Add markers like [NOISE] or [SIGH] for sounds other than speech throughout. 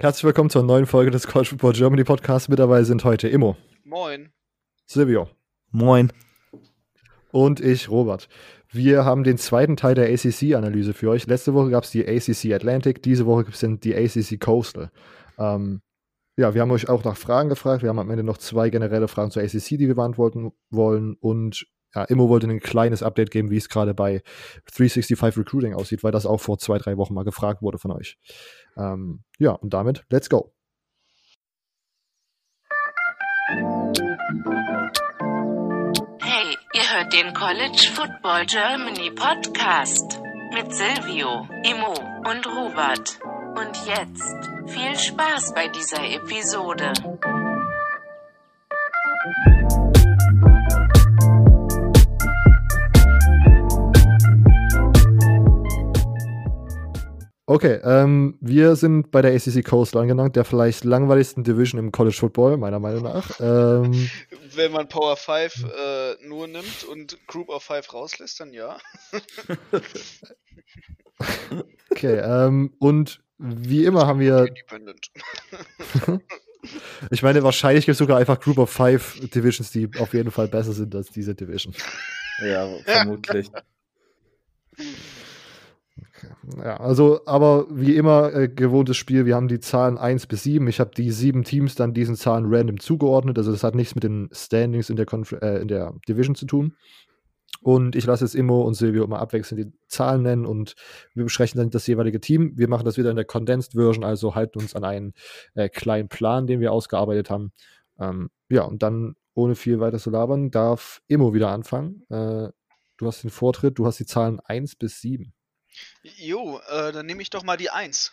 Herzlich willkommen zur neuen Folge des College Football Germany Podcasts. Mit dabei sind heute Immo. Moin. Silvio. Moin. Und ich, Robert. Wir haben den zweiten Teil der ACC-Analyse für euch. Letzte Woche gab es die ACC Atlantic, diese Woche gibt es die ACC Coastal. Ähm, ja, wir haben euch auch nach Fragen gefragt. Wir haben am Ende noch zwei generelle Fragen zur ACC, die wir beantworten wollen. Und ja, Immo wollte ein kleines Update geben, wie es gerade bei 365 Recruiting aussieht, weil das auch vor zwei, drei Wochen mal gefragt wurde von euch. Ähm, ja, und damit, let's go. Hey, ihr hört den College Football Germany Podcast mit Silvio, Imo und Robert. Und jetzt viel Spaß bei dieser Episode. Okay, ähm, wir sind bei der ACC Coast angelangt, der vielleicht langweiligsten Division im College Football, meiner Meinung nach. Ähm, [LAUGHS] Wenn man Power 5 äh, nur nimmt und Group of 5 rauslässt, dann ja. [LAUGHS] okay, ähm, und wie immer haben wir. Independent. [LAUGHS] ich meine, wahrscheinlich gibt es sogar einfach Group of 5 Divisions, die auf jeden Fall besser sind als diese Division. Ja, vermutlich. Ja, also, aber wie immer, äh, gewohntes Spiel, wir haben die Zahlen 1 bis 7. Ich habe die sieben Teams dann diesen Zahlen random zugeordnet. Also, das hat nichts mit den Standings in der, Conf äh, in der Division zu tun. Und ich lasse jetzt Immo und Silvio immer abwechselnd die Zahlen nennen und wir besprechen dann das jeweilige Team. Wir machen das wieder in der Condensed Version, also halten uns an einen äh, kleinen Plan, den wir ausgearbeitet haben. Ähm, ja, und dann, ohne viel weiter zu labern, darf Immo wieder anfangen. Äh, du hast den Vortritt, du hast die Zahlen 1 bis 7. Jo, äh, dann nehme ich doch mal die 1.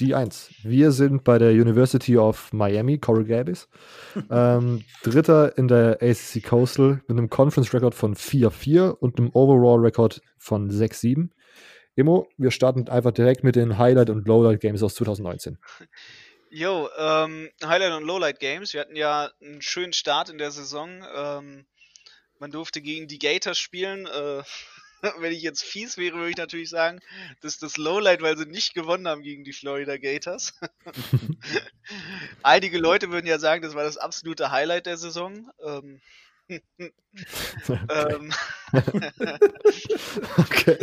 Die 1. Wir sind bei der University of Miami, Coral Gables. [LAUGHS] ähm, Dritter in der ACC Coastal mit einem Conference-Record von 4-4 und einem Overall-Record von 6-7. Immo, wir starten einfach direkt mit den Highlight- und Lowlight-Games aus 2019. Jo, ähm, Highlight- und Lowlight-Games. Wir hatten ja einen schönen Start in der Saison. Ähm, man durfte gegen die Gators spielen. Äh, [LAUGHS] wenn ich jetzt fies wäre, würde ich natürlich sagen, das ist das Lowlight, weil sie nicht gewonnen haben gegen die Florida Gators. [LAUGHS] Einige Leute würden ja sagen, das war das absolute Highlight der Saison. Ähm, [LAUGHS] ähm, okay.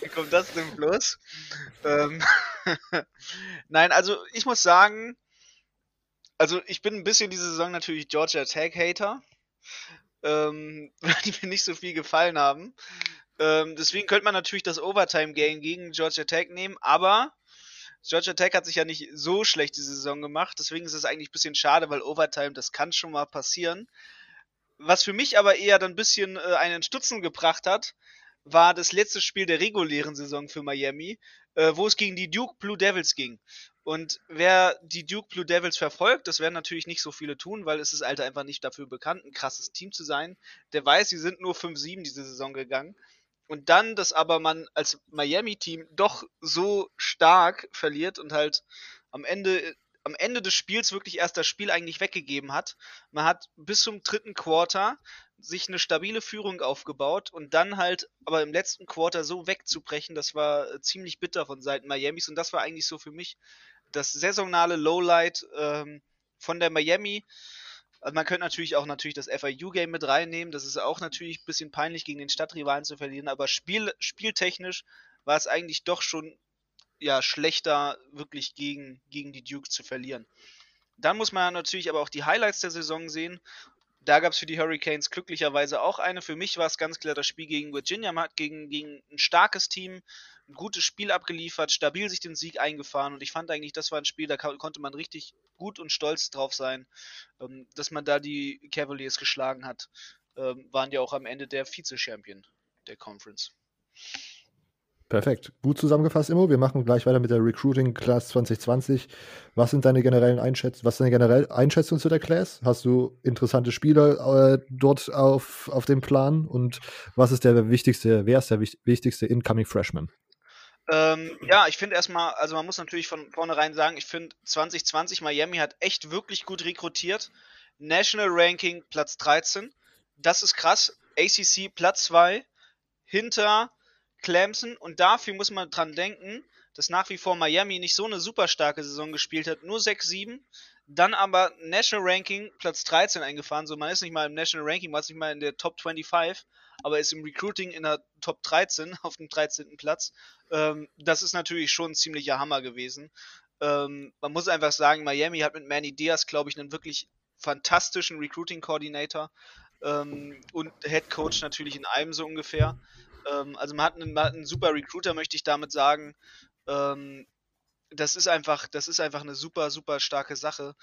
Wie kommt das denn bloß? Ähm, Nein, also ich muss sagen, also ich bin ein bisschen diese Saison natürlich Georgia Tech Hater, ähm, die mir nicht so viel gefallen haben. Ähm, deswegen könnte man natürlich das Overtime-Game gegen Georgia Tech nehmen, aber Georgia Tech hat sich ja nicht so schlecht diese Saison gemacht, deswegen ist es eigentlich ein bisschen schade, weil Overtime, das kann schon mal passieren. Was für mich aber eher dann ein bisschen äh, einen Stutzen gebracht hat, war das letzte Spiel der regulären Saison für Miami, äh, wo es gegen die Duke Blue Devils ging. Und wer die Duke Blue Devils verfolgt, das werden natürlich nicht so viele tun, weil es ist halt einfach nicht dafür bekannt, ein krasses Team zu sein. Der weiß, sie sind nur 5-7 diese Saison gegangen. Und dann, dass aber man als Miami-Team doch so stark verliert und halt am Ende, am Ende des Spiels wirklich erst das Spiel eigentlich weggegeben hat. Man hat bis zum dritten Quarter sich eine stabile Führung aufgebaut und dann halt aber im letzten Quarter so wegzubrechen, das war ziemlich bitter von Seiten Miamis und das war eigentlich so für mich das saisonale Lowlight ähm, von der Miami. Also man könnte natürlich auch natürlich das FIU-Game mit reinnehmen. Das ist auch natürlich ein bisschen peinlich, gegen den Stadtrivalen zu verlieren. Aber Spiel, spieltechnisch war es eigentlich doch schon ja, schlechter, wirklich gegen, gegen die Duke zu verlieren. Dann muss man natürlich aber auch die Highlights der Saison sehen. Da gab es für die Hurricanes glücklicherweise auch eine. Für mich war es ganz klar das Spiel gegen Virginia. Hat gegen, gegen ein starkes Team ein gutes Spiel abgeliefert, stabil sich den Sieg eingefahren. Und ich fand eigentlich, das war ein Spiel, da konnte man richtig gut und stolz drauf sein, ähm, dass man da die Cavaliers geschlagen hat. Ähm, waren ja auch am Ende der Vize-Champion der Conference. Perfekt. Gut zusammengefasst, Immo. Wir machen gleich weiter mit der Recruiting Class 2020. Was sind deine generellen Einschätzungen? Was ist deine generelle Einschätzung zu der Class? Hast du interessante Spieler äh, dort auf, auf dem Plan? Und was ist der wichtigste, wer ist der wichtigste Incoming Freshman? Ähm, ja, ich finde erstmal, also man muss natürlich von vornherein sagen, ich finde 2020 Miami hat echt wirklich gut rekrutiert. National Ranking Platz 13. Das ist krass. ACC Platz 2. Hinter Clemson und dafür muss man dran denken, dass nach wie vor Miami nicht so eine super starke Saison gespielt hat, nur 6-7, dann aber National Ranking Platz 13 eingefahren, so man ist nicht mal im National Ranking, man ist nicht mal in der Top 25, aber ist im Recruiting in der Top 13 [LAUGHS] auf dem 13. Platz. Ähm, das ist natürlich schon ein ziemlicher Hammer gewesen. Ähm, man muss einfach sagen, Miami hat mit Manny Diaz, glaube ich, einen wirklich fantastischen Recruiting Coordinator ähm, und Head Coach natürlich in einem so ungefähr. Ähm, also man hat, einen, man hat, einen, super Recruiter, möchte ich damit sagen. Ähm, das ist einfach, das ist einfach eine super, super starke Sache.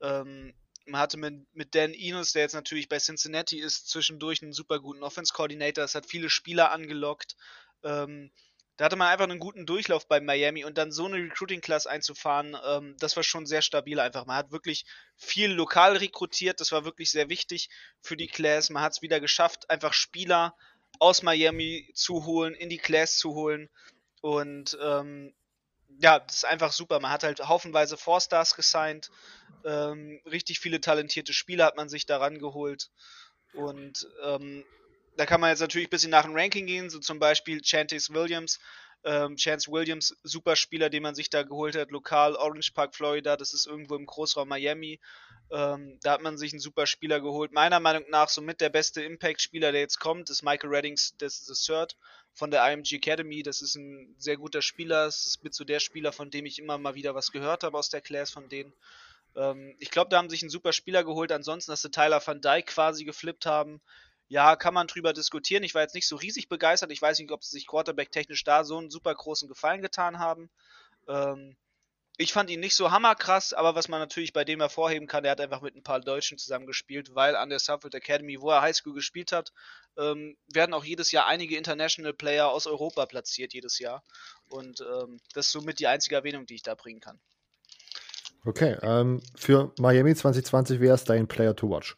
Ähm, man hatte mit, mit Dan Enos, der jetzt natürlich bei Cincinnati ist, zwischendurch einen super guten Offense Coordinator. Es hat viele Spieler angelockt. Ähm, da hatte man einfach einen guten Durchlauf bei Miami und dann so eine Recruiting-Class einzufahren, ähm, das war schon sehr stabil einfach. Man hat wirklich viel lokal rekrutiert, das war wirklich sehr wichtig für die Class. Man hat es wieder geschafft, einfach Spieler aus Miami zu holen, in die Class zu holen und ähm, ja, das ist einfach super. Man hat halt haufenweise Four-Stars gesigned, ähm, richtig viele talentierte Spieler hat man sich daran geholt und ähm, da kann man jetzt natürlich ein bisschen nach dem Ranking gehen, so zum Beispiel Chantis Williams. Ähm, Chance Williams, super Spieler, den man sich da geholt hat, lokal Orange Park, Florida, das ist irgendwo im Großraum Miami. Ähm, da hat man sich einen super Spieler geholt. Meiner Meinung nach somit der beste Impact-Spieler, der jetzt kommt, ist Michael Reddings, das ist the Third von der IMG Academy. Das ist ein sehr guter Spieler. Das ist mit so der Spieler, von dem ich immer mal wieder was gehört habe aus der Class von denen. Ähm, ich glaube, da haben sich einen super Spieler geholt. Ansonsten, dass sie Tyler van Dyke quasi geflippt haben, ja, kann man drüber diskutieren. Ich war jetzt nicht so riesig begeistert. Ich weiß nicht, ob sie sich Quarterback-technisch da so einen super großen Gefallen getan haben. Ähm, ich fand ihn nicht so hammerkrass, aber was man natürlich bei dem hervorheben kann, der hat einfach mit ein paar Deutschen zusammengespielt, weil an der Suffolk Academy, wo er Highschool gespielt hat, ähm, werden auch jedes Jahr einige International Player aus Europa platziert, jedes Jahr. Und ähm, das ist somit die einzige Erwähnung, die ich da bringen kann. Okay, ähm, für Miami 2020 wäre es dein Player to watch.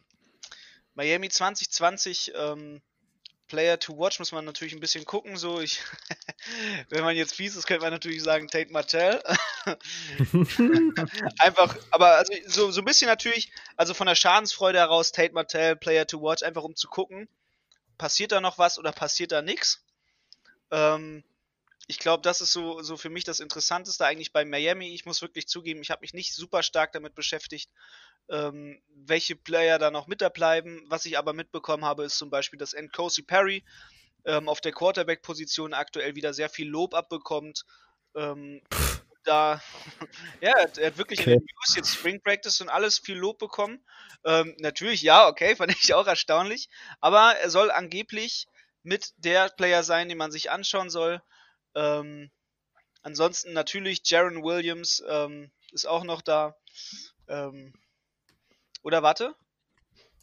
Miami 2020 ähm, Player to watch muss man natürlich ein bisschen gucken. So, ich, [LAUGHS] wenn man jetzt fies ist, könnte man natürlich sagen Tate Martell. [LAUGHS] [LAUGHS] einfach, aber also so, so ein bisschen natürlich, also von der Schadensfreude heraus Tate Martell Player to watch, einfach um zu gucken, passiert da noch was oder passiert da nichts. Ähm, ich glaube, das ist so, so für mich das Interessanteste eigentlich bei Miami. Ich muss wirklich zugeben, ich habe mich nicht super stark damit beschäftigt, ähm, welche Player da noch mit da bleiben. Was ich aber mitbekommen habe, ist zum Beispiel, dass Nkosi Perry ähm, auf der Quarterback-Position aktuell wieder sehr viel Lob abbekommt. Ähm, da, [LAUGHS] ja, er hat wirklich okay. in den News jetzt Spring Practice und alles viel Lob bekommen. Ähm, natürlich, ja, okay, [LAUGHS] fand ich auch erstaunlich. Aber er soll angeblich mit der Player sein, den man sich anschauen soll. Ähm, ansonsten natürlich Jaron Williams ähm, ist auch noch da. Ähm, oder warte?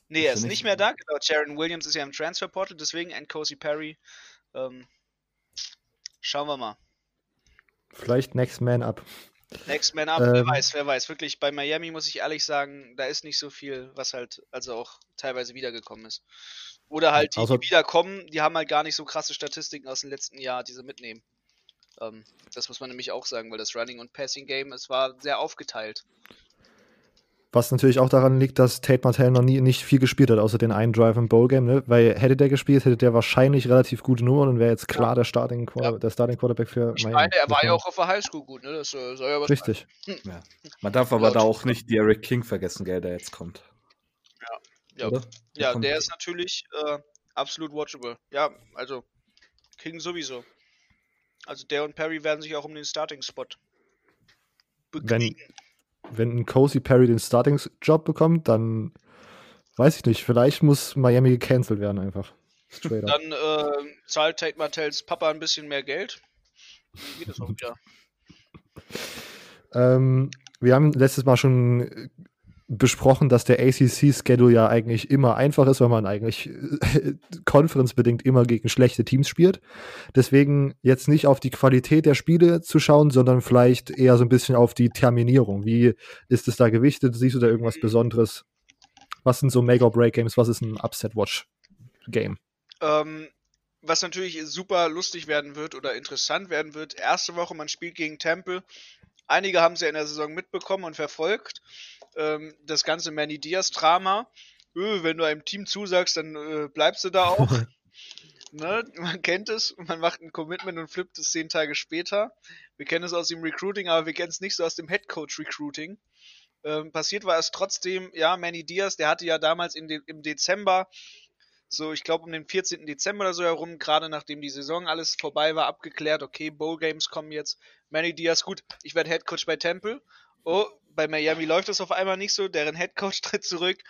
Nee, er ist nicht, nicht mehr da. Genau, Jaron Williams ist ja im Transferportal, deswegen Nkosi Perry. Ähm, schauen wir mal. Vielleicht Next Man Up. Next Man Up, wer ähm. weiß, wer weiß. Wirklich, bei Miami muss ich ehrlich sagen, da ist nicht so viel, was halt also auch teilweise wiedergekommen ist. Oder halt die, also, die wiederkommen, die haben halt gar nicht so krasse Statistiken aus dem letzten Jahr, die sie mitnehmen. Ähm, das muss man nämlich auch sagen, weil das Running und Passing Game, es war sehr aufgeteilt. Was natürlich auch daran liegt, dass Tate Martell noch nie nicht viel gespielt hat, außer den einen Drive im Bowl Game, ne? Weil hätte der gespielt, hätte der wahrscheinlich relativ gute Nummern und wäre jetzt klar ja. der, Starting ja. der Starting Quarterback für Ich meine, er war ja auch auf der Highschool gut, ne? Das soll ja was Richtig. Hm. Ja. Man darf aber da auch nicht Eric King vergessen, gell, der jetzt kommt. Ja. Ja, ja der ist natürlich äh, absolut watchable. Ja, also King sowieso. Also der und Perry werden sich auch um den Starting-Spot bekriegen. Wenn, wenn ein Cozy Perry den Starting-Job bekommt, dann weiß ich nicht. Vielleicht muss Miami gecancelt werden einfach. Dann äh, zahlt Tate Martells Papa ein bisschen mehr Geld. Dann geht das auch wieder. [LAUGHS] ähm, wir haben letztes Mal schon besprochen, dass der ACC-Schedule ja eigentlich immer einfach ist, weil man eigentlich konferenzbedingt immer gegen schlechte Teams spielt. Deswegen jetzt nicht auf die Qualität der Spiele zu schauen, sondern vielleicht eher so ein bisschen auf die Terminierung. Wie ist es da gewichtet? Siehst du da irgendwas Besonderes? Was sind so Make-or-Break-Games? Was ist ein Upset-Watch-Game? Ähm, was natürlich super lustig werden wird oder interessant werden wird. Erste Woche, man spielt gegen Temple. Einige haben es ja in der Saison mitbekommen und verfolgt ähm, das ganze Manny Diaz-Drama. Öh, wenn du einem Team zusagst, dann äh, bleibst du da auch. [LAUGHS] ne? Man kennt es, man macht ein Commitment und flippt es zehn Tage später. Wir kennen es aus dem Recruiting, aber wir kennen es nicht so aus dem Headcoach Recruiting. Ähm, passiert war es trotzdem, ja, Manny Diaz, der hatte ja damals de im Dezember, so ich glaube um den 14. Dezember oder so herum, gerade nachdem die Saison alles vorbei war, abgeklärt, okay, Bowl Games kommen jetzt. Manny Diaz, gut, ich werde Headcoach bei Temple. Oh, bei Miami läuft es auf einmal nicht so, deren Headcoach [LAUGHS] tritt zurück.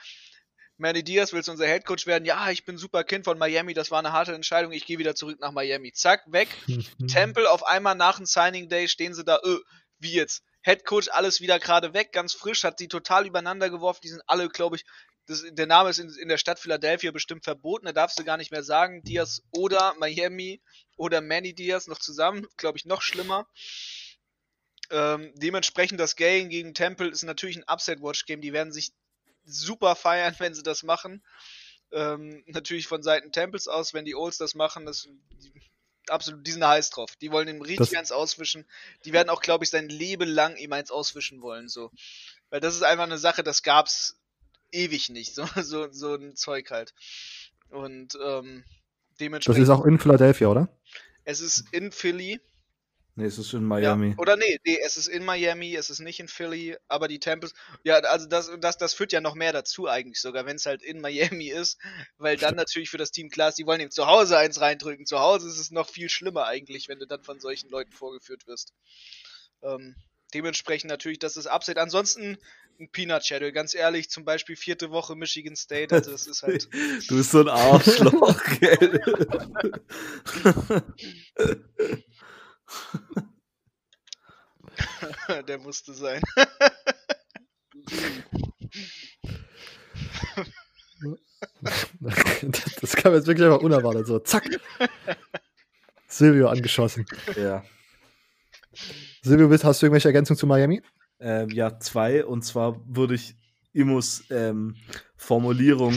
Manny Diaz, willst unser Headcoach werden? Ja, ich bin super Kind von Miami, das war eine harte Entscheidung, ich gehe wieder zurück nach Miami. Zack, weg. [LAUGHS] Temple auf einmal nach dem Signing Day stehen sie da, öh, wie jetzt? Headcoach, alles wieder gerade weg, ganz frisch, hat die total übereinander geworfen. Die sind alle, glaube ich, das, der Name ist in, in, der Stadt Philadelphia bestimmt verboten, da darfst du gar nicht mehr sagen. Diaz oder Miami oder Manny Diaz noch zusammen, glaube ich, noch schlimmer. Ähm, dementsprechend das Game gegen Temple ist natürlich ein Upset-Watch-Game. Die werden sich super feiern, [LAUGHS] wenn sie das machen. Ähm, natürlich von Seiten Temples aus, wenn die Olds das machen, das, die, absolut, die sind heiß drauf. Die wollen ihm richtig das eins auswischen. Die werden auch, glaube ich, sein Leben lang ihm eins auswischen wollen, so. Weil das ist einfach eine Sache, das gab's ewig nicht, [LAUGHS] so, so, so ein Zeug halt. Und ähm, dementsprechend. Das ist auch in Philadelphia, oder? Es ist in Philly. Nee, es ist in Miami. Ja, oder nee, nee, es ist in Miami, es ist nicht in Philly, aber die Tempest, ja, also das, das, das führt ja noch mehr dazu eigentlich sogar, wenn es halt in Miami ist, weil dann natürlich für das Team klar ist, die wollen ihm zu Hause eins reindrücken. Zu Hause ist es noch viel schlimmer eigentlich, wenn du dann von solchen Leuten vorgeführt wirst. Ähm, dementsprechend natürlich, das ist Upside. Ansonsten ein Peanut Shadow, ganz ehrlich, zum Beispiel vierte Woche Michigan State, also das ist halt. [LAUGHS] du bist so ein Arschloch, gell? [LAUGHS] [LAUGHS] [LAUGHS] Der musste sein. [LAUGHS] das kam jetzt wirklich einfach unerwartet. So, zack. Silvio angeschossen. Ja. Silvio, hast du irgendwelche Ergänzungen zu Miami? Ähm, ja, zwei. Und zwar würde ich Imus ähm, Formulierung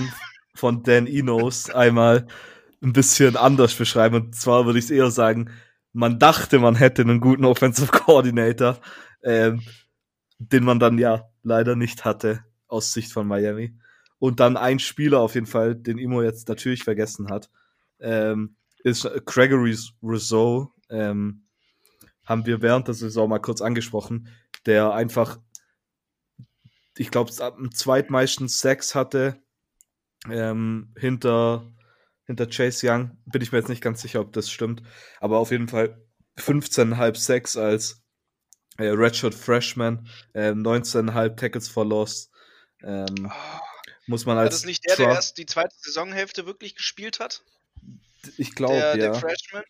von Dan Enos einmal ein bisschen anders beschreiben. Und zwar würde ich es eher sagen, man dachte, man hätte einen guten Offensive Coordinator, ähm, den man dann ja leider nicht hatte, aus Sicht von Miami. Und dann ein Spieler auf jeden Fall, den Imo jetzt natürlich vergessen hat, ähm, ist Gregory Rousseau. Ähm, haben wir während der Saison mal kurz angesprochen, der einfach, ich glaube, am zweitmeisten Sex hatte ähm, hinter hinter Chase Young. Bin ich mir jetzt nicht ganz sicher, ob das stimmt. Aber auf jeden Fall 15,5 Sacks als äh, Redshirt Freshman, äh, 19,5 Tackles for Loss. Ähm, oh, muss man als. War das nicht der, der erst die zweite Saisonhälfte wirklich gespielt hat? Ich glaube, ja. Der Freshman?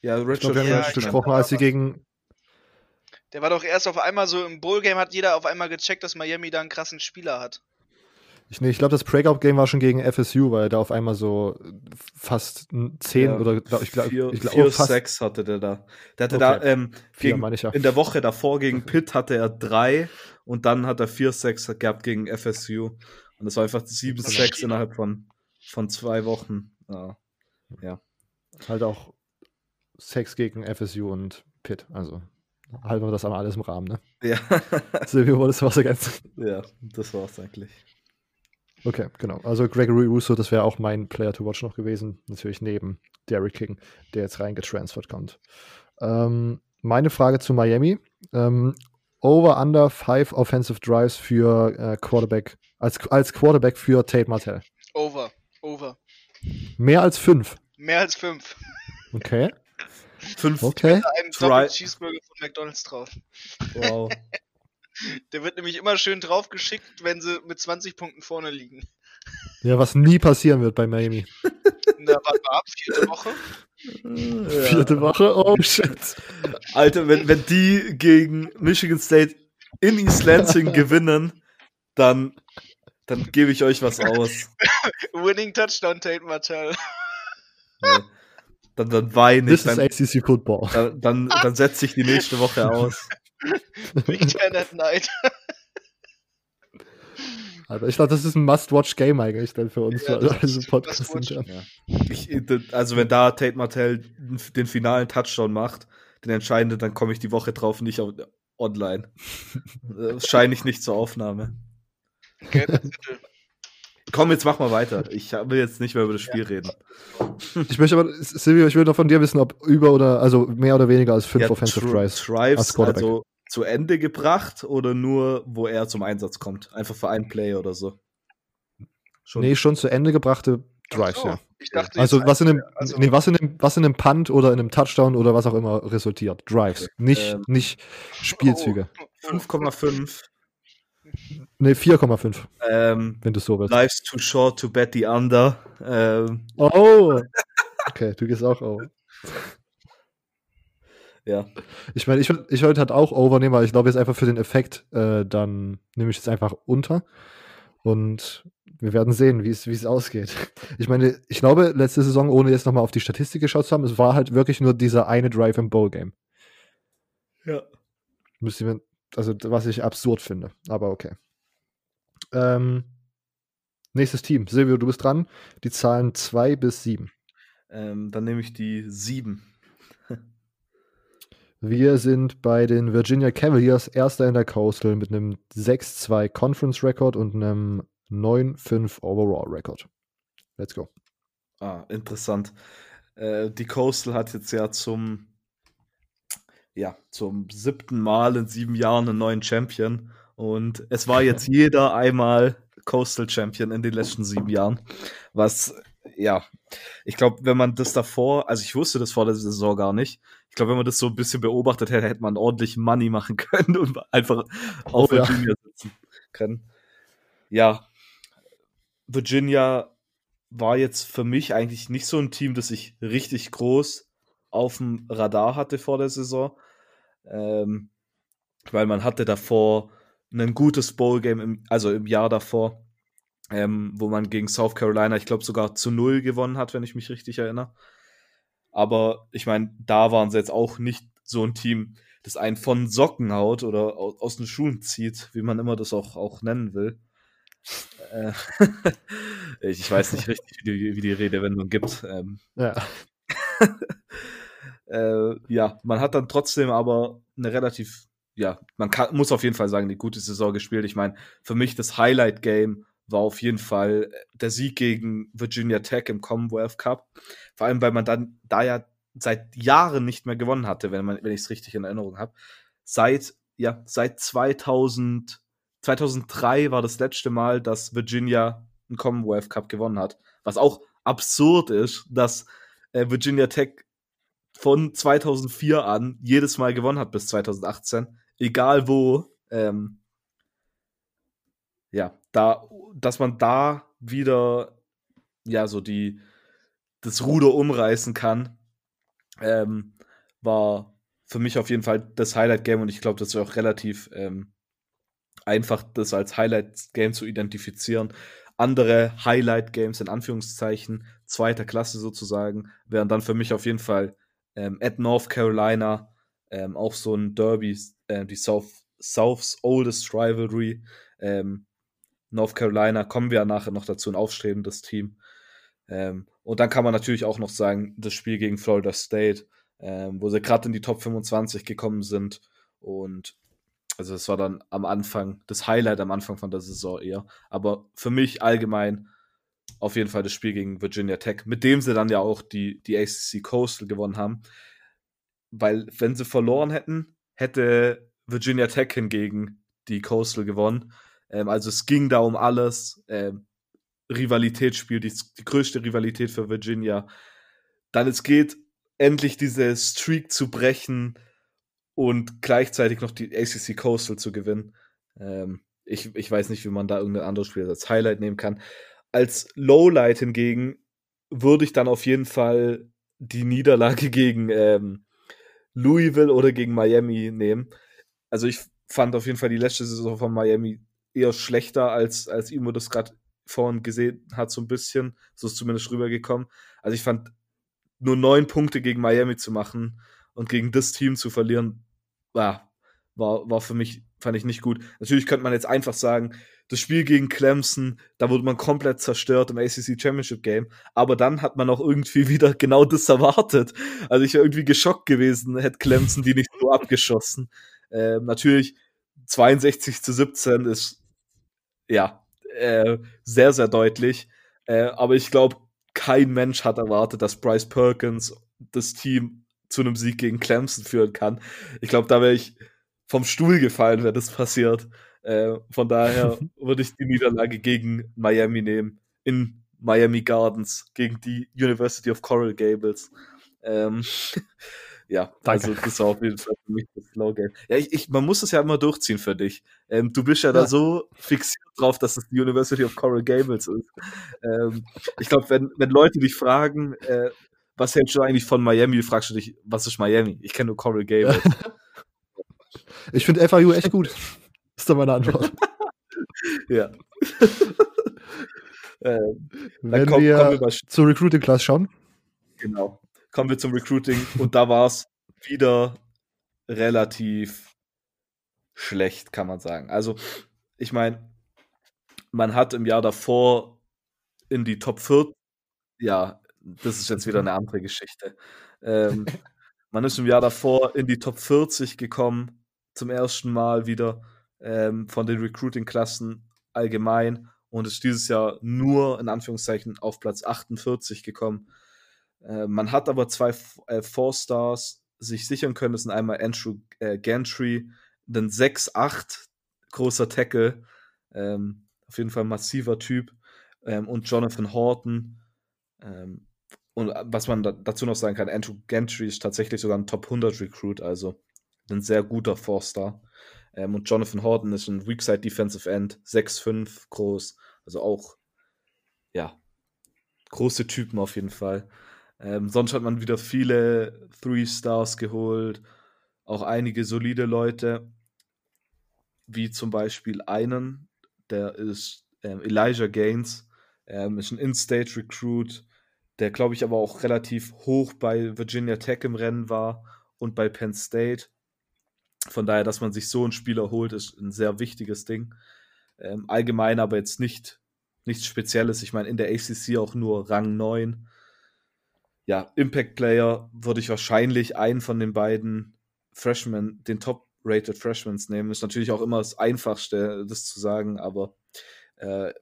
Ja, Redshirt Freshman. Ja, gesprochen, als sie gegen. Der war doch erst auf einmal so im Bowl-Game, hat jeder auf einmal gecheckt, dass Miami da einen krassen Spieler hat. Ich, nee, ich glaube, das Breakout-Game war schon gegen FSU, weil er da auf einmal so fast 10 ja, oder glaub, ich glaube, vier, ich glaub, vier oh, Sacks hatte der da. Der hatte okay. da ähm, gegen, ich ja. in der Woche davor gegen Pitt hatte er drei und dann hat er vier Sacks gehabt gegen FSU. Und das war einfach sieben Sacks innerhalb von, von zwei Wochen. Ja. ja. Halt auch Sex gegen FSU und Pitt. Also halten wir das einmal alles im Rahmen, ne? Ja. [LAUGHS] Silvio, wolltest du was ergänzen? Ja, das war's eigentlich. Okay, genau. Also Gregory Russo, das wäre auch mein Player to watch noch gewesen. Natürlich neben Derrick King, der jetzt reingetransfert kommt. Ähm, meine Frage zu Miami. Ähm, over, under, five offensive drives für äh, Quarterback, als, als Quarterback für Tate Martell. Over, over. Mehr als fünf? Mehr als fünf. Okay. fünf. Okay. Ein Doppel Cheeseburger von McDonalds drauf. Wow. [LAUGHS] Der wird nämlich immer schön draufgeschickt, wenn sie mit 20 Punkten vorne liegen. Ja, was nie passieren wird bei Miami. Na, warte mal ab, vierte Woche. Ja. Vierte Woche, oh shit. Alter, wenn, wenn die gegen Michigan State in East Lansing [LAUGHS] gewinnen, dann, dann gebe ich euch was aus. Winning Touchdown, Tate Martell. Ja. Dann, dann weine ich. Das ist ACC Football. Dann, dann, dann [LAUGHS] setze ich die nächste Woche aus. Big Ten at Night. Also ich glaube, das ist ein Must-Watch-Game eigentlich dann für uns, ja, also Podcast. Ja. Ich, also wenn da Tate Martell den finalen Touchdown macht, den entscheidenden, dann komme ich die Woche drauf nicht auf, online. [LAUGHS] Wahrscheinlich nicht zur Aufnahme. Komm, jetzt mach mal weiter. Ich will jetzt nicht mehr über das Spiel reden. Ich möchte aber, Silvio, ich will noch von dir wissen, ob über oder, also mehr oder weniger als fünf Offensive Tr- Drives. Drives als Quarterback. also zu Ende gebracht oder nur, wo er zum Einsatz kommt? Einfach für ein Play oder so. Schon. Nee, schon zu Ende gebrachte Drives, so, ja. Ich dachte, Also was in, einem, also- nee, was, in einem, was in einem Punt oder in einem Touchdown oder was auch immer resultiert. Drives. Nicht, Ähm, nicht Spielzüge. Oh, 5,5. Nee, 4,5, Ähm, wenn du so willst. Life's too short to bet the under. Ähm, Oh! [LAUGHS] Okay, du gehst auch over. ja. Ich meine, ich, ich wollte halt auch over nehmen, weil ich glaube, jetzt einfach für den Effekt, äh, dann nehme ich jetzt einfach unter. Und wir werden sehen, wie es wie es ausgeht. Ich meine, ich glaube, letzte Saison, ohne jetzt nochmal auf die Statistik geschaut zu haben, es war halt wirklich nur dieser eine Drive im Bowl-Game. Ja. Müsste man, also was ich absurd finde, aber okay. Ähm, nächstes Team. Silvio, du bist dran. Die Zahlen 2 bis 7. Ähm, dann nehme ich die 7. [LAUGHS] Wir sind bei den Virginia Cavaliers erster in der Coastal mit einem 6-2 Conference Record und einem 9-5 Overall Record. Let's go. Ah, interessant. Äh, die Coastal hat jetzt ja zum, ja, zum siebten Mal in sieben Jahren einen neuen Champion. Und es war jetzt jeder [LAUGHS] einmal Coastal Champion in den letzten sieben Jahren. Was, ja, ich glaube, wenn man das davor, also ich wusste das vor der Saison gar nicht. Ich glaube, wenn man das so ein bisschen beobachtet hätte, hätte man ordentlich Money machen [LAUGHS] können und einfach auf Oh ja. Virginia sitzen können. Ja, Virginia war jetzt für mich eigentlich nicht so ein Team, das ich richtig groß auf dem Radar hatte vor der Saison. Ähm, weil man hatte davor ein gutes Bowl-Game, also im Jahr davor, ähm, wo man gegen South Carolina, ich glaube, sogar zu null gewonnen hat, wenn ich mich richtig erinnere. Aber ich meine, da waren sie jetzt auch nicht so ein Team, das einen von Socken haut oder aus, aus den Schuhen zieht, wie man immer das auch, auch nennen will. Äh, [LAUGHS] ich, ich weiß nicht richtig, wie die, wie die Redewendung gibt. Ähm, Ja. [LAUGHS] äh, ja, man hat dann trotzdem aber eine relativ, ja, man kann, muss auf jeden Fall sagen, eine gute Saison gespielt. Ich meine, für mich das Highlight-Game war auf jeden Fall der Sieg gegen Virginia Tech im Commonwealth Cup. Vor allem, weil man dann da ja seit Jahren nicht mehr gewonnen hatte, wenn, wenn ich es richtig in Erinnerung habe. Seit, ja, seit 2000, 2003 war das letzte Mal, dass Virginia einen Commonwealth Cup gewonnen hat. Was auch absurd ist, dass äh, Virginia Tech von 2004 an jedes Mal gewonnen hat bis 2018, egal wo. Ähm, ja, da, dass man da wieder ja so die das Ruder umreißen kann, ähm, war für mich auf jeden Fall das Highlight-Game und ich glaube, das ist auch relativ ähm, einfach, das als Highlight-Game zu identifizieren. Andere Highlight-Games in Anführungszeichen, zweiter Klasse sozusagen, wären dann für mich auf jeden Fall ähm, at North Carolina, ähm, auch so ein Derby, äh, die South, South's oldest rivalry. Ähm, North Carolina kommen wir ja nachher noch dazu, ein aufstrebendes Team. Ähm, und dann kann man natürlich auch noch sagen, das Spiel gegen Florida State, ähm, wo sie gerade in die Top 25 gekommen sind. Und also es war dann am Anfang, das Highlight am Anfang von der Saison eher. Aber für mich allgemein auf jeden Fall das Spiel gegen Virginia Tech, mit dem sie dann ja auch die, die ACC Coastal gewonnen haben. Weil, wenn sie verloren hätten, hätte Virginia Tech hingegen die Coastal gewonnen. Ähm, also es ging da um alles. Ähm, Rivalitätsspiel, die, die größte Rivalität für Virginia. Dann es geht, endlich diese Streak zu brechen und gleichzeitig noch die ACC Coastal zu gewinnen. Ähm, ich, ich weiß nicht, wie man da irgendein anderes Spiel als Highlight nehmen kann. Als Lowlight hingegen würde ich dann auf jeden Fall die Niederlage [LAUGHS] gegen ähm, Louisville oder gegen Miami nehmen. Also ich fand auf jeden Fall die letzte Saison von Miami eher schlechter, als, als Imo das gerade vorhin gesehen hat, so ein bisschen. So ist zumindest rübergekommen. Also ich fand, nur neun Punkte gegen Miami zu machen und gegen das Team zu verlieren, war, war, war für mich, fand ich nicht gut. Natürlich könnte man jetzt einfach sagen, das Spiel gegen Clemson, da wurde man komplett zerstört im ACC Championship Game, aber dann hat man auch irgendwie [LAUGHS] wieder genau das erwartet. Also ich wäre irgendwie geschockt gewesen, hätte Clemson die nicht so [LAUGHS] abgeschossen. Ähm, natürlich 62 zu 17 ist, ja, äh, sehr, sehr deutlich. Äh, aber ich glaube, kein Mensch hat erwartet, dass Bryce Perkins das Team zu einem Sieg gegen Clemson führen kann. Ich glaube, da wäre ich vom Stuhl gefallen, wenn das passiert. Äh, von daher [LAUGHS] würde ich die Niederlage gegen Miami nehmen. In Miami Gardens gegen die University of Coral Gables. Ähm, [LAUGHS] ja, Danke. also das war auf jeden Fall für mich das Slogan. Ja, ich, ich, man muss es ja immer durchziehen für dich. Ähm, du bist ja, ja, da so fixiert drauf, dass es die University of Coral Gables ist. Ähm, ich glaube, wenn, wenn Leute dich fragen, äh, was hältst du eigentlich von Miami, fragst du dich, was ist Miami? Ich kenne nur Coral Gables. [LAUGHS] ich finde FIU echt gut. [LAUGHS] ist doch meine Antwort. [LAUGHS] ja. [LAUGHS] ähm, wenn komm, wir, wir zur Recruiting Class schauen. Genau kommen wir zum Recruiting und da war es wieder relativ schlecht, kann man sagen. Also, ich meine, man hat im Jahr davor in die Top 4, ja, das ist jetzt wieder eine andere Geschichte. Ähm, man ist im Jahr davor in die Top 40 gekommen, zum ersten Mal wieder ähm, von den Recruiting-Klassen allgemein und ist dieses Jahr nur in Anführungszeichen auf Platz 48 gekommen. Äh, man hat aber zwei äh, Four-Stars sich sichern können. Das sind einmal Andrew äh, Gantry, ein 6'8 großer Tackle, ähm, auf jeden Fall massiver Typ, ähm, und Jonathan Horton. Ähm, und äh, was man da, dazu noch sagen kann, Andrew Gantry ist tatsächlich sogar ein Top 100 Recruit, also ein sehr guter Four-Star. Ähm, und Jonathan Horton ist ein Weakside Defensive End, 6'5 groß, also auch, ja, große Typen auf jeden Fall. Ähm, sonst hat man wieder viele Three Stars geholt, auch einige solide Leute, wie zum Beispiel einen, der ist ähm, Elijah Gaines, ähm, ist ein In-State Recruit, der glaube ich aber auch relativ hoch bei Virginia Tech im Rennen war und bei Penn State. Von daher, dass man sich so einen Spieler holt, ist ein sehr wichtiges Ding. Ähm, allgemein aber jetzt nicht nichts Spezielles. Ich meine, in der ACC auch nur Rang 9 ja, Impact Player würde ich wahrscheinlich einen von den beiden Freshmen, den Top-Rated Freshmans nehmen. Ist natürlich auch immer das Einfachste, das zu sagen, aber äh,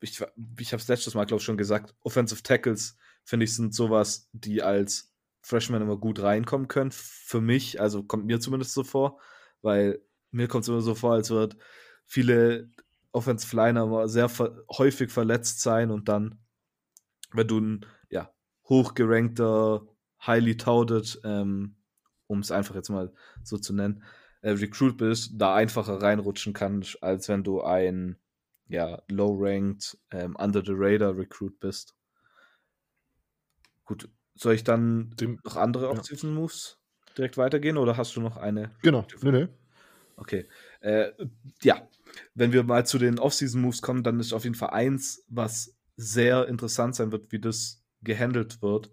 ich, ich habe es letztes Mal, glaube ich, schon gesagt, Offensive Tackles, finde ich, sind sowas, die als Freshman immer gut reinkommen können. Für mich, also kommt mir zumindest so vor, weil mir kommt es immer so vor, als wird viele Offensive Liner sehr ver häufig verletzt sein und dann, wenn du einen hochgerankter, highly touted, ähm, um es einfach jetzt mal so zu nennen, äh, Recruit bist, da einfacher reinrutschen kannst, als wenn du ein ja, low-ranked, ähm, under the radar Recruit bist. Gut, soll ich dann Dem, noch andere Off-Season-Moves ja. direkt weitergehen oder hast du noch eine? Genau, nee, nee. Okay. Äh, ja, wenn wir mal zu den Off-Season-Moves kommen, dann ist auf jeden Fall eins, was sehr interessant sein wird, wie das gehandelt wird.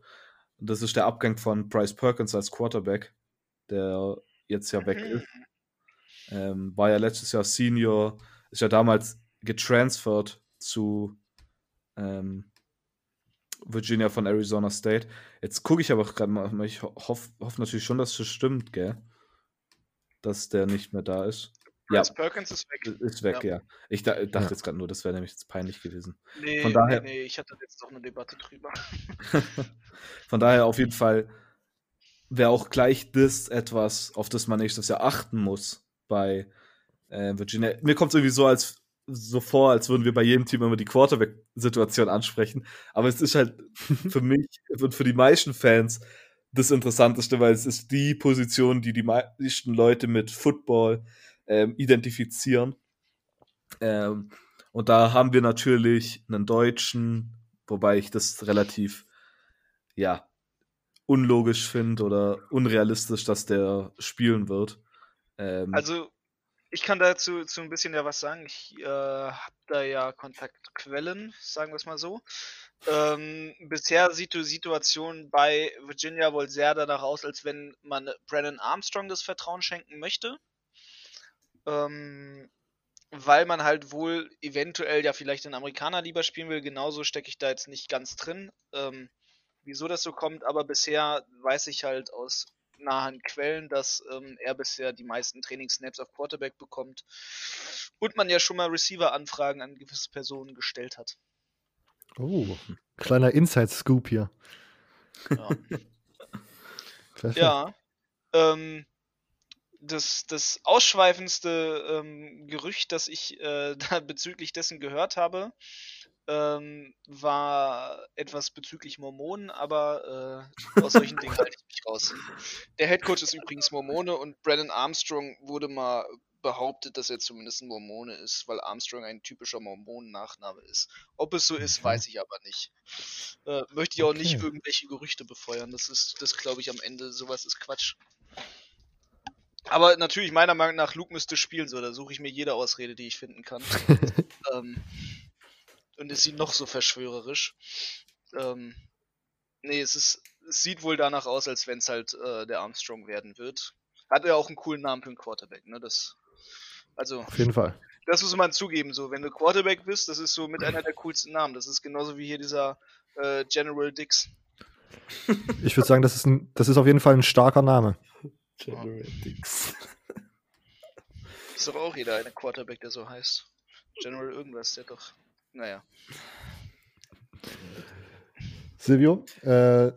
Das ist der Abgang von Bryce Perkins als Quarterback, der jetzt ja weg ist. Ähm, war ja letztes Jahr Senior, ist ja damals getransfert zu ähm, Virginia von Arizona State. Jetzt gucke ich aber gerade mal, ich hoffe hoff natürlich schon, dass das stimmt, gell? Dass der nicht mehr da ist. Chris ja. Perkins ist weg. Ist weg, ja. ja. Ich da, dachte ja. jetzt gerade nur, das wäre nämlich jetzt peinlich gewesen. Nee, Von daher, nee, nee, ich hatte jetzt doch eine Debatte drüber. [LAUGHS] Von daher auf jeden Fall wäre auch gleich das etwas, auf das man nächstes Jahr achten muss bei äh, Virginia. Mir kommt es irgendwie so als so vor, als würden wir bei jedem Team immer die Quarterback-Situation ansprechen. Aber es ist halt [LAUGHS] für mich und für die meisten Fans das Interessanteste, weil es ist die Position, die die meisten Leute mit Football ähm, identifizieren. Ähm, und da haben wir natürlich einen Deutschen, wobei ich das relativ, ja, unlogisch finde oder unrealistisch, dass der spielen wird. Ähm, also, ich kann dazu zu ein bisschen ja was sagen. Ich äh, habe da ja Kontaktquellen, sagen wir es mal so. Ähm, bisher sieht die Situation bei Virginia wohl sehr danach aus, als wenn man Brennan Armstrong das Vertrauen schenken möchte ähm, weil man halt wohl eventuell ja vielleicht den Amerikaner lieber spielen will. Genauso stecke ich da jetzt nicht ganz drin, ähm, wieso das so kommt, aber bisher weiß ich halt aus nahen Quellen, dass ähm, er bisher die meisten Trainingssnaps auf Quarterback bekommt und man ja schon mal Receiver-Anfragen an gewisse Personen gestellt hat. Oh, kleiner Inside-Scoop hier. Ja. [LAUGHS] Ja. Ähm, das, das ausschweifendste ähm, Gerücht, das ich äh, [LAUGHS] da bezüglich dessen gehört habe, ähm, war etwas bezüglich Mormonen, aber äh, aus solchen Dingen halte ich mich raus. Der Headcoach ist übrigens Mormone und Brandon Armstrong wurde mal behauptet, dass er zumindest ein Mormone ist, weil Armstrong ein typischer Mormonen-Nachname ist. Ob es so ist, Okay. weiß ich aber nicht. Äh, möchte ich auch nicht Okay. irgendwelche Gerüchte befeuern. Das ist, das glaube ich am Ende, sowas ist Quatsch. Aber natürlich, meiner Meinung nach, Luke müsste spielen, so, da suche ich mir jede Ausrede, die ich finden kann. [LAUGHS] ähm, und ist sie noch so verschwörerisch. Ähm, nee, es ist, es sieht wohl danach aus, als wenn es halt äh, der Armstrong werden wird. Hat ja auch einen coolen Namen für einen Quarterback, ne? Das, also, Auf jeden Fall. das muss man zugeben, so, wenn du Quarterback bist, das ist so mit einer der coolsten Namen. Das ist genauso wie hier dieser äh, General Dix. Ich würde sagen, das ist, ein, das ist auf jeden Fall ein starker Name. Generatix. Ist doch auch jeder eine Quarterback, der so heißt. General irgendwas, der doch. Naja. Silvio, äh,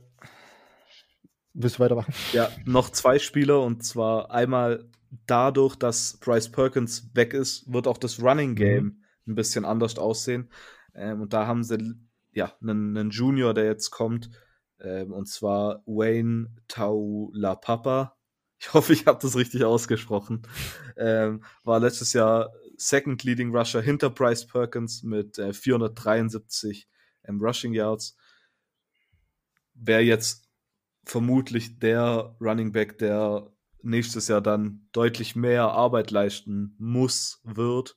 willst du weitermachen? Ja, noch zwei Spieler und zwar einmal dadurch, dass Bryce Perkins weg ist, wird auch das Running Game ein bisschen anders aussehen. Ähm, und da haben sie ja einen, einen Junior, der jetzt kommt, ähm, und zwar Wayne Taulapapa. Ich hoffe, ich habe das richtig ausgesprochen. Ähm, war letztes Jahr Second Leading Rusher hinter Bryce Perkins mit äh, 473 ähm, Rushing Yards. Wäre jetzt vermutlich der Running Back, der nächstes Jahr dann deutlich mehr Arbeit leisten muss, wird,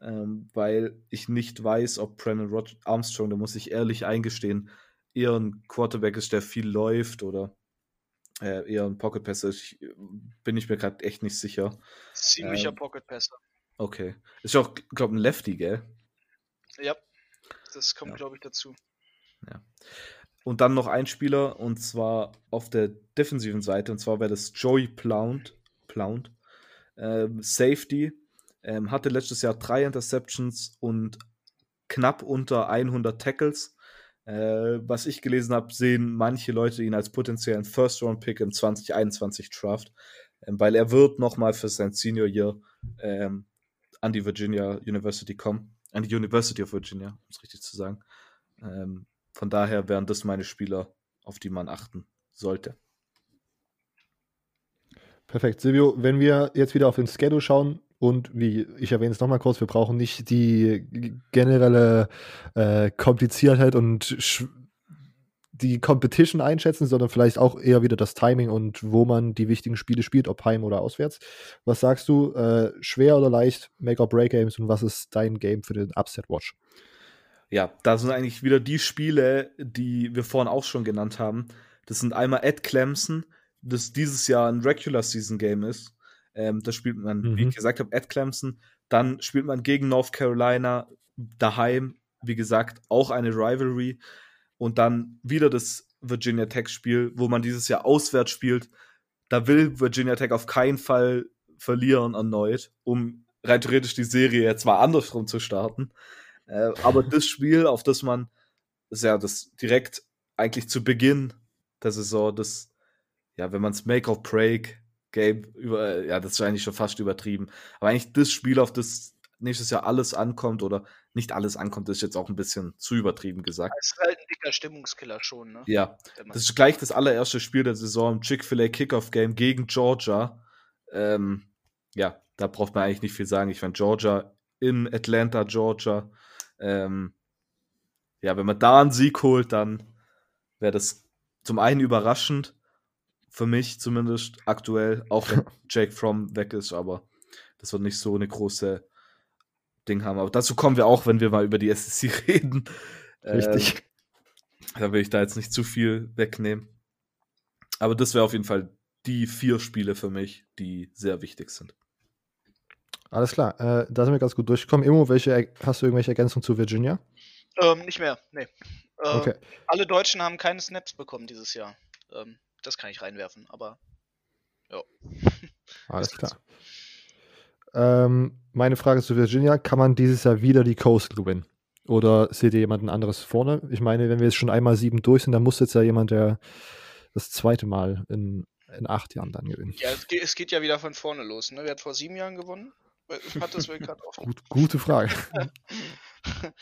ähm, weil ich nicht weiß, ob Brandon Rod Armstrong, da muss ich ehrlich eingestehen, eher ein Quarterback ist, der viel läuft oder äh, eher ein Pocket Passer. ist. Ich, bin ich mir gerade echt nicht sicher. Ziemlicher Ähm. Pocket Passer. Okay. Ist ja auch, glaube ein Lefty, gell? Ja. Das kommt, Ja. glaube ich, dazu. Und dann noch ein Spieler, und zwar auf der defensiven Seite, und zwar wäre das Joey Plount. Plount. Ähm, Safety. Ähm, hatte letztes Jahr drei Interceptions und knapp unter 100 Tackles. Äh, was ich gelesen habe, sehen manche Leute ihn als potenziellen First-Round-Pick im 2021 Draft, ähm, weil er wird nochmal für sein Senior Year ähm, an die Virginia University kommen. An die University of Virginia, um es richtig zu sagen. Ähm, von daher wären das meine Spieler, auf die man achten sollte. Perfekt. Silvio, wenn wir jetzt wieder auf den Schedule schauen und wie ich erwähne es nochmal kurz, wir brauchen nicht die generelle äh, Kompliziertheit und die Competition einschätzen, sondern vielleicht auch eher wieder das Timing und wo man die wichtigen Spiele spielt, ob heim oder auswärts. Was sagst du, äh, schwer oder leicht, Make-or-Break-Games und was ist dein Game für den Upset-Watch? Ja, da sind eigentlich wieder die Spiele, die wir vorhin auch schon genannt haben. Das sind einmal at Clemson, das dieses Jahr ein Regular Season Game ist. Ähm, da spielt man, wie Mhm. ich gesagt habe, at Clemson. Dann spielt man gegen North Carolina daheim, wie gesagt, auch eine Rivalry. Und dann wieder das Virginia Tech Spiel, wo man dieses Jahr auswärts spielt. Da will Virginia Tech auf keinen Fall verlieren erneut, um rein theoretisch die Serie jetzt mal andersrum zu starten. Äh, aber das Spiel, auf das man, das ist ja das direkt eigentlich zu Beginn der Saison, das, ja, wenn man es Make or Break Game über, ja, das ist eigentlich schon fast übertrieben. Aber eigentlich das Spiel, auf das nächstes Jahr alles ankommt oder nicht alles ankommt, ist jetzt auch ein bisschen zu übertrieben gesagt. Das ist halt ein dicker Stimmungskiller schon, ne? Ja, das ist gleich das allererste Spiel der Saison im Chick-fil-A Kickoff Game gegen Georgia. Ähm, ja, da braucht man eigentlich nicht viel sagen. Ich fand Georgia in Atlanta, Georgia. Ähm, ja, wenn man da einen Sieg holt, dann wäre das zum einen überraschend, für mich zumindest aktuell, auch wenn [LAUGHS] Jake Fromm weg ist, aber das wird nicht so eine große Ding haben. Aber dazu kommen wir auch, wenn wir mal über die SEC [LAUGHS] reden. Richtig. Ähm, da will ich da jetzt nicht zu viel wegnehmen. Aber das wäre auf jeden Fall die vier Spiele für mich, die sehr wichtig sind. Alles klar, äh, da sind wir ganz gut durchgekommen. Immo, welche, hast du irgendwelche Ergänzungen zu Virginia? Ähm, nicht mehr, nee. Äh, Okay. Alle Deutschen haben keine Snaps bekommen dieses Jahr. Ähm, das kann ich reinwerfen, aber Ja. Alles [LAUGHS] klar. Ähm, meine Frage zu Virginia: Kann man dieses Jahr wieder die Coastal gewinnen? Oder seht ihr jemanden anderes vorne? Ich meine, wenn wir jetzt schon einmal sieben durch sind, dann muss jetzt ja jemand, der das zweite Mal in, in acht Jahren dann gewinnen. Ja, es geht, es geht ja wieder von vorne los. Ne? Wer hat vor sieben Jahren gewonnen? Hat das gerade [LAUGHS] auf. Gut, gute Frage. [LAUGHS]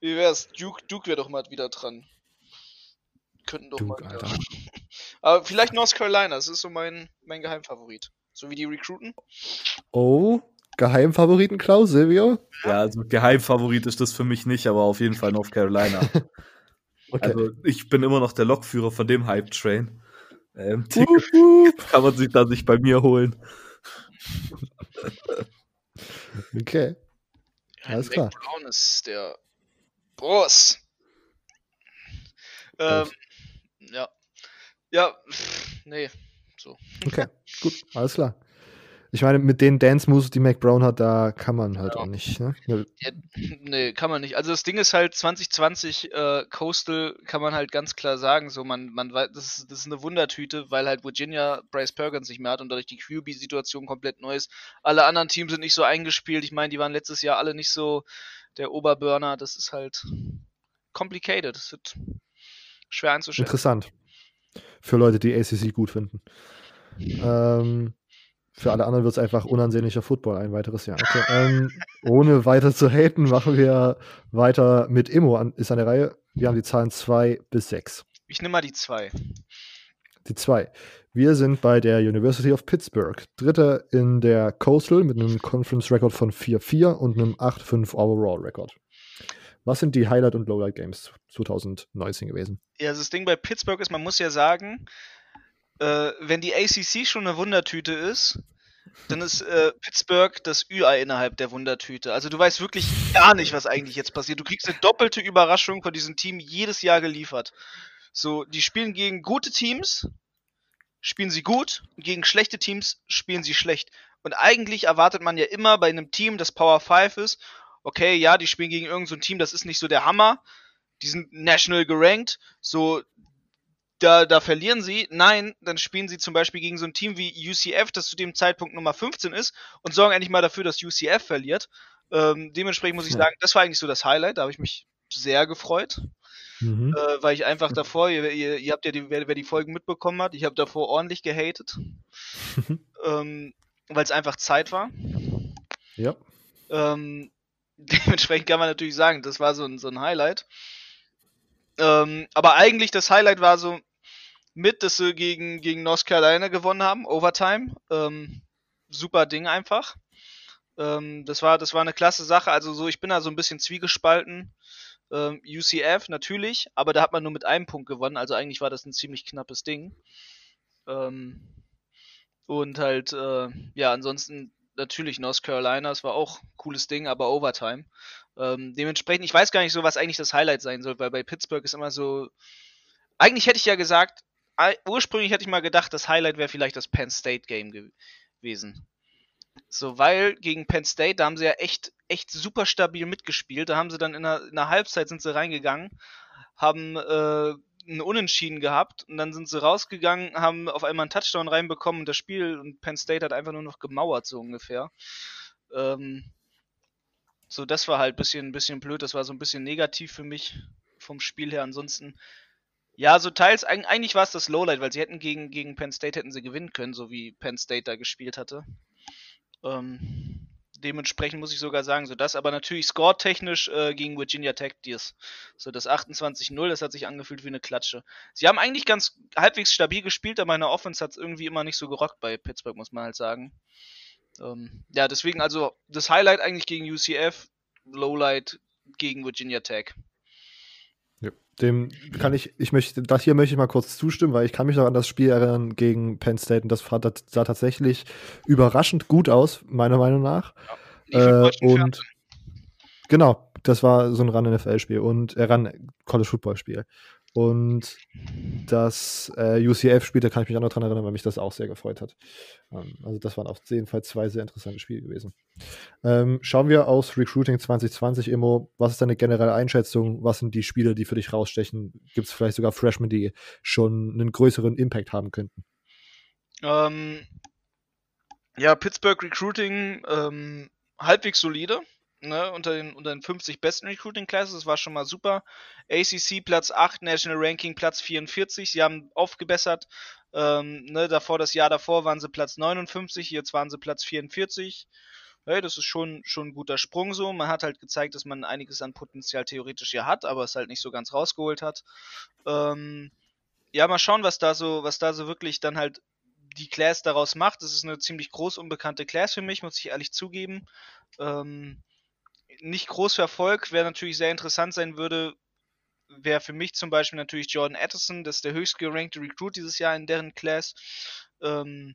Wie wär's? Duke, Duke wäre doch mal wieder dran. Könnten doch Duke, mal. Alter. [LAUGHS] Aber vielleicht North Carolina, das ist so mein, mein Geheimfavorit. So wie die Recruiten. Oh, Geheimfavoriten, Klaus, Silvio? Ja, also Geheimfavorit ist das für mich nicht, aber auf jeden Fall North Carolina. [LAUGHS] Okay. Also ich bin immer noch der Lokführer von dem Hype-Train. Ähm, die Wup, wup. [LAUGHS] kann man sich da sich bei mir holen. [LAUGHS] Okay. Alles klar. Brown ist der Boss. Ähm, ja. Ja, pff, nee. So. Okay, [LAUGHS] gut, alles klar. Ich meine, mit den Dance Moves, die Mac Brown hat, da kann man halt Ja. auch nicht. Ne? Ja, [LAUGHS] nee, kann man nicht. Also das Ding ist halt 2020 äh, Coastal kann man halt ganz klar sagen, so man man weiß, das ist, das ist eine Wundertüte, weil halt Virginia Bryce Perkins nicht mehr hat und dadurch die QB Situation komplett neu ist. Alle anderen Teams sind nicht so eingespielt. Ich meine, die waren letztes Jahr alle nicht so der Oberburner, das ist halt complicated. Das wird schwer einzuschätzen. Interessant. Für Leute, die ACC gut finden. [LAUGHS] Ähm, für alle anderen wird es einfach unansehnlicher Football ein weiteres Jahr. Okay, ähm, ohne weiter zu haten, machen wir weiter mit Immo an, ist an der Reihe. Wir haben die Zahlen 2 bis 6. Ich nehme mal die zwei. Die 2. Wir sind bei der University of Pittsburgh. Dritter in der Coastal mit einem Conference Record von 4-4 und einem 8-5 Overall Record. Was sind die Highlight- und Lowlight-Games 2019 gewesen? Ja, das Ding bei Pittsburgh ist, man muss ja sagen, äh, wenn die ACC schon eine Wundertüte ist, dann ist äh, Pittsburgh das Ü-Ei innerhalb der Wundertüte. Also du weißt wirklich gar nicht, was eigentlich jetzt passiert. Du kriegst eine doppelte Überraschung von diesem Team jedes Jahr geliefert. So, die spielen gegen gute Teams, spielen sie gut, gegen schlechte Teams spielen sie schlecht. Und eigentlich erwartet man ja immer bei einem Team, das Power 5 ist, okay, ja, die spielen gegen irgendein so ein Team, das ist nicht so der Hammer, die sind national gerankt, so da, da verlieren sie. Nein, dann spielen sie zum Beispiel gegen so ein Team wie UCF, das zu dem Zeitpunkt Nummer 15 ist, und sorgen endlich mal dafür, dass UCF verliert. Ähm, dementsprechend muss ich sagen, das war eigentlich so das Highlight, da habe ich mich sehr gefreut, Mhm. äh, weil ich einfach davor, ihr, ihr, ihr habt ja die, wer, wer die Folgen mitbekommen hat, ich habe davor ordentlich gehatet, [LAUGHS] ähm, weil es einfach Zeit war. Ja. Ähm, dementsprechend kann man natürlich sagen, das war so ein, so ein Highlight. Ähm, aber eigentlich das Highlight war so mit, dass sie gegen, gegen North Carolina gewonnen haben, Overtime. Ähm, super Ding einfach. Ähm, das, war, das war eine klasse Sache. Also so, ich bin da so ein bisschen zwiegespalten. Ähm, UCF natürlich, aber da hat man nur mit einem Punkt gewonnen. Also eigentlich war das ein ziemlich knappes Ding. Ähm, und halt, äh, ja, ansonsten natürlich North Carolina, das war auch ein cooles Ding, aber Overtime. Ähm, dementsprechend, ich weiß gar nicht so, was eigentlich das Highlight sein soll, weil bei Pittsburgh ist immer so. Eigentlich hätte ich ja gesagt, ursprünglich hätte ich mal gedacht, das Highlight wäre vielleicht das Penn State Game ge gewesen. So, weil gegen Penn State, da haben sie ja echt, echt super stabil mitgespielt. Da haben sie dann in der, in der Halbzeit sind sie reingegangen, haben äh, einen Unentschieden gehabt und dann sind sie rausgegangen, haben auf einmal einen Touchdown reinbekommen und das Spiel und Penn State hat einfach nur noch gemauert, so ungefähr. Ähm, so, das war halt ein bisschen, bisschen blöd, das war so ein bisschen negativ für mich vom Spiel her. Ansonsten, ja, so teils, eig- eigentlich war es das Lowlight, weil sie hätten gegen, gegen Penn State hätten sie gewinnen können, so wie Penn State da gespielt hatte. Ähm, dementsprechend muss ich sogar sagen, so das, aber natürlich score-technisch äh, gegen Virginia Tech Deers. So das 28-0, das hat sich angefühlt wie eine Klatsche. Sie haben eigentlich ganz halbwegs stabil gespielt, aber in der Offense hat es irgendwie immer nicht so gerockt bei Pittsburgh, muss man halt sagen. Ähm, ja, deswegen also das Highlight eigentlich gegen UCF, Lowlight gegen Virginia Tech. Ja, dem kann ich, ich möchte, das hier möchte ich mal kurz zustimmen, weil ich kann mich noch an das Spiel erinnern gegen Penn State und das sah, das sah tatsächlich überraschend gut aus, meiner Meinung nach. Im Äh, und Fernsehen. genau, das war so ein Run-NFL-Spiel und äh, Run-College-Football-Spiel. Und das äh, UCF-Spiel, da kann ich mich auch noch dran erinnern, weil mich das auch sehr gefreut hat. Ähm, also das waren auf jeden Fall zwei sehr interessante Spiele gewesen. Ähm, schauen wir aus Recruiting 2020, Immo. Was ist deine generelle Einschätzung? Was sind die Spiele, die für dich rausstechen? Gibt es vielleicht sogar Freshmen, die schon einen größeren Impact haben könnten? Ähm, ja, Pittsburgh Recruiting ähm, halbwegs solide. Ne, unter, den, unter den 50 besten Recruiting Classes, das war schon mal super. ACC Platz 8, National Ranking Platz 44, sie haben aufgebessert. Ähm, ne, davor, das Jahr davor waren sie Platz 59, jetzt waren sie Platz 44. Hey, das ist schon, schon ein guter Sprung so. Man hat halt gezeigt, dass man einiges an Potenzial theoretisch hier hat, aber es halt nicht so ganz rausgeholt hat. Ähm, ja, mal schauen, was da so, was da so wirklich dann halt die Class daraus macht. Das ist eine ziemlich groß unbekannte Class für mich, muss ich ehrlich zugeben. Ähm, nicht groß für Erfolg, wer natürlich sehr interessant sein würde, wäre für mich zum Beispiel natürlich Jordan Addison, das ist der höchst gerankte Recruit dieses Jahr in deren Class. Ähm,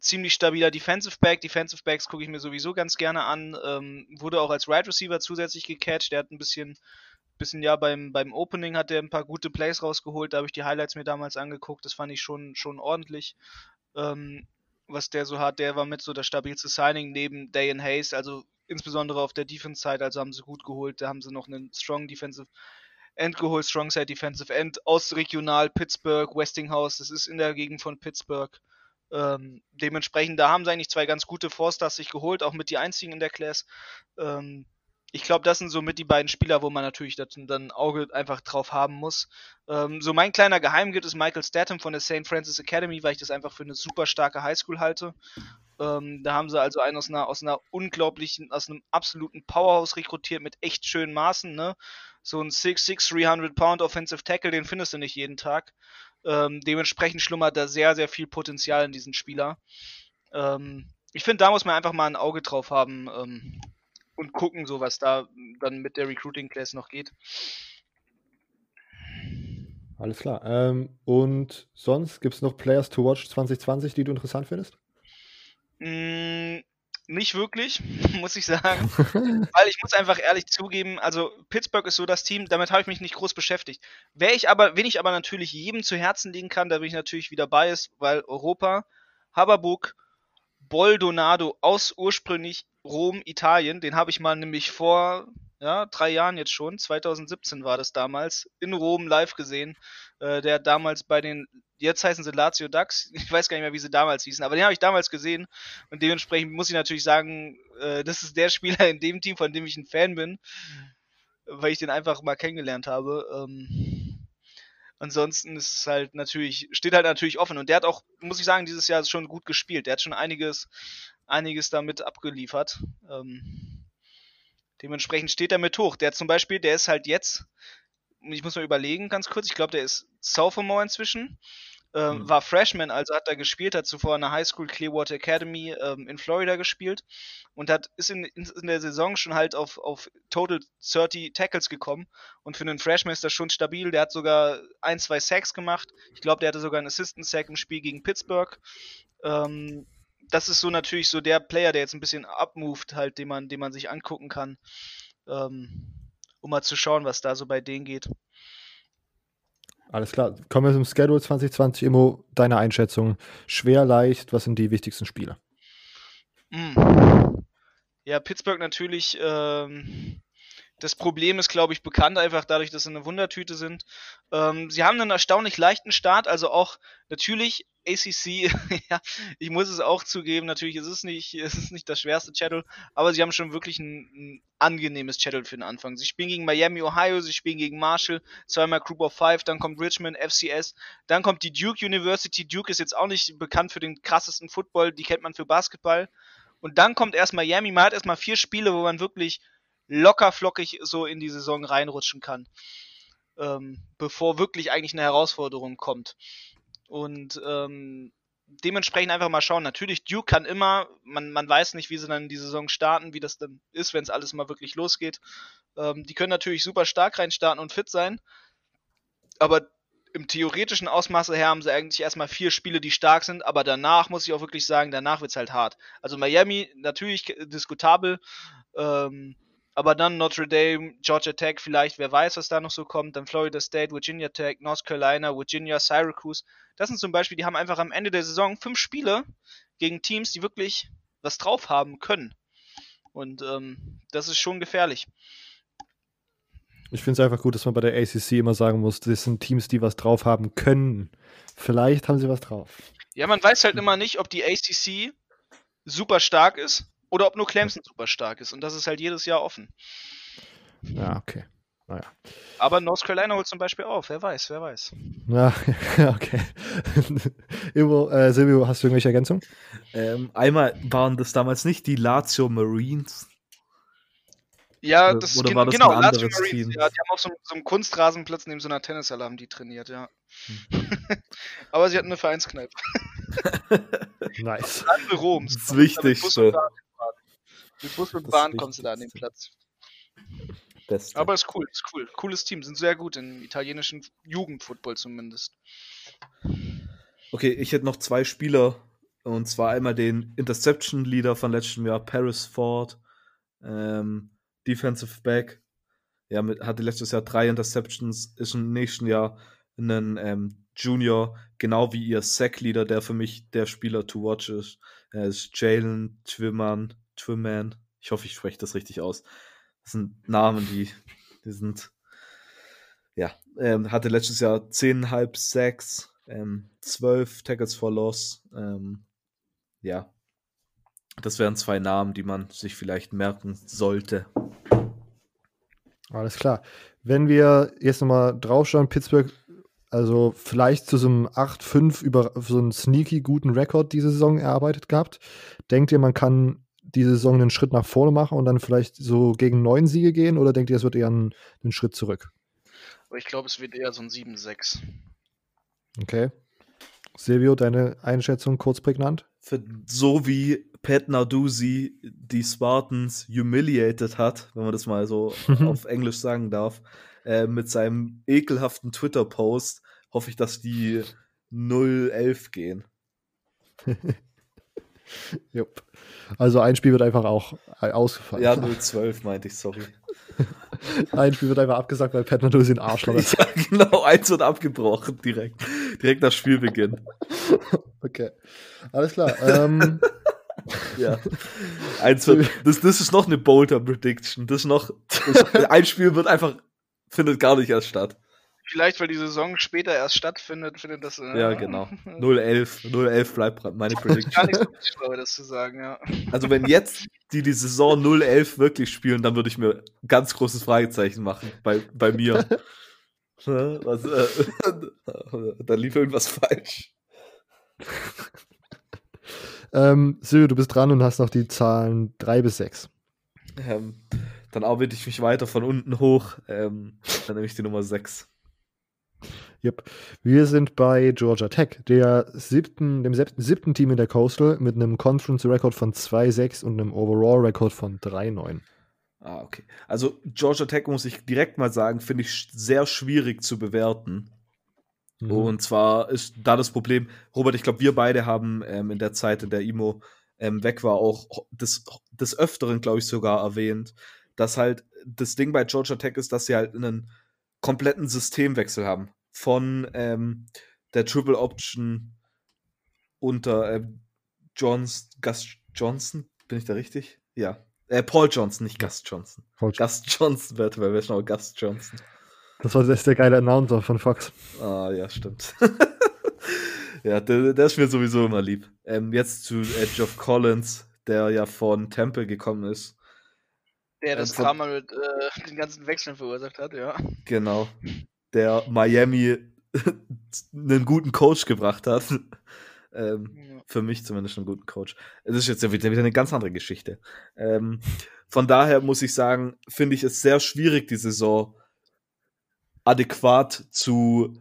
ziemlich stabiler Defensive Back. Defensive Backs gucke ich mir sowieso ganz gerne an. Ähm, wurde auch als Wide right Receiver zusätzlich gecatcht. Der hat ein bisschen, bisschen ja beim, beim Opening hat er ein paar gute Plays rausgeholt. Da habe ich die Highlights mir damals angeguckt. Das fand ich schon, schon ordentlich. Ähm, was der so hat, der war mit so das stabilste Signing neben Dayan Hayes, also insbesondere auf der Defense-Side, also haben sie gut geholt. Da haben sie noch einen Strong Defensive End geholt, Strong Side Defensive End aus regional Pittsburgh, Westinghouse, das ist in der Gegend von Pittsburgh. Ähm, dementsprechend, da haben sie eigentlich zwei ganz gute Forsters sich geholt, auch mit die einzigen in der Class. Ähm, ich glaube, das sind so mit die beiden Spieler, wo man natürlich dann ein Auge einfach drauf haben muss. Ähm, so mein kleiner Geheimgift ist Michael Statham von der St. Francis Academy, weil ich das einfach für eine super starke Highschool halte. Ähm, da haben sie also einen aus einer, aus einer unglaublichen, aus einem absoluten Powerhouse rekrutiert mit echt schönen Maßen. Ne? So ein 6'6, 300 Pound Offensive Tackle, den findest du nicht jeden Tag. Ähm, dementsprechend schlummert da sehr, sehr viel Potenzial in diesen Spieler. Ähm, ich finde, da muss man einfach mal ein Auge drauf haben ähm, und gucken, so was da dann mit der Recruiting Class noch geht. Alles klar. Ähm, und sonst gibt es noch Players to Watch 2020, die du interessant findest? Mm, nicht wirklich, [LAUGHS] muss ich sagen. [LAUGHS] Weil ich muss einfach ehrlich zugeben, also Pittsburgh ist so das Team, damit habe ich mich nicht groß beschäftigt. Wer ich aber, wen ich aber natürlich jedem zu Herzen legen kann, da bin ich natürlich wieder bei ist, weil Europa, Haberbuck, Boldonado aus ursprünglich Rom, Italien, den habe ich mal nämlich vor ja, drei Jahren jetzt schon, 2017 war das damals, in Rom live gesehen. Äh, der damals bei den jetzt heißen sie Lazio Ducks. [LAUGHS] Ich weiß gar nicht mehr, wie sie damals hießen, aber den habe ich damals gesehen. Und dementsprechend muss ich natürlich sagen, äh, das ist der [LAUGHS] Spieler in dem Team, von dem ich ein Fan bin, weil ich den einfach mal kennengelernt habe. Ähm, ansonsten ist halt natürlich, steht halt natürlich offen. Und der hat auch, muss ich sagen, dieses Jahr schon gut gespielt. Der hat schon einiges, einiges damit abgeliefert. Ähm, dementsprechend steht er mit hoch. Der zum Beispiel, der ist halt jetzt, ich muss mal überlegen ganz kurz, ich glaube, der ist Sophomore inzwischen ähm, mhm. war Freshman, also hat er gespielt, hat zuvor in der High School Clearwater Academy ähm, in Florida gespielt und hat ist in, in, in, der Saison schon halt auf, auf Total 30 Tackles gekommen und für einen Freshman ist das schon stabil. Der hat sogar ein, zwei Sacks gemacht. Ich glaube, der hatte sogar einen Assistant Sack im Spiel gegen Pittsburgh. Ähm, das ist so natürlich so der Player, der jetzt ein bisschen abmoved, halt, den man, den man sich angucken kann, ähm, um mal zu schauen, was da so bei denen geht. Alles klar. Kommen wir zum Schedule 2020. Immo, deine Einschätzung. Schwer, leicht, was sind die wichtigsten Spiele? Mm. Ja, Pittsburgh natürlich. Ähm, das Problem ist, glaube ich, bekannt, einfach dadurch, dass sie eine Wundertüte sind. Ähm, sie haben einen erstaunlich leichten Start, also auch natürlich ACC, [LAUGHS] ja, ich muss es auch zugeben, natürlich ist es nicht, [LAUGHS] es ist nicht das schwerste Channel, aber sie haben schon wirklich ein, ein angenehmes Channel für den Anfang. Sie spielen gegen Miami, Ohio, sie spielen gegen Marshall, zweimal Group of Five, dann kommt Richmond, FCS, dann kommt die Duke University. Duke ist jetzt auch nicht bekannt für den krassesten Football, die kennt man für Basketball. Und dann kommt erst Miami, man hat erstmal vier Spiele, wo man wirklich locker flockig so in die Saison reinrutschen kann. Ähm, bevor wirklich eigentlich eine Herausforderung kommt. Und ähm, dementsprechend einfach mal schauen. Natürlich, Duke kann immer, man, man weiß nicht, wie sie dann die Saison starten, wie das dann ist, wenn es alles mal wirklich losgeht. Ähm, die können natürlich super stark reinstarten und fit sein. Aber im theoretischen Ausmaße her haben sie eigentlich erstmal vier Spiele, die stark sind, aber danach muss ich auch wirklich sagen, danach wird es halt hart. Also Miami natürlich diskutabel, ähm, aber dann Notre Dame, Georgia Tech vielleicht, wer weiß, was da noch so kommt. Dann Florida State, Virginia Tech, North Carolina, Virginia, Syracuse. Das sind zum Beispiel, die haben einfach am Ende der Saison fünf Spiele gegen Teams, die wirklich was drauf haben können. Und ähm, das ist schon gefährlich. Ich finde es einfach gut, dass man bei der ACC immer sagen muss, das sind Teams, die was drauf haben können. Vielleicht haben sie was drauf. Ja, man weiß halt immer nicht, ob die ACC super stark ist oder ob nur Clemson super stark ist. Und das ist halt jedes Jahr offen. Ja, okay. Naja. Aber North Carolina holt zum Beispiel auf. Wer weiß, wer weiß. Ja, [LAUGHS] okay. Ivo, äh, Silvio, hast du irgendwelche Ergänzungen? Ähm, einmal waren das damals nicht die Lazio Marines. Ja, das oder war das genau, ein Lazio Marines, Team? ja, die haben auf so, so einem Kunstrasenplatz neben so einer Tennishalle haben die trainiert, ja. Hm. [LAUGHS] Aber sie hatten eine Vereinskneipe. [LAUGHS] Nice. Roms. Das Bus und Bahn, mit Bus und Bahn kommst du da an den. Platz. Beste. Aber ist cool, ist cool. Cooles Team, sind sehr gut im italienischen Jugendfootball zumindest. Okay, ich hätte noch zwei Spieler. Und zwar einmal den Interception-Leader von letztem Jahr, Paris Ford. Ähm, Defensive Back. Ja, mit, hatte letztes Jahr drei Interceptions, ist im nächsten Jahr ein ähm, Junior, genau wie ihr Sack-Leader, der für mich der Spieler to watch ist. Er ist Jalen Twimman. Twimman. Ich hoffe, ich spreche das richtig aus. Das sind Namen, die, die sind. Ja, ähm, hatte letztes Jahr 10,5 Sacks, ähm, 12 Tackles for Loss. Ähm, ja, das wären zwei Namen, die man sich vielleicht merken sollte. Alles klar. Wenn wir jetzt nochmal draufschauen, Pittsburgh, also vielleicht zu so einem 8-5 über so einen sneaky guten Rekord diese Saison erarbeitet gehabt. Denkt ihr, man kann diese Saison einen Schritt nach vorne machen und dann vielleicht so gegen neun Siege gehen oder denkt ihr, es wird eher ein, einen Schritt zurück? Ich glaube, es wird eher so ein 7-6. Okay. Silvio, deine Einschätzung kurz prägnant? Für, so wie Pat Narduzzi die Spartans humiliated hat, wenn man das mal so [LAUGHS] auf Englisch sagen darf, äh, mit seinem ekelhaften Twitter-Post, hoffe ich, dass die 0-11 gehen. [LAUGHS] [LAUGHS] Jupp. Also ein Spiel wird einfach auch äh, ausgefallen. Ja, [LAUGHS] 0-12 meinte ich, sorry. Ein Spiel wird einfach abgesagt, weil Pat Narduzzi ein Arschloch ist. [LAUGHS] ja, genau, eins wird abgebrochen direkt. Direkt nach Spielbeginn. Okay. Alles klar. Ähm, Ja. Eins wird, das, das ist noch eine bolder Prediction. Das ist noch. Das, ein Spiel wird einfach. Findet gar nicht erst statt. Vielleicht, weil die Saison später erst stattfindet, findet das. Äh, Ja, genau. [LAUGHS] 0-11. 0-11 bleibt meine Gar Prediction. nicht so schlau, das zu sagen, ja. Also, wenn jetzt die die Saison 0-11 wirklich spielen, dann würde ich mir ein ganz großes Fragezeichen machen bei, bei mir. [LAUGHS] Ne? Was, äh, [LAUGHS] da lief irgendwas falsch. ähm, Silvio, du bist dran und hast noch die Zahlen 3 bis 6. Ähm, dann arbeite ich mich weiter von unten hoch. Ähm, dann nehme ich die Nummer 6. Yep. Wir sind bei Georgia Tech, der siebten, dem siebten, siebten Team in der Coastal mit einem Conference-Rekord von 2-6 und einem Overall-Rekord von 3-9. Ah, okay. Also Georgia Tech muss ich direkt mal sagen, finde ich sehr schwierig zu bewerten. Mhm. Und zwar ist da das Problem, Robert, ich glaube, wir beide haben ähm, in der Zeit, in der Imo ähm, weg war, auch des, des Öfteren, glaube ich, sogar erwähnt, dass halt das Ding bei Georgia Tech ist, dass sie halt einen kompletten Systemwechsel haben. Von ähm, der Triple Option unter ähm, Johns, Gus Johnson, bin ich da richtig? Ja. Äh, Paul Johnson, nicht Gus Johnson. Paul Gus Johnson, wer wer wäre schon auch Gus Johnson? Das war das ist der geile Announcer von Fox. Ah, ja, stimmt. [LAUGHS] ja, der, der ist mir sowieso immer lieb. Ähm, jetzt zu äh, Geoff Collins, der ja von Temple gekommen ist. Der das von- Drama mit äh, [LAUGHS] den ganzen Wechseln verursacht hat, ja. Genau. Der Miami [LAUGHS] einen guten Coach gebracht hat. ähm, Ja. für mich zumindest einen guten Coach. Es ist jetzt wieder, wieder eine ganz andere Geschichte. Ähm, von daher muss ich sagen, finde ich es sehr schwierig, die Saison adäquat zu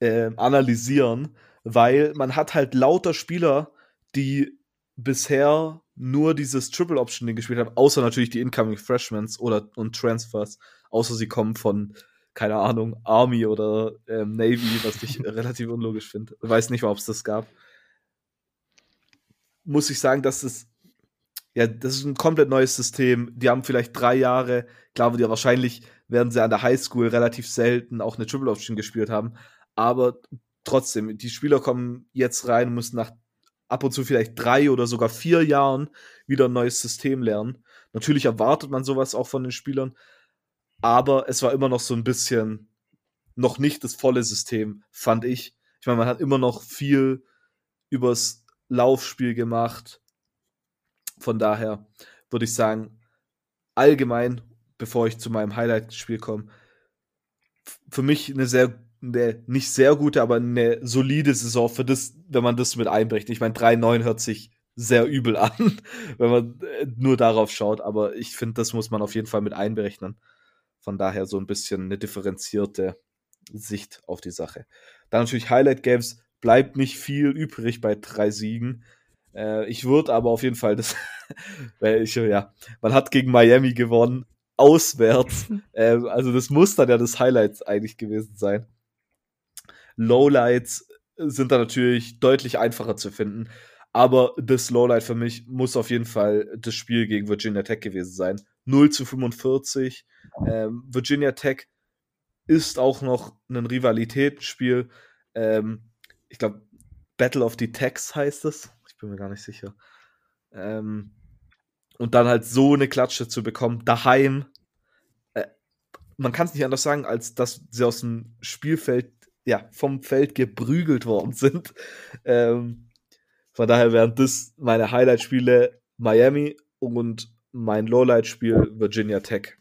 ähm, analysieren, weil man hat halt lauter Spieler, die bisher nur dieses Triple Option Ding gespielt haben, außer natürlich die Incoming Freshmans oder und Transfers, außer sie kommen von keine Ahnung Army oder ähm, Navy, was ich [LAUGHS] relativ unlogisch finde. Weiß nicht, ob es das gab. Muss ich sagen, dass es ja, das ist ein komplett neues System. Die haben vielleicht drei Jahre, klar, die wahrscheinlich werden sie an der Highschool relativ selten auch eine Triple Option gespielt haben, aber trotzdem, die Spieler kommen jetzt rein und müssen nach ab und zu vielleicht drei oder sogar vier Jahren wieder ein neues System lernen. Natürlich erwartet man sowas auch von den Spielern, aber es war immer noch so ein bisschen noch nicht das volle System, fand ich. Ich meine, man hat immer noch viel übers Laufspiel gemacht. Von daher würde ich sagen, allgemein, bevor ich zu meinem Highlight-Spiel komme, für mich eine sehr, eine nicht sehr gute, aber eine solide Saison für das, wenn man das mit einbricht. Ich meine, 3-9 hört sich sehr übel [LAUGHS] an, wenn man äh, nur darauf schaut, aber ich finde, das muss man auf jeden Fall mit einberechnen. Von daher so ein bisschen eine differenzierte Sicht auf die Sache. Dann natürlich Highlight Games, bleibt nicht viel übrig bei drei Siegen. Äh, ich würde aber auf jeden Fall das, [LAUGHS] weil ich, ja, man hat gegen Miami gewonnen, auswärts. [LAUGHS] äh, also das muss dann ja das Highlight eigentlich gewesen sein. Lowlights sind da natürlich deutlich einfacher zu finden. Aber das Lowlight für mich muss auf jeden Fall das Spiel gegen Virginia Tech gewesen sein. 0 zu 45. Ähm, Virginia Tech ist auch noch ein Rivalitätsspiel. Ähm, ich glaube, Battle of the Techs heißt es. Ich bin mir gar nicht sicher. Ähm, und dann halt so eine Klatsche zu bekommen, daheim. Äh, man kann es nicht anders sagen, als dass sie aus dem Spielfeld, ja, vom Feld geprügelt worden [LAUGHS] sind. Ähm, von daher wären das meine Highlight-Spiele Miami und mein Lowlight-Spiel Virginia Tech.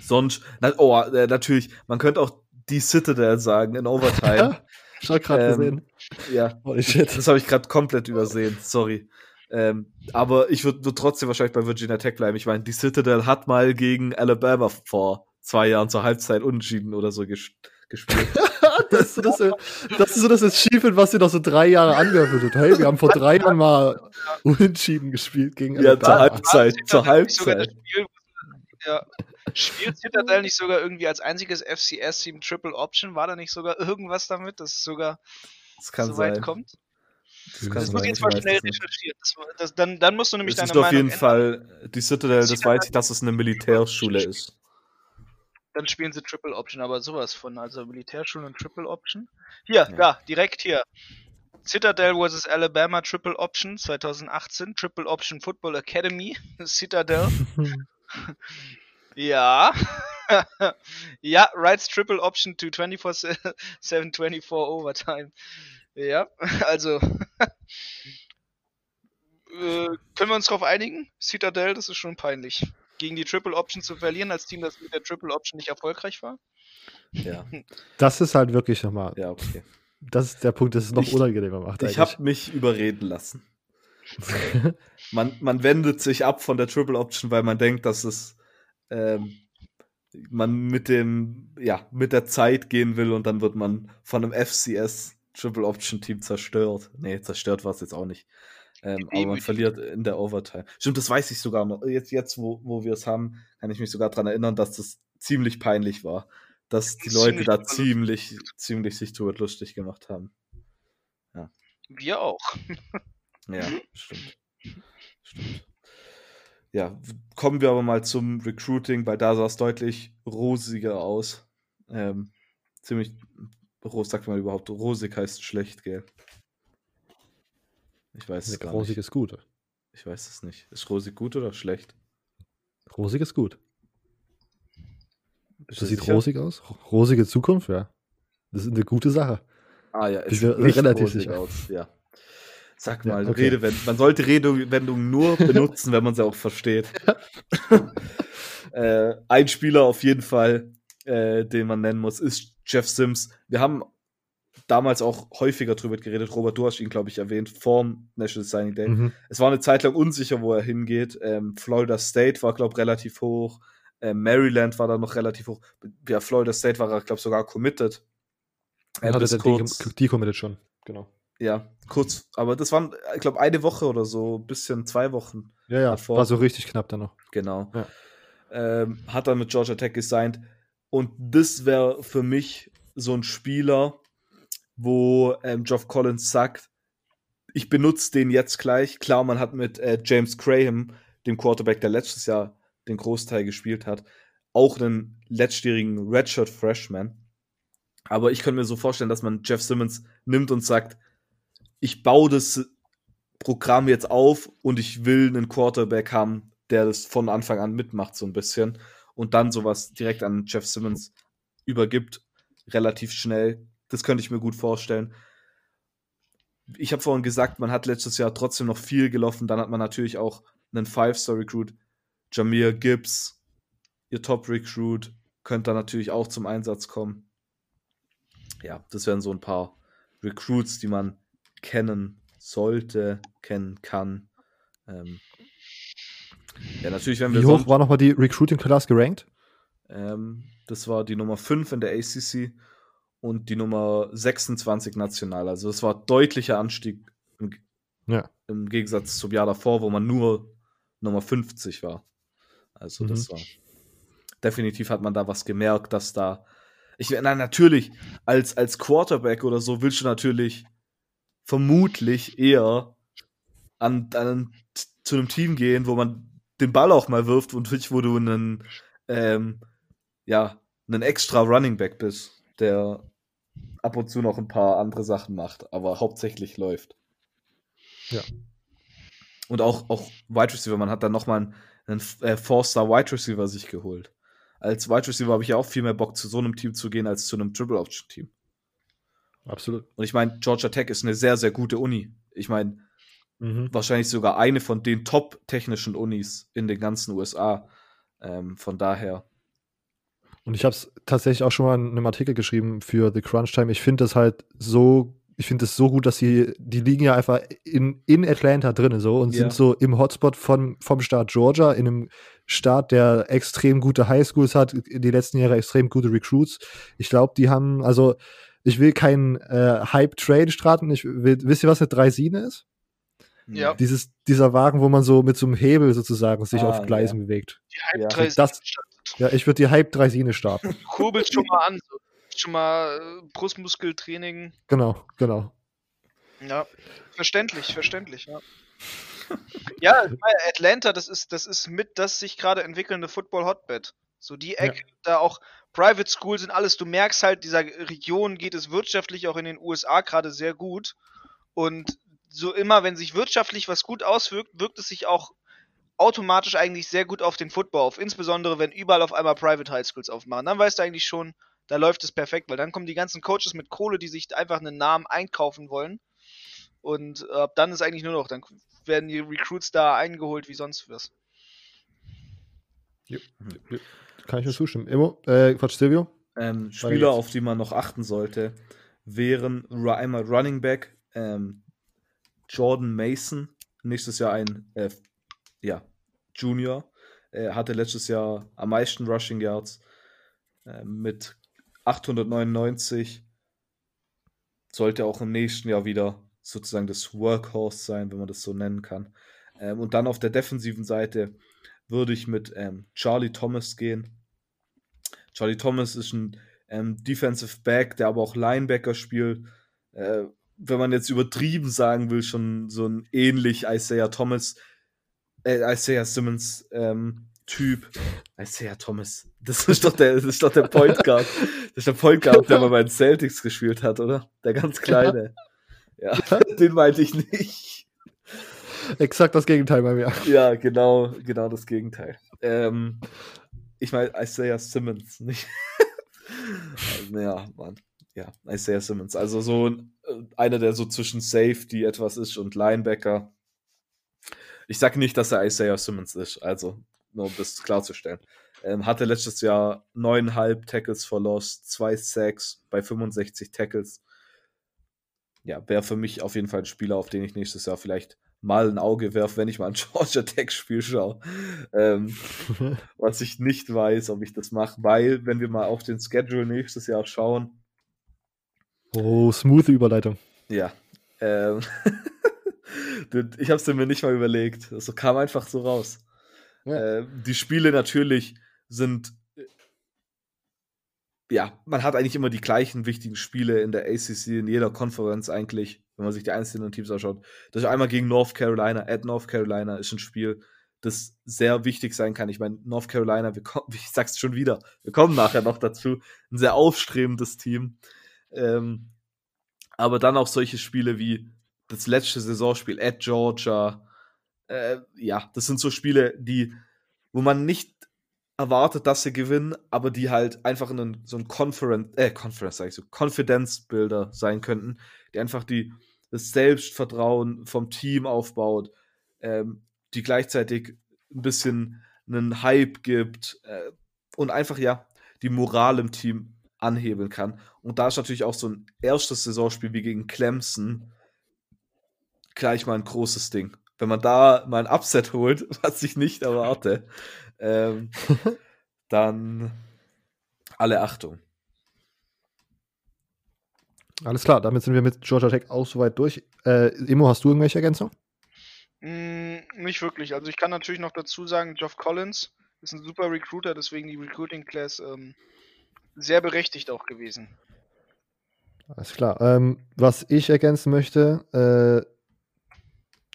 Sonst, na, oh, äh, natürlich, man könnte auch die Citadel sagen in Overtime. [LAUGHS] Schon gerade Ähm, gesehen. ja, Holy shit. das habe ich gerade komplett übersehen, sorry. Ähm, aber ich würde würd trotzdem wahrscheinlich bei Virginia Tech bleiben. Ich meine, die Citadel hat mal gegen Alabama vor zwei Jahren zur Halbzeit unentschieden oder so ges gespielt. [LAUGHS] [LAUGHS] das, ist so das, das ist so das Achievement, was sie noch so drei Jahre angeführt hat. Hey, wir haben vor drei Jahren mal [LAUGHS] unentschieden gespielt gegen ja, zur. Halbzeit, zur das Halbzeit. Spiel, ja. Spielt Citadel nicht sogar irgendwie als einziges FCS-Team Triple Option? War da nicht sogar irgendwas damit, dass es sogar Das kann so weit sein. kommt? Das, kann Das muss ich jetzt mal schnell recherchieren. Das, das, dann, dann musst du nämlich Es deine ist auf Meinung jeden ändern. Fall die Citadel, das Citadel- weiß ich, dass es eine Militärschule ist. Dann spielen sie Triple Option, aber sowas von. Also Militärschulen und Triple Option. Hier, Ja. ja, direkt hier. Citadel vs. Alabama Triple Option 2018. Triple Option Football Academy. [LAUGHS] Citadel. [LAUGHS] ja. [LAUGHS] ja, Rights Triple Option to 24-7, 24 Overtime. Ja, also. äh, können wir uns darauf einigen? Citadel, das ist schon peinlich. Gegen die Triple Option zu verlieren, als Team, das mit der Triple Option nicht erfolgreich war? Ja, [LAUGHS] Das ist halt wirklich nochmal. ja, okay. Das ist der Punkt, das es noch Ich- unangenehmer macht. Ich habe mich überreden lassen. [LAUGHS] Man, man wendet sich ab von der Triple Option, weil man denkt, dass es ähm, man mit dem, ja, mit der Zeit gehen will und dann wird man von einem FCS Triple Option Team zerstört. Nee, zerstört war es jetzt auch nicht. Ähm, aber man verliert in der Overtime. Stimmt, das weiß ich sogar noch. Jetzt, jetzt wo, wo wir es haben, kann ich mich sogar daran erinnern, dass das ziemlich peinlich war. Dass die ist Leute da ziemlich, ziemlich sich drüber lustig gemacht haben. Wir auch. Ja, [LAUGHS] stimmt. Stimmt. Ja, kommen wir aber mal zum Recruiting, weil da sah es deutlich rosiger aus. Ähm, ziemlich, sagt man überhaupt, rosig heißt schlecht, gell? Ich weiß es gar Rosig nicht. ist gut. Ich weiß es nicht. Ist rosig gut oder schlecht? Rosig ist gut. Bist Das sieht sicher? rosig aus. Rosige Zukunft, ja. Das ist eine gute Sache. Ah ja, nicht relativ rosig sicher. aus, ja. Sag Ja, mal, okay. Redewendung. Man sollte Redewendungen nur [LAUGHS] benutzen, wenn man sie auch versteht. [LAUGHS] äh, ein Spieler auf jeden Fall, äh, den man nennen muss, ist Jeff Sims. Wir haben damals auch häufiger drüber geredet. Robert, du hast ihn, glaube ich, erwähnt, vorm National Signing Day. Mhm. Es war eine Zeit lang unsicher, wo er hingeht. Ähm, Florida State war, glaube ich, relativ hoch. Ähm, Maryland war da noch relativ hoch. Ja, Florida State war, glaube ich, sogar committed. Äh, Hatte kurz- die, committed schon. Genau. ja, kurz, aber das waren, ich glaube, eine Woche oder so, bisschen zwei Wochen, Ja, ja. Davor. War so richtig knapp dann noch. genau. Ja. Ähm, hat dann mit Georgia Tech gesigned. Und das wäre für mich so ein Spieler, wo ähm, Geoff Collins sagt, ich benutze den jetzt gleich. Klar, man hat mit äh, James Graham, dem Quarterback, der letztes Jahr den Großteil gespielt hat, auch einen letztjährigen Redshirt Freshman. Aber ich könnte mir so vorstellen, dass man Jeff Simmons nimmt und sagt, ich baue das Programm jetzt auf und ich will einen Quarterback haben, der das von Anfang an mitmacht, so ein bisschen. Und dann sowas direkt an Jeff Simmons übergibt, relativ schnell. Das könnte ich mir gut vorstellen. ich habe vorhin gesagt, man hat letztes Jahr trotzdem noch viel gelaufen. Dann hat man natürlich auch einen Five-Star-Recruit, Jamir Gibbs, ihr Top-Recruit, könnte da natürlich auch zum Einsatz kommen. Ja, das wären so ein paar Recruits, die man kennen sollte, kennen kann. Ähm, ja, natürlich, wenn wir. Wie hoch war nochmal die Recruiting Class gerankt? Ähm, das war die Nummer 5 in der ACC und die Nummer 26 national. Also das war deutlicher Anstieg im, ja. im Gegensatz zum Jahr davor, wo man nur Nummer 50 war. Also mhm. das war definitiv hat man da was gemerkt, dass da ich na, natürlich als als Quarterback oder so willst du natürlich vermutlich eher an, an zu einem Team gehen, wo man den Ball auch mal wirft und wo du einen ähm, ja einen extra Running Back bist, der ab und zu noch ein paar andere Sachen macht, aber hauptsächlich läuft. Ja. Und auch, auch Wide Receiver, man hat dann nochmal einen, einen äh, Four-Star Wide Receiver sich geholt. Als Wide Receiver habe ich ja auch viel mehr Bock, zu so einem Team zu gehen, als zu einem Triple Option Team. Absolut. Und ich meine, Georgia Tech ist eine sehr, sehr gute Uni. Ich meine, mhm. wahrscheinlich sogar eine von den top-technischen Unis in den ganzen USA. Ähm, von daher und ich habe es tatsächlich auch schon mal in einem Artikel geschrieben für The Crunch Time. Ich finde das halt so, ich finde es so gut, dass sie, die liegen ja einfach in, in Atlanta drin so und ja. sind so im Hotspot von, vom Staat Georgia, in einem Staat, der extrem gute Highschools hat, in die letzten Jahre extrem gute Recruits. Ich glaube, die haben, also ich will keinen äh, Hype-Trade starten. Ich will, wisst ihr, was eine Dreisine ist? Ja. Dieses, dieser Wagen, wo man so mit so einem Hebel sozusagen sich ah, auf Gleisen ja. bewegt. Die Hype-Dreisine. Ja. Ja, ich würde die Hype-Dreisine starten. [LAUGHS] Kurbelst schon mal an. Schon mal äh, Brustmuskeltraining. Genau, genau. Ja, verständlich, verständlich, ja. ja, Atlanta, das ist, das ist mit das sich gerade entwickelnde Football-Hotbed. So die Ecke, ja. da auch Private Schools und alles. Du merkst halt, dieser Region geht es wirtschaftlich auch in den USA gerade sehr gut. Und so immer, wenn sich wirtschaftlich was gut auswirkt, wirkt es sich auch automatisch eigentlich sehr gut auf den Football auf, insbesondere wenn überall auf einmal Private High Schools aufmachen. Dann weißt du eigentlich schon, da läuft es perfekt, weil dann kommen die ganzen Coaches mit Kohle, die sich einfach einen Namen einkaufen wollen. Und äh, dann ist eigentlich nur noch, dann werden die Recruits da eingeholt wie sonst was. Ja, ja. Kann ich nur zustimmen. Immo, äh, Quatsch, Silvio? Ähm, Spieler, auf die man noch achten sollte, wären einmal Running Back ähm, Jordan Mason, nächstes Jahr ein äh, ja, Junior. Er hatte letztes Jahr am meisten Rushing Yards äh, mit 899. Sollte auch im nächsten Jahr wieder sozusagen das Workhorse sein, wenn man das so nennen kann. Ähm, und dann auf der defensiven Seite würde ich mit ähm, Charlie Thomas gehen. Charlie Thomas ist ein ähm, Defensive Back, der aber auch Linebacker spielt. Äh, wenn man jetzt übertrieben sagen will, schon so ein ähnlich Isaiah Thomas, äh, Isaiah Simmons ähm, Typ. Isaiah Thomas. Das [LAUGHS] ist doch der, das ist doch der Point Guard. Das ist der Point Guard, der mal bei [LAUGHS] den Celtics gespielt hat, oder? Der ganz kleine. Ja, [LAUGHS] den meinte ich nicht. Exakt das Gegenteil bei mir. Ja, genau, genau das Gegenteil. Ähm, ich meine Isaiah Simmons, nicht? also, ja, Mann. Ja, Isaiah Simmons. Also so äh, einer, der so zwischen Safety etwas ist und Linebacker. Ich sage nicht, dass er Isaiah Simmons ist, also nur um das klarzustellen. Ähm, hatte letztes Jahr neuneinhalb Tackles for Loss, zwei Sacks bei 65 Tackles. Ja, wäre für mich auf jeden Fall ein Spieler, auf den ich nächstes Jahr vielleicht mal ein Auge werfe, wenn ich mal ein [LAUGHS] Georgia Tech-Spiel schaue. Ähm, [LAUGHS] was ich nicht weiß, ob ich das mache, weil, wenn wir mal auf den Schedule nächstes Jahr schauen. Oh, smooth Überleitung. Ja. Ähm, [LAUGHS] ich habe es mir nicht mal überlegt. Das kam einfach so raus. Ja. Äh, die Spiele natürlich sind. Äh, ja, man hat eigentlich immer die gleichen wichtigen Spiele in der ACC, in jeder Konferenz eigentlich, wenn man sich die einzelnen Teams anschaut. Das ist einmal gegen North Carolina, at North Carolina ist ein Spiel, das sehr wichtig sein kann. Ich meine, North Carolina, wir kommen, [LAUGHS] ich sag's schon wieder, wir kommen nachher noch dazu, ein sehr aufstrebendes Team. Ähm, aber dann auch solche Spiele wie das letzte Saisonspiel at Georgia. Äh, ja, das sind so Spiele, die, wo man nicht erwartet, dass sie gewinnen, aber die halt einfach in so ein Conference, äh, Conference sag ich so, Confidence Builder sein könnten, die einfach die das Selbstvertrauen vom Team aufbaut, ähm, die gleichzeitig ein bisschen einen Hype gibt äh, und einfach ja die Moral im Team anhebeln kann. Und da ist natürlich auch so ein erstes Saisonspiel wie gegen Clemson gleich mal ein großes Ding. Wenn man da mal ein Upset holt, [LAUGHS] was ich nicht erwarte, ähm, [LAUGHS] dann alle Achtung. Alles klar, damit sind wir mit Georgia Tech auch soweit durch. Äh, Emo, hast du irgendwelche Ergänzungen? Mm, nicht wirklich. Also ich kann natürlich noch dazu sagen, Geoff Collins ist ein super Recruiter, deswegen die Recruiting Class ähm, sehr berechtigt auch gewesen. Alles klar. Ähm, was ich ergänzen möchte, äh,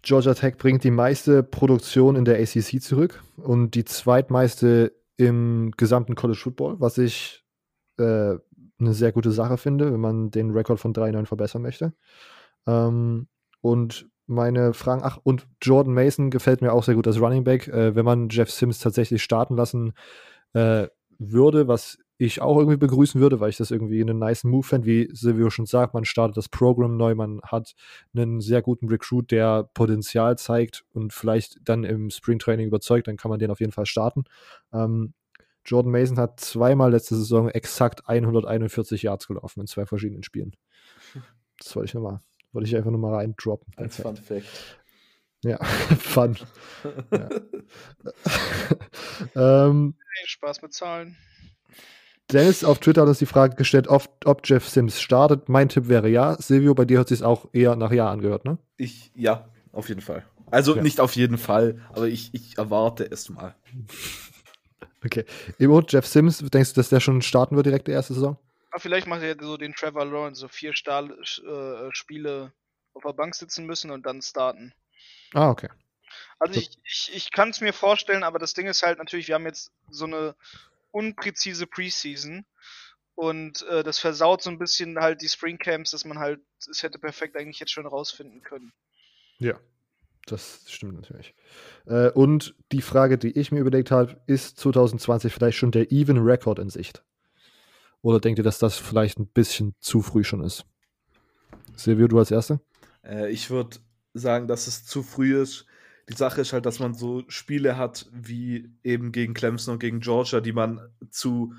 Georgia Tech bringt die meiste Produktion in der ACC zurück und die zweitmeiste im gesamten College Football, was ich äh, eine sehr gute Sache finde, wenn man den Rekord von 3-9 verbessern möchte. Ähm, und meine Fragen, ach, und Jordan Mason gefällt mir auch sehr gut als Running Back. Äh, wenn man Jeff Sims tatsächlich starten lassen äh, würde, was ich auch irgendwie begrüßen würde, weil ich das irgendwie einen nice Move fände, wie Silvio schon sagt, man startet das Programm neu, man hat einen sehr guten Recruit, der Potenzial zeigt und vielleicht dann im Springtraining überzeugt, dann kann man den auf jeden Fall starten. Ähm, Jordan Mason hat zweimal letzte Saison exakt 141 Yards gelaufen in zwei verschiedenen Spielen. Das wollte ich nochmal, wollte ich einfach nochmal reindroppen. Als Fun Fact. Ja, [LAUGHS] Fun. [LAUGHS] ja. [LAUGHS] ähm, Spaß mit Zahlen. Dennis auf Twitter hat uns die Frage gestellt, ob, ob Jeff Sims startet. Mein Tipp wäre ja. Silvio, bei dir hat es sich auch eher nach Ja angehört, ne? Ich, ja, auf jeden Fall. Also ja. nicht auf jeden Fall, aber ich, ich erwarte es mal. [LAUGHS] Okay. Emo, Jeff Sims, denkst du, dass der schon starten wird direkt die erste Saison? Ah, vielleicht macht er so den Trevor Lawrence, so vier Stahl, äh, Spiele auf der Bank sitzen müssen und dann starten. Ah, okay. Also ich, ich, ich kann es mir vorstellen, aber das Ding ist halt natürlich, wir haben jetzt so eine unpräzise Preseason. Und äh, das versaut so ein bisschen halt die Springcamps, dass man halt, es hätte perfekt eigentlich jetzt schon rausfinden können. Ja, das stimmt natürlich. Äh, und die Frage, die ich mir überlegt habe, ist 2020 vielleicht schon der Even Record in Sicht? Oder denkt ihr, dass das vielleicht ein bisschen zu früh schon ist? Silvio, du als Erster? Äh, ich würde sagen, dass es zu früh ist. Die Sache ist halt, dass man so Spiele hat wie eben gegen Clemson und gegen Georgia, die man zu,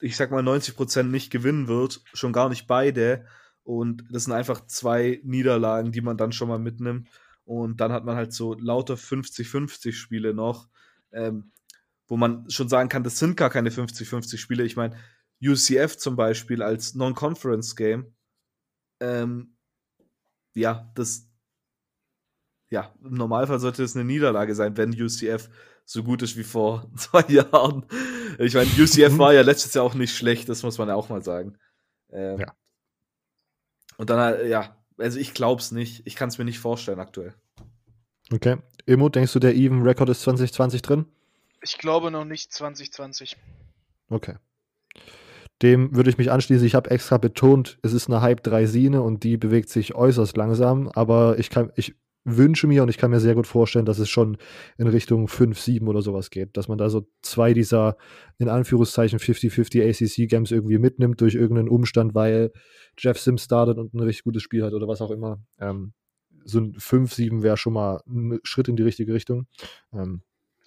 ich sag mal, 90 Prozent nicht gewinnen wird, schon gar nicht beide. Und das sind einfach zwei Niederlagen, die man dann schon mal mitnimmt. Und dann hat man halt so lauter 50-50 Spiele noch, ähm, wo man schon sagen kann, das sind gar keine 50-50 Spiele. Ich meine, UCF zum Beispiel als Non-Conference-Game, ähm, ja, das, ja, im Normalfall sollte es eine Niederlage sein, wenn UCF so gut ist wie vor [LAUGHS] zwei Jahren. Ich meine, UCF war ja letztes Jahr auch nicht schlecht, das muss man ja auch mal sagen. Ähm, ja. Und dann, halt, ja, also ich glaube es nicht. Ich kann es mir nicht vorstellen aktuell. Okay. Emo, denkst du, der Even Record ist 2020 drin? Ich glaube noch nicht 2020. Okay. Dem würde ich mich anschließen. Ich habe extra betont, es ist eine Hype-Dreisine und die bewegt sich äußerst langsam, aber ich kann, ich wünsche mir und ich kann mir sehr gut vorstellen, dass es schon in Richtung 5, 7 oder sowas geht. Dass man da so zwei dieser in Anführungszeichen 50-50 ACC-Games irgendwie mitnimmt durch irgendeinen Umstand, weil Jeff Sims startet und ein richtig gutes Spiel hat oder was auch immer. Ähm, so ein 5, 7 wäre schon mal ein Schritt in die richtige Richtung. Ähm,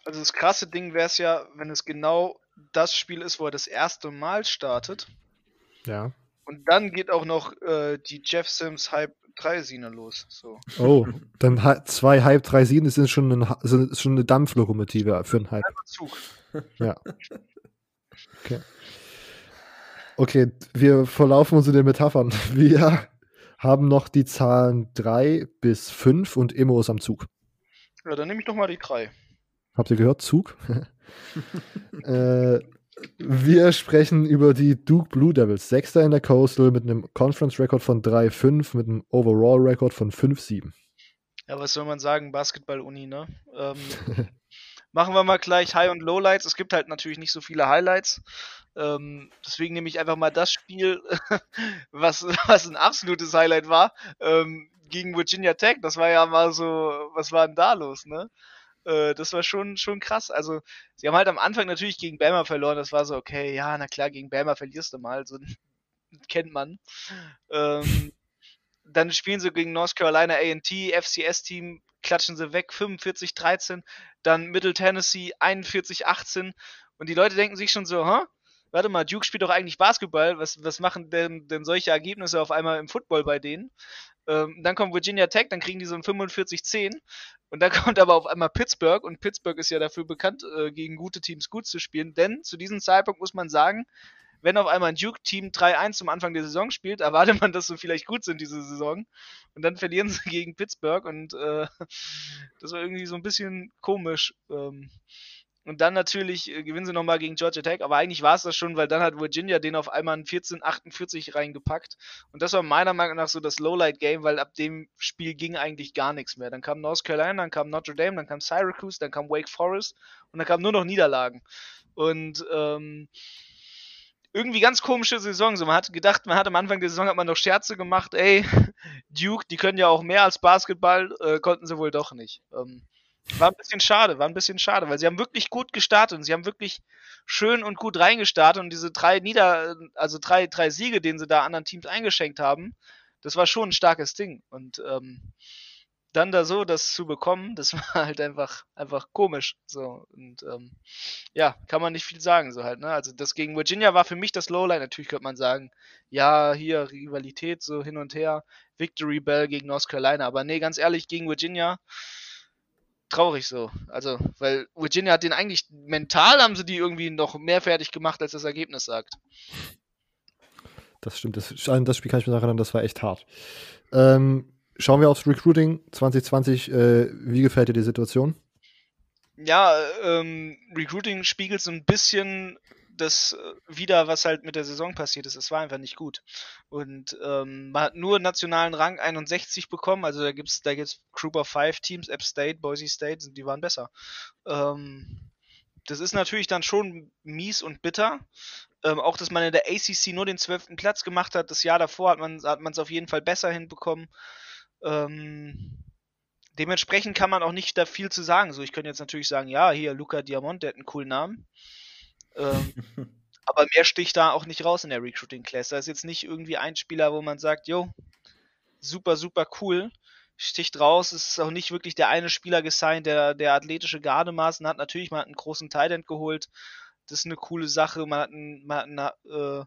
also das krasse Ding wäre es ja, wenn es genau das Spiel ist, wo er das erste Mal startet. Ja. Und dann geht auch noch äh, die Jeff Sims Hype 3 Sine los. So. Oh, dann zwei Hype 3 Sine sind schon, ein, sind schon eine Dampflokomotive für einen Hype. Zug. Ja. Okay. Okay, wir verlaufen uns in den Metaphern. [LAUGHS] Wir haben noch die Zahlen 3 bis 5 und Emo ist am Zug. Ja, dann nehme ich doch mal die 3. Habt ihr gehört? Zug? [LAUGHS] äh, wir sprechen über die Duke Blue Devils. Sechster in der Coastal mit einem Conference-Record von 3-5, mit einem Overall-Record von 5-7. Ja, was soll man sagen? Basketball-Uni, ne? Ähm, [LAUGHS] machen wir mal gleich High- und Lowlights. Es gibt halt natürlich nicht so viele Highlights. Ähm, deswegen nehme ich einfach mal das Spiel, [LAUGHS] was, was ein absolutes Highlight war, ähm, gegen Virginia Tech. Das war ja mal so, was war denn da los, ne? Äh, das war schon, schon krass. Also, sie haben halt am Anfang natürlich gegen Bama verloren. Das war so, okay, ja, na klar, gegen Bama verlierst du mal. So [LAUGHS] kennt man. Ähm, [LAUGHS] dann spielen sie gegen North Carolina A&T, FCS-Team, klatschen sie weg, 45-13. Dann Middle Tennessee, 41-18. Und die Leute denken sich schon so, hä? Warte mal, Duke spielt doch eigentlich Basketball. Was, was machen denn, denn solche Ergebnisse auf einmal im Football bei denen? Ähm, dann kommt Virginia Tech, dann kriegen die so ein 45-10. Und dann [LAUGHS] kommt aber auf einmal Pittsburgh. Und Pittsburgh ist ja dafür bekannt, äh, gegen gute Teams gut zu spielen. Denn zu diesem Zeitpunkt muss man sagen, wenn auf einmal ein Duke-Team 3-1 zum Anfang der Saison spielt, erwartet man, dass sie vielleicht gut sind diese Saison. Und dann verlieren sie gegen Pittsburgh und äh, [LAUGHS] das war irgendwie so ein bisschen komisch. Ähm, und dann natürlich äh, gewinnen sie nochmal gegen Georgia Tech, aber eigentlich war es das schon, weil dann hat Virginia den auf einmal in 1448 reingepackt. Und das war meiner Meinung nach so das Lowlight-Game, weil ab dem Spiel ging eigentlich gar nichts mehr. Dann kam North Carolina, dann kam Notre Dame, dann kam Syracuse, dann kam Wake Forest und dann kamen nur noch Niederlagen. Und ähm, irgendwie ganz komische Saison. So, man hat gedacht, man hat am Anfang der Saison hat man noch Scherze gemacht, ey, [LAUGHS] Duke, die können ja auch mehr als Basketball, äh, konnten sie wohl doch nicht. Ähm, war ein bisschen schade, war ein bisschen schade, weil sie haben wirklich gut gestartet und sie haben wirklich schön und gut reingestartet und diese drei Nieder, also drei, drei Siege, den sie da anderen Teams eingeschenkt haben, das war schon ein starkes Ding. Und ähm, dann da so das zu bekommen, das [LAUGHS] war halt einfach, einfach komisch. So, und ähm, ja, kann man nicht viel sagen, so halt, ne? Also das gegen Virginia war für mich das Lowlight. Natürlich könnte man sagen, ja, hier Rivalität so hin und her, Victory Bell gegen North Carolina, aber nee, ganz ehrlich, gegen Virginia traurig so. Also, weil Virginia hat den eigentlich mental haben sie die irgendwie noch mehr fertig gemacht, als das Ergebnis sagt. Das stimmt, das, das Spiel kann ich mir erinnern, das war echt hart. Ähm, schauen wir aufs Recruiting 2020. Äh, wie gefällt dir die Situation? Ja, ähm, Recruiting spiegelt so ein bisschen das äh, wieder, was halt mit der Saison passiert ist. Es war einfach nicht gut. Und ähm, man hat nur nationalen Rang 61 bekommen. Also da gibt's da gibt's Group of Five Teams, App State, Boise State, die waren besser. Ähm, das ist natürlich dann schon mies und bitter. Ähm, auch, dass man in der ACC nur den zwölften Platz gemacht hat. Das Jahr davor hat man es auf jeden Fall besser hinbekommen. Ähm, dementsprechend kann man auch nicht da viel zu sagen. So, ich könnte jetzt natürlich sagen, ja, hier Luca Diamond, der hat einen coolen Namen. Ähm, [LAUGHS] aber mehr sticht da auch nicht raus in der Recruiting Class. Da ist jetzt nicht irgendwie ein Spieler, wo man sagt, jo, super, super cool, sticht raus. Es ist auch nicht wirklich der eine Spieler gesigned, der, der athletische Gardemaßen hat. Natürlich, man hat einen großen Thailand geholt. Das ist eine coole Sache. Man hat einen, man hat einen, äh,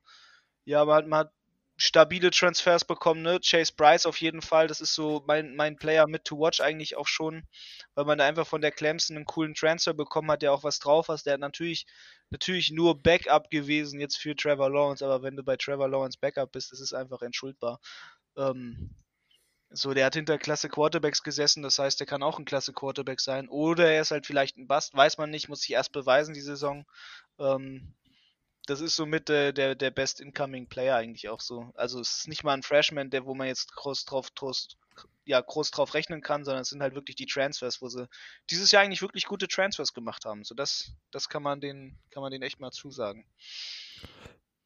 ja, man hat, man hat stabile Transfers bekommen, ne? Chase Bryce auf jeden Fall, das ist so mein, mein Player mit to watch eigentlich auch schon, weil man da einfach von der Clemson einen coolen Transfer bekommen hat, der auch was drauf hat. Der hat natürlich, natürlich nur Backup gewesen jetzt für Trevor Lawrence, aber wenn du bei Trevor Lawrence Backup bist, das ist einfach entschuldbar. Ähm, so, der hat hinter Klasse Quarterbacks gesessen, das heißt, der kann auch ein Klasse Quarterback sein. Oder er ist halt vielleicht ein Bust, weiß man nicht, muss sich erst beweisen die Saison. Ähm, das ist somit der, der, der Best Incoming Player eigentlich auch so. Also es ist nicht mal ein Freshman, der, wo man jetzt groß drauf, groß, ja, groß drauf rechnen kann, sondern es sind halt wirklich die Transfers, wo sie dieses Jahr eigentlich wirklich gute Transfers gemacht haben. So das, das kann man den, kann man den echt mal zusagen.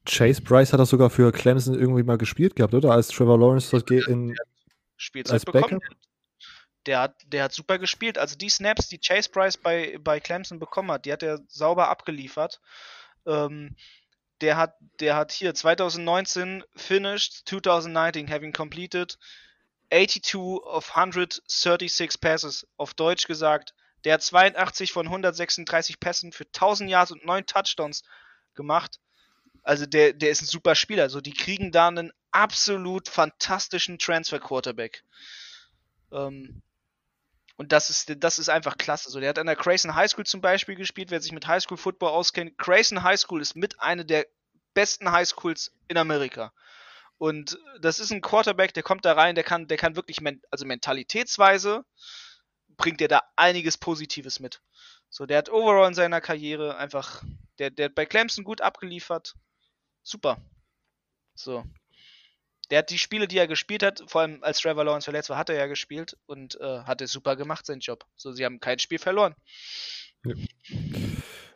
Chase Bryce hat das sogar für Clemson irgendwie mal gespielt gehabt, oder? Als Trevor Lawrence dort in Spielzeit als bekommen. Backup? Der hat, der hat super gespielt. Also die Snaps, die Chase Bryce bei, bei Clemson bekommen hat, die hat er sauber abgeliefert. Ähm, der hat, der hat hier 2019 finished, 2019 having completed 82 of 136 passes. Auf Deutsch gesagt, der hat 82 von 136 Pässen für 1000 Yards und 9 Touchdowns gemacht. Also der, der ist ein super Spieler. Also die kriegen da einen absolut fantastischen Transfer Quarterback. Ähm, und das ist, das ist einfach klasse. So, der hat an der Grayson High School zum Beispiel gespielt, wer sich mit High School Football auskennt. Grayson High School ist mit einer der besten High Schools in Amerika. Und das ist ein Quarterback, der kommt da rein, der kann, der kann wirklich, men also mentalitätsweise bringt er da einiges Positives mit. So, der hat overall in seiner Karriere einfach, der, der hat bei Clemson gut abgeliefert. Super. So der hat die Spiele, die er gespielt hat, vor allem als Trevor Lawrence verletzt war, hat er ja gespielt und äh, hat es super gemacht, seinen Job. So, sie haben kein Spiel verloren. Ja.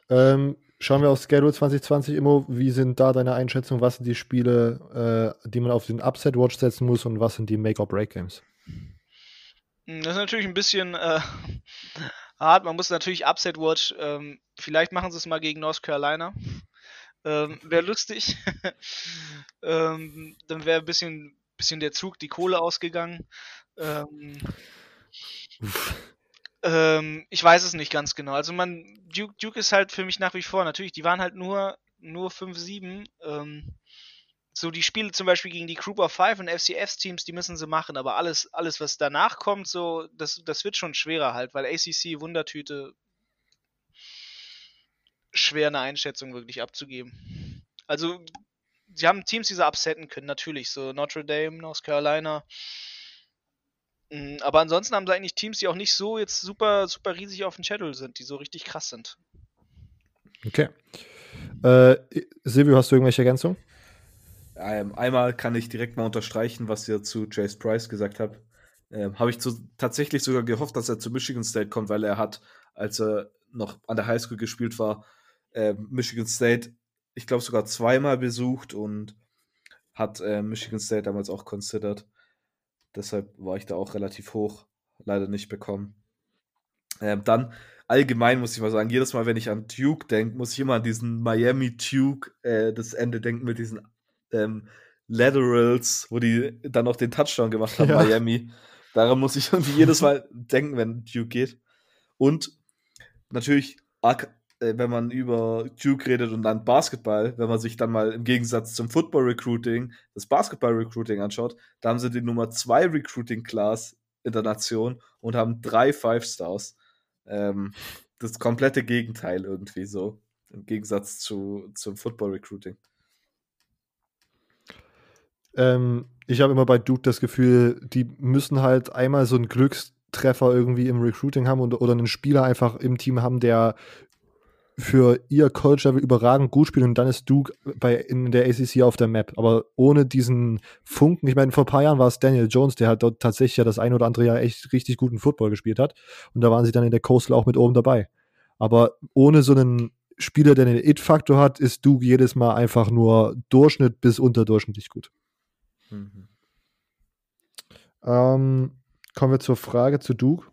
Ähm, schauen wir auf Schedule 2020 Immo. Wie sind da deine Einschätzungen? Was sind die Spiele, äh, die man auf den Upset-Watch setzen muss und was sind die Make-or-Break-Games? Hm, das ist natürlich ein bisschen äh, [LAUGHS] hart. Man muss natürlich Upset-Watch, ähm, vielleicht machen sie es mal gegen North Carolina. Ähm, wäre lustig. [LAUGHS] ähm, dann wäre ein bisschen, bisschen der Zug, die Kohle ausgegangen. Ähm, ähm, ich weiß es nicht ganz genau. Also man, Duke, Duke ist halt für mich nach wie vor, natürlich, die waren halt nur, nur 5-7. Ähm, so die Spiele zum Beispiel gegen die Group of Five und FCFs-Teams, die müssen sie machen, aber alles, alles, was danach kommt, so, das, das wird schon schwerer halt, weil ACC Wundertüte schwer eine Einschätzung wirklich abzugeben. Also, sie haben Teams, die sie upsetten können, natürlich, so Notre Dame, North Carolina. Mm, aber ansonsten haben sie eigentlich Teams, die auch nicht so jetzt super, super riesig auf dem Channel sind, die so richtig krass sind. Okay. Äh, Silvio, hast du irgendwelche Ergänzungen? Ähm, einmal kann ich direkt mal unterstreichen, was ihr zu Chase Price gesagt habt. Ähm, Habe ich zu, tatsächlich sogar gehofft, dass er zu Michigan State kommt, weil er hat, als er noch an der Highschool gespielt war, äh, Michigan State, ich glaube, sogar zweimal besucht und hat äh, Michigan State damals auch considered. Deshalb war ich da auch relativ hoch. Leider nicht bekommen. Ähm, dann allgemein muss ich mal sagen, jedes Mal, wenn ich an Duke denke, muss ich immer an diesen Miami Duke, äh, das Ende denken mit diesen ähm, Laterals, wo die dann noch den Touchdown gemacht haben, ja. Miami. Daran muss ich irgendwie jedes [LAUGHS] Mal denken, wenn Duke geht. Und natürlich, wenn man über Duke redet und dann Basketball, wenn man sich dann mal im Gegensatz zum Football Recruiting das Basketball Recruiting anschaut, da haben sie die Nummer 2 Recruiting Class in der Nation und haben drei Five Stars. Ähm, das komplette Gegenteil irgendwie so. Im Gegensatz zu, zum Football Recruiting. Ähm, ich habe immer bei Duke das Gefühl, die müssen halt einmal so einen Glückstreffer irgendwie im Recruiting haben und, oder einen Spieler einfach im Team haben, der für ihr College-Level überragend gut spielt und dann ist Duke bei, in der ACC auf der Map. Aber ohne diesen Funken, ich meine, vor ein paar Jahren war es Daniel Jones, der hat dort tatsächlich ja das ein oder andere Jahr echt richtig guten Football gespielt hat. Und da waren sie dann in der Coastal auch mit oben dabei. Aber ohne so einen Spieler, der den It-Faktor hat, ist Duke jedes Mal einfach nur Durchschnitt bis unterdurchschnittlich gut. Mhm. Ähm, kommen wir zur Frage zu Duke.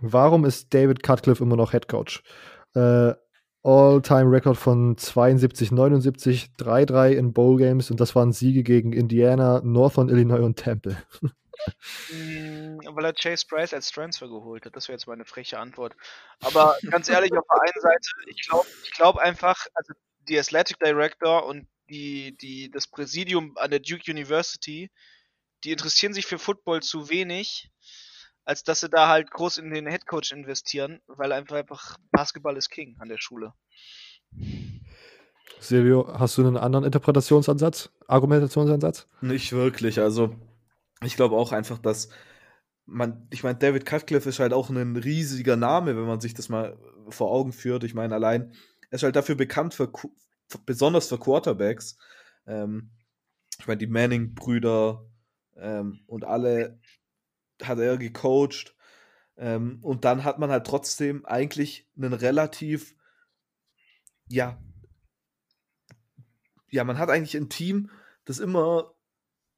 Warum ist David Cutcliffe immer noch Head Coach? Äh, All-Time-Record von 72, 79, 3-3 in Bowl Games und das waren Siege gegen Indiana, Northern Illinois und Temple. [LAUGHS] Weil er Chase Price als Transfer geholt hat. Das wäre jetzt meine freche Antwort. Aber ganz ehrlich, auf der einen Seite, ich glaube ich glaub einfach, also die Athletic Director und die, die, das Präsidium an der Duke University, die interessieren sich für Football zu wenig, als dass sie da halt groß in den Headcoach investieren, weil einfach, einfach Basketball ist King an der Schule. Silvio, hast du einen anderen Interpretationsansatz, Argumentationsansatz? Nicht wirklich. Also, ich glaube auch einfach, dass man, ich meine, David Cutcliffe ist halt auch ein riesiger Name, wenn man sich das mal vor Augen führt. Ich meine, allein, er ist halt dafür bekannt für, besonders für Quarterbacks. Ähm, ich meine, die Manning-Brüder ähm, und alle hat er gecoacht. Ähm, und dann hat man halt trotzdem eigentlich einen relativ, ja, ja, man hat eigentlich ein Team, das immer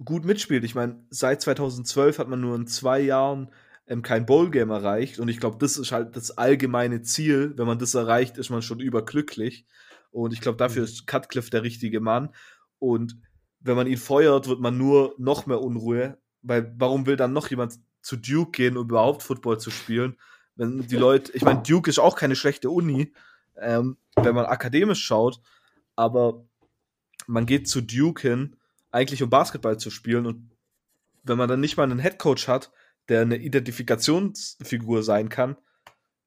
gut mitspielt. Ich meine, seit 2012 hat man nur in zwei Jahren ähm, kein Bowl-Game erreicht. Und ich glaube, das ist halt das allgemeine Ziel. Wenn man das erreicht, ist man schon überglücklich. Und ich glaube, dafür mhm. ist Cutcliffe der richtige Mann. Und wenn man ihn feuert, wird man nur noch mehr Unruhe. Weil warum will dann noch jemand zu Duke gehen, um überhaupt Football zu spielen? Wenn die Leute, ich meine, Duke ist auch keine schlechte Uni, ähm, wenn man akademisch schaut, aber man geht zu Duke hin, eigentlich um Basketball zu spielen und wenn man dann nicht mal einen Headcoach hat, der eine Identifikationsfigur sein kann,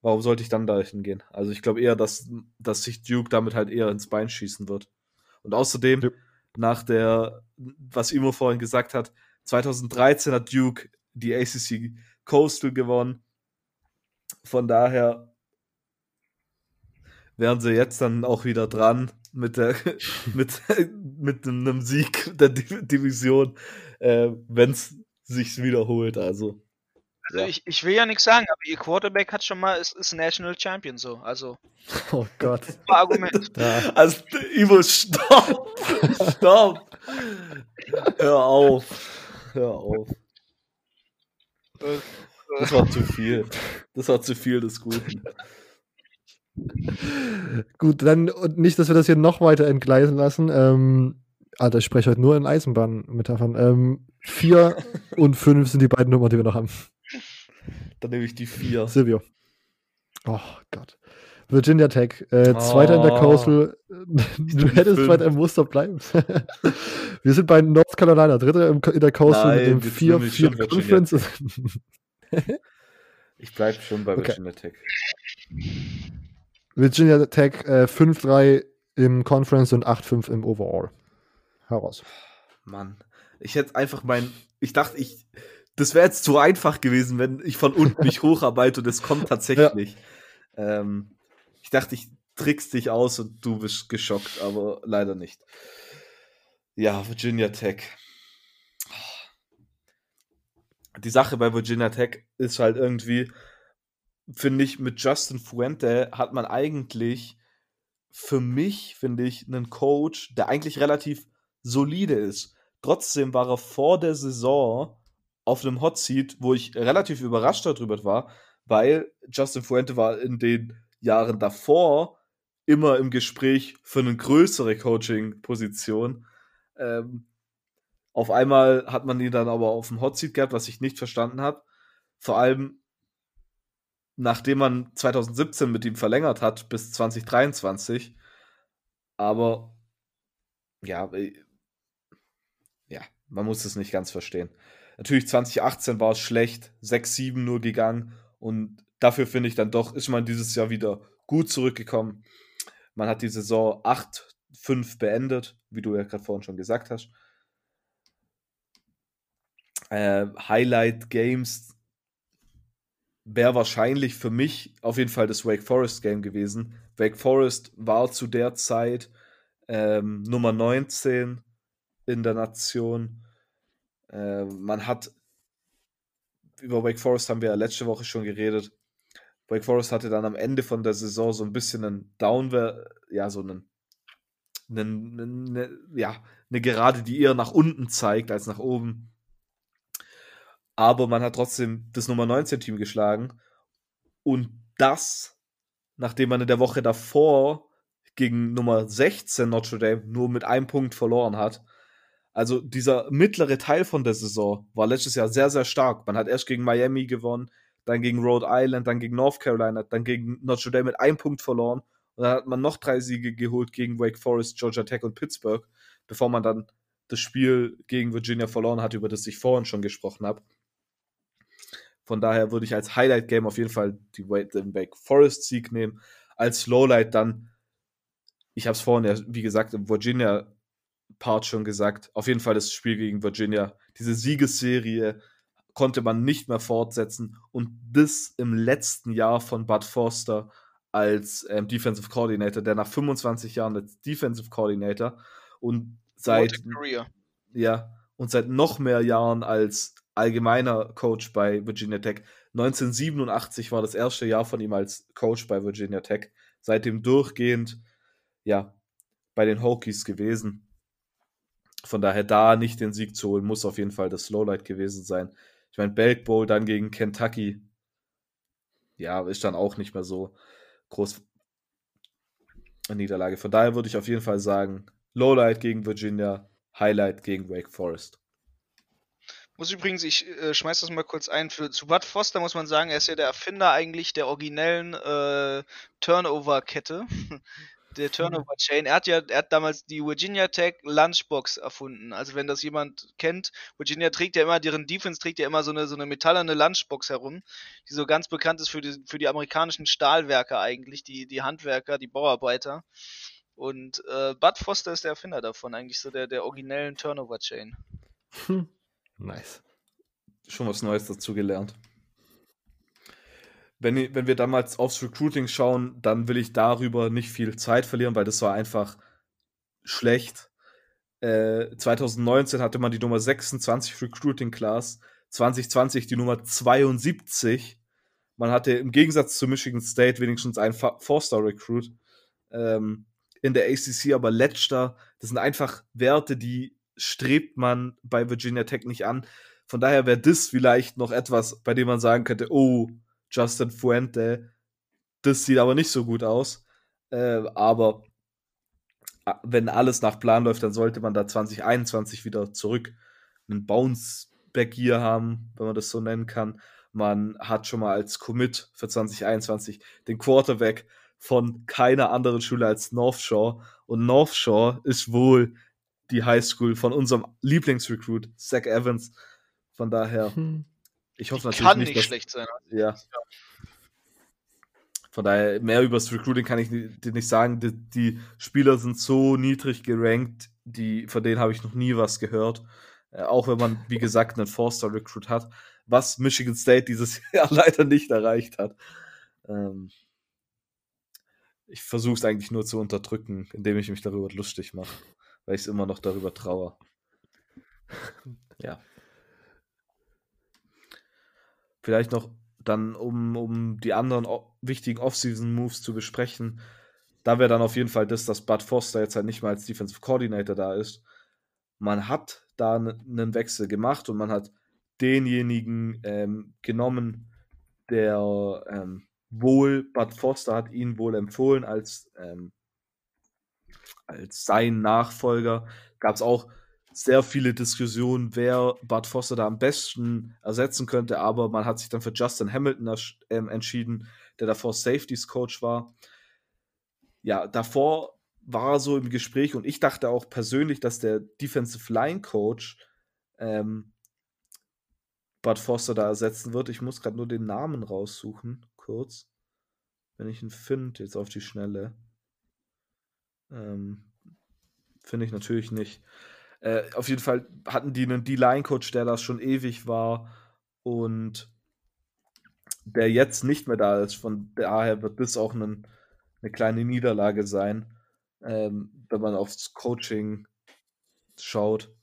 warum sollte ich dann da hingehen? Also ich glaube eher, dass, dass sich Duke damit halt eher ins Bein schießen wird. Und außerdem, ja. nach der, was Imo vorhin gesagt hat, 2013 hat Duke die ACC Coastal gewonnen. Von daher wären sie jetzt dann auch wieder dran mit der [LAUGHS] mit, [LAUGHS] mit einem Sieg der Division, äh, wenn es sich wiederholt. Also also ja. ich, ich will ja nichts sagen, aber ihr Quarterback hat schon mal, ist, ist National Champion so, also. [LAUGHS] Oh Gott. Argument. Ja. Also, Ivo, stopp! stopp! Hör auf. Hör auf. Das war zu viel. Das war zu viel des Guten. Gut, dann und nicht, dass wir das hier noch weiter entgleisen lassen. Ähm, Alter, ich spreche heute nur in Eisenbahnmetaphern. Ähm, 4 [LAUGHS] und 5 sind die beiden Nummern, die wir noch haben. Dann nehme ich die 4. Silvio. Oh Gott. Virginia Tech, äh, Zweiter in der Oh. Coastal. Du hättest weiter im Muster bleiben. [LAUGHS] wir sind bei North Carolina, Dritter im- in der Coastal Nein, mit dem jetzt 4 nehme ich schon 4 Virginia Conference. [LAUGHS] Ich bleibe schon bei Okay. Virginia Tech. Virginia Tech äh, 5-3 im Conference und 8-5 im Overall. Heraus. Mann. Ich hätte einfach mein. Ich dachte, ich. Das wäre jetzt zu einfach gewesen, wenn ich von unten [LAUGHS] mich hocharbeite und es kommt tatsächlich. Ähm, ich dachte, ich trickst dich aus und du bist geschockt, aber leider nicht. Ja, Virginia Tech. Die Sache bei Virginia Tech ist halt irgendwie, finde ich, mit Justin Fuente hat man eigentlich für mich, finde ich, einen Coach, der eigentlich relativ solide ist. Trotzdem war er vor der Saison auf einem Hot Seat, wo ich relativ überrascht darüber war, weil Justin Fuente war in den Jahren davor immer im Gespräch für eine größere Coaching-Position. Ähm, auf einmal hat man ihn dann aber auf dem Hot Seat gehabt, was ich nicht verstanden habe. Vor allem, nachdem man 2017 mit ihm verlängert hat bis 2023. Aber ja, äh, ja, man muss es nicht ganz verstehen. Natürlich 2018 war es schlecht, 6-7 nur gegangen und dafür finde ich dann doch, ist man dieses Jahr wieder gut zurückgekommen. Man hat die Saison 8-5 beendet, wie du ja gerade vorhin schon gesagt hast. Äh, Highlight Games wäre wahrscheinlich für mich auf jeden Fall das Wake Forest Game gewesen. Wake Forest war zu der Zeit ähm, Nummer 19 in der Nation. Äh, man hat über Wake Forest haben wir ja letzte Woche schon geredet. Wake Forest hatte dann am Ende von der Saison so ein bisschen einen Downware, ja, so einen, einen, eine, ja, eine Gerade, die eher nach unten zeigt als nach oben. Aber man hat trotzdem das Nummer 19 Team geschlagen. Und das, nachdem man in der Woche davor gegen Nummer 16 Notre Dame nur mit einem Punkt verloren hat. Also dieser mittlere Teil von der Saison war letztes Jahr sehr, sehr stark. Man hat erst gegen Miami gewonnen, dann gegen Rhode Island, dann gegen North Carolina, dann gegen Notre Dame mit einem Punkt verloren. Und dann hat man noch drei Siege geholt gegen Wake Forest, Georgia Tech und Pittsburgh, bevor man dann das Spiel gegen Virginia verloren hat, über das ich vorhin schon gesprochen habe. Von daher würde ich als Highlight-Game auf jeden Fall die Wake, Forest-Sieg nehmen. Als Lowlight dann, ich habe es vorhin ja, wie gesagt, im Virginia-Part schon gesagt, auf jeden Fall das Spiel gegen Virginia. Diese Siegesserie konnte man nicht mehr fortsetzen und das im letzten Jahr von Bud Forster als ähm, Defensive Coordinator, der nach 25 Jahren als Defensive Coordinator und seit ja, und seit noch mehr Jahren als allgemeiner Coach bei Virginia Tech. 1987 war das erste Jahr von ihm als Coach bei Virginia Tech. Seitdem durchgehend, ja, bei den Hokies gewesen. Von daher da nicht den Sieg zu holen, muss auf jeden Fall das Lowlight gewesen sein. Ich meine, Belk Bowl dann gegen Kentucky, ja, ist dann auch nicht mehr so groß eine Niederlage. Von daher würde ich auf jeden Fall sagen, Lowlight gegen Virginia, Highlight gegen Wake Forest. Muss übrigens, ich äh, schmeiß das mal kurz ein. Für, zu Bud Foster muss man sagen, er ist ja der Erfinder eigentlich der originellen äh, Turnover-Kette. Der Turnover-Chain. Er hat ja, er hat damals die Virginia Tech Lunchbox erfunden. Also wenn das jemand kennt, Virginia trägt ja immer, deren Defense trägt ja immer so eine, so eine metallerne Lunchbox herum, die so ganz bekannt ist für die, für die amerikanischen Stahlwerker eigentlich, die, die Handwerker, die Bauarbeiter. Und äh, Bud Foster ist der Erfinder davon, eigentlich so der, der originellen Turnover-Chain. Nice. Schon was Neues dazu gelernt. Wenn, wenn wir damals aufs Recruiting schauen, dann will ich darüber nicht viel Zeit verlieren, weil das war einfach schlecht. Äh, 2019 hatte man die Nummer 26 Recruiting Class, 2020 die Nummer 72. Man hatte im Gegensatz zu Michigan State wenigstens einen Four-Star-Recruit. Ähm, in der ACC aber letzter. Das sind einfach Werte, die strebt man bei Virginia Tech nicht an. Von daher wäre das vielleicht noch etwas, bei dem man sagen könnte, oh, Justin Fuente, das sieht aber nicht so gut aus. Äh, aber wenn alles nach Plan läuft, dann sollte man da 2021 wieder zurück einen Bounce-Back hier haben, wenn man das so nennen kann. Man hat schon mal als Commit für 2021 den Quarterback von keiner anderen Schule als North Shore. Und North Shore ist wohl die Highschool von unserem Lieblingsrecruit, Zach Evans. Von daher, Hm. Ich hoffe Die natürlich kann nicht, nicht dass, schlecht sein. ja. Von daher, mehr über das Recruiting kann ich dir nicht sagen. Die, die Spieler sind so niedrig gerankt, die, von denen habe ich noch nie was gehört. Äh, auch wenn man, wie gesagt, einen Four-Star-Recruit hat, was Michigan State dieses [LAUGHS] Jahr leider nicht erreicht hat. Ähm, ich versuche es eigentlich nur zu unterdrücken, indem ich mich darüber lustig mache, weil ich es immer noch darüber trauere. [LAUGHS] ja. Vielleicht noch dann, um, um die anderen wichtigen Off-Season-Moves zu besprechen. Da wäre dann auf jeden Fall das, dass Bud Foster jetzt halt nicht mehr als Defensive Coordinator da ist. Man hat da einen Wechsel gemacht und man hat denjenigen ähm, genommen, der ähm, wohl, Bud Foster hat ihn wohl empfohlen als, ähm, als sein Nachfolger. Gab es auch sehr viele Diskussionen, wer Bud Foster da am besten ersetzen könnte, aber man hat sich dann für Justin Hamilton ähm, entschieden, der davor Safeties Coach war. Ja, davor war er so im Gespräch und ich dachte auch persönlich, dass der Defensive Line Coach ähm, Bud Foster da ersetzen wird. Ich muss gerade nur den Namen raussuchen, kurz. Wenn ich ihn finde, jetzt auf die Schnelle. Ähm, finde ich natürlich nicht. Äh, auf jeden Fall hatten die einen D-Line-Coach, der das schon ewig war und der jetzt nicht mehr da ist. Von daher wird das auch einen, eine kleine Niederlage sein, ähm, wenn man aufs Coaching schaut.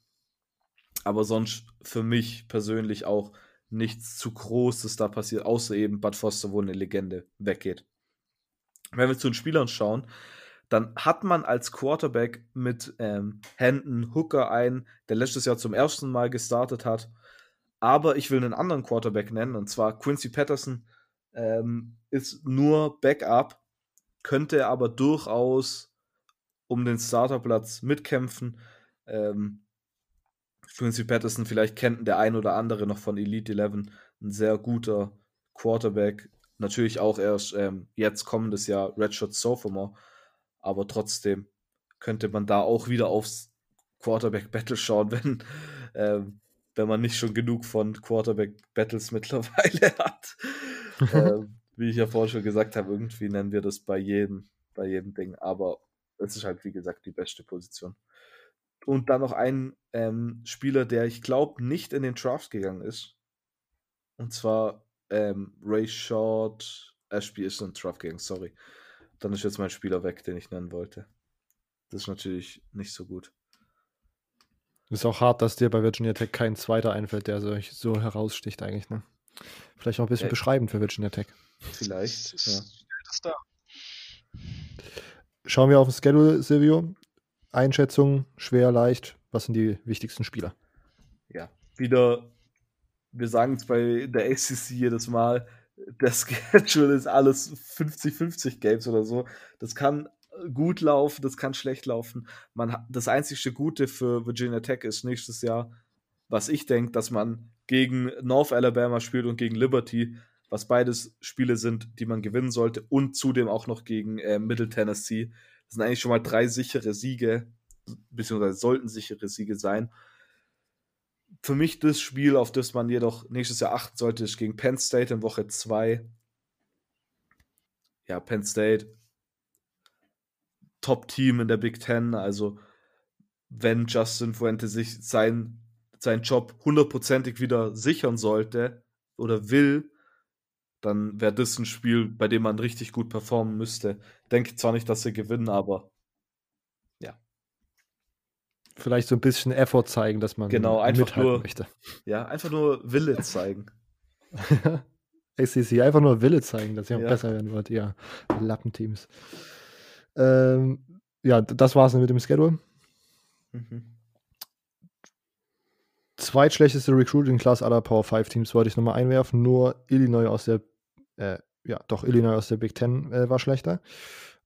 Aber sonst für mich persönlich auch nichts zu Großes da passiert, außer eben Bud Foster, wo eine Legende weggeht. Wenn wir zu den Spielern schauen, dann hat man als Quarterback mit ähm, Hendon Hooker einen, der letztes Jahr zum ersten Mal gestartet hat. Aber ich will einen anderen Quarterback nennen, und zwar Quincy Patterson ähm, ist nur Backup, könnte aber durchaus um den Starterplatz mitkämpfen. Ähm, Quincy Patterson, vielleicht kennt der ein oder andere noch von Elite 11, ein sehr guter Quarterback. Natürlich auch erst ähm, jetzt kommendes Jahr Redshirt Sophomore, aber trotzdem könnte man da auch wieder aufs Quarterback-Battle schauen, [LAUGHS] wenn, ähm, wenn man nicht schon genug von Quarterback-Battles [LAUGHS] mittlerweile hat. ähm, [LAUGHS] wie ich ja vorhin schon gesagt habe, irgendwie nennen wir das bei jedem, bei jedem Ding, aber es ist halt, wie gesagt, die beste Position. Und dann noch ein ähm, Spieler, der ich glaube nicht in den Draft gegangen ist. Und zwar ähm, Ray Short. Ashby ist in den Draft gegangen, sorry. Dann ist jetzt mein Spieler weg, den ich nennen wollte. Das ist natürlich nicht so gut. Ist auch hart, dass dir bei Virginia Tech kein zweiter einfällt, der so, so heraussticht eigentlich. Ne? Vielleicht auch ein bisschen Ja. beschreibend für Virginia Tech. Vielleicht. Ja. da. Schauen wir auf den Schedule, Silvio. Einschätzung, schwer, leicht. Was sind die wichtigsten Spieler? ja, wieder, wir sagen es bei der ACC jedes Mal, der [LAUGHS] Schedule ist alles 50-50 Games oder so. Das kann gut laufen, das kann schlecht laufen. Man das einzige Gute für Virginia Tech ist nächstes Jahr, was ich denke, dass man gegen North Alabama spielt und gegen Liberty, was beides Spiele sind, die man gewinnen sollte und zudem auch noch gegen äh, Middle Tennessee. Das sind eigentlich schon mal drei sichere Siege, beziehungsweise sollten sichere Siege sein. Für mich das Spiel, auf das man jedoch nächstes Jahr achten sollte, ist gegen Penn State in Woche 2. Ja, Penn State, Top-Team in der Big Ten. Also, wenn Justin Fuente sich sein, seinen Job hundertprozentig wieder sichern sollte oder will, dann wäre das ein Spiel, bei dem man richtig gut performen müsste. Denke zwar nicht, dass sie gewinnen, aber Vielleicht so ein bisschen Effort zeigen, dass man Genau, einfach nur- möchte. ja, einfach nur Wille zeigen. [LAUGHS] ACC, einfach nur Wille zeigen, dass ihr Ja. besser werden wollt, ihr Lappenteams. Ähm, ja, das war's mit dem Schedule. Mhm. Zweitschlechteste Recruiting-Class aller Power 5 Teams wollte ich nochmal einwerfen. Nur Illinois aus der, äh, ja, doch, Illinois aus der Big Ten äh, war schlechter.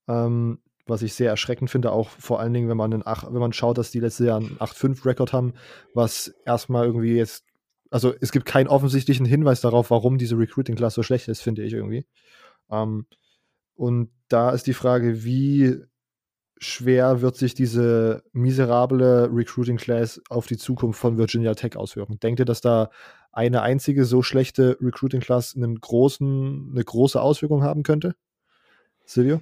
Ähm, was ich sehr erschreckend finde, auch vor allen Dingen, wenn man, einen 8, wenn man schaut, dass die letztes Jahr einen 8-5-Rekord haben, was erstmal irgendwie jetzt, also es gibt keinen offensichtlichen Hinweis darauf, warum diese Recruiting-Class so schlecht ist, finde ich irgendwie. Ähm, und da ist die Frage, wie schwer wird sich diese miserable Recruiting Class auf die Zukunft von Virginia Tech auswirken? Denkt ihr, dass da eine einzige so schlechte Recruiting Class einen großen, eine große Auswirkung haben könnte? Silvio?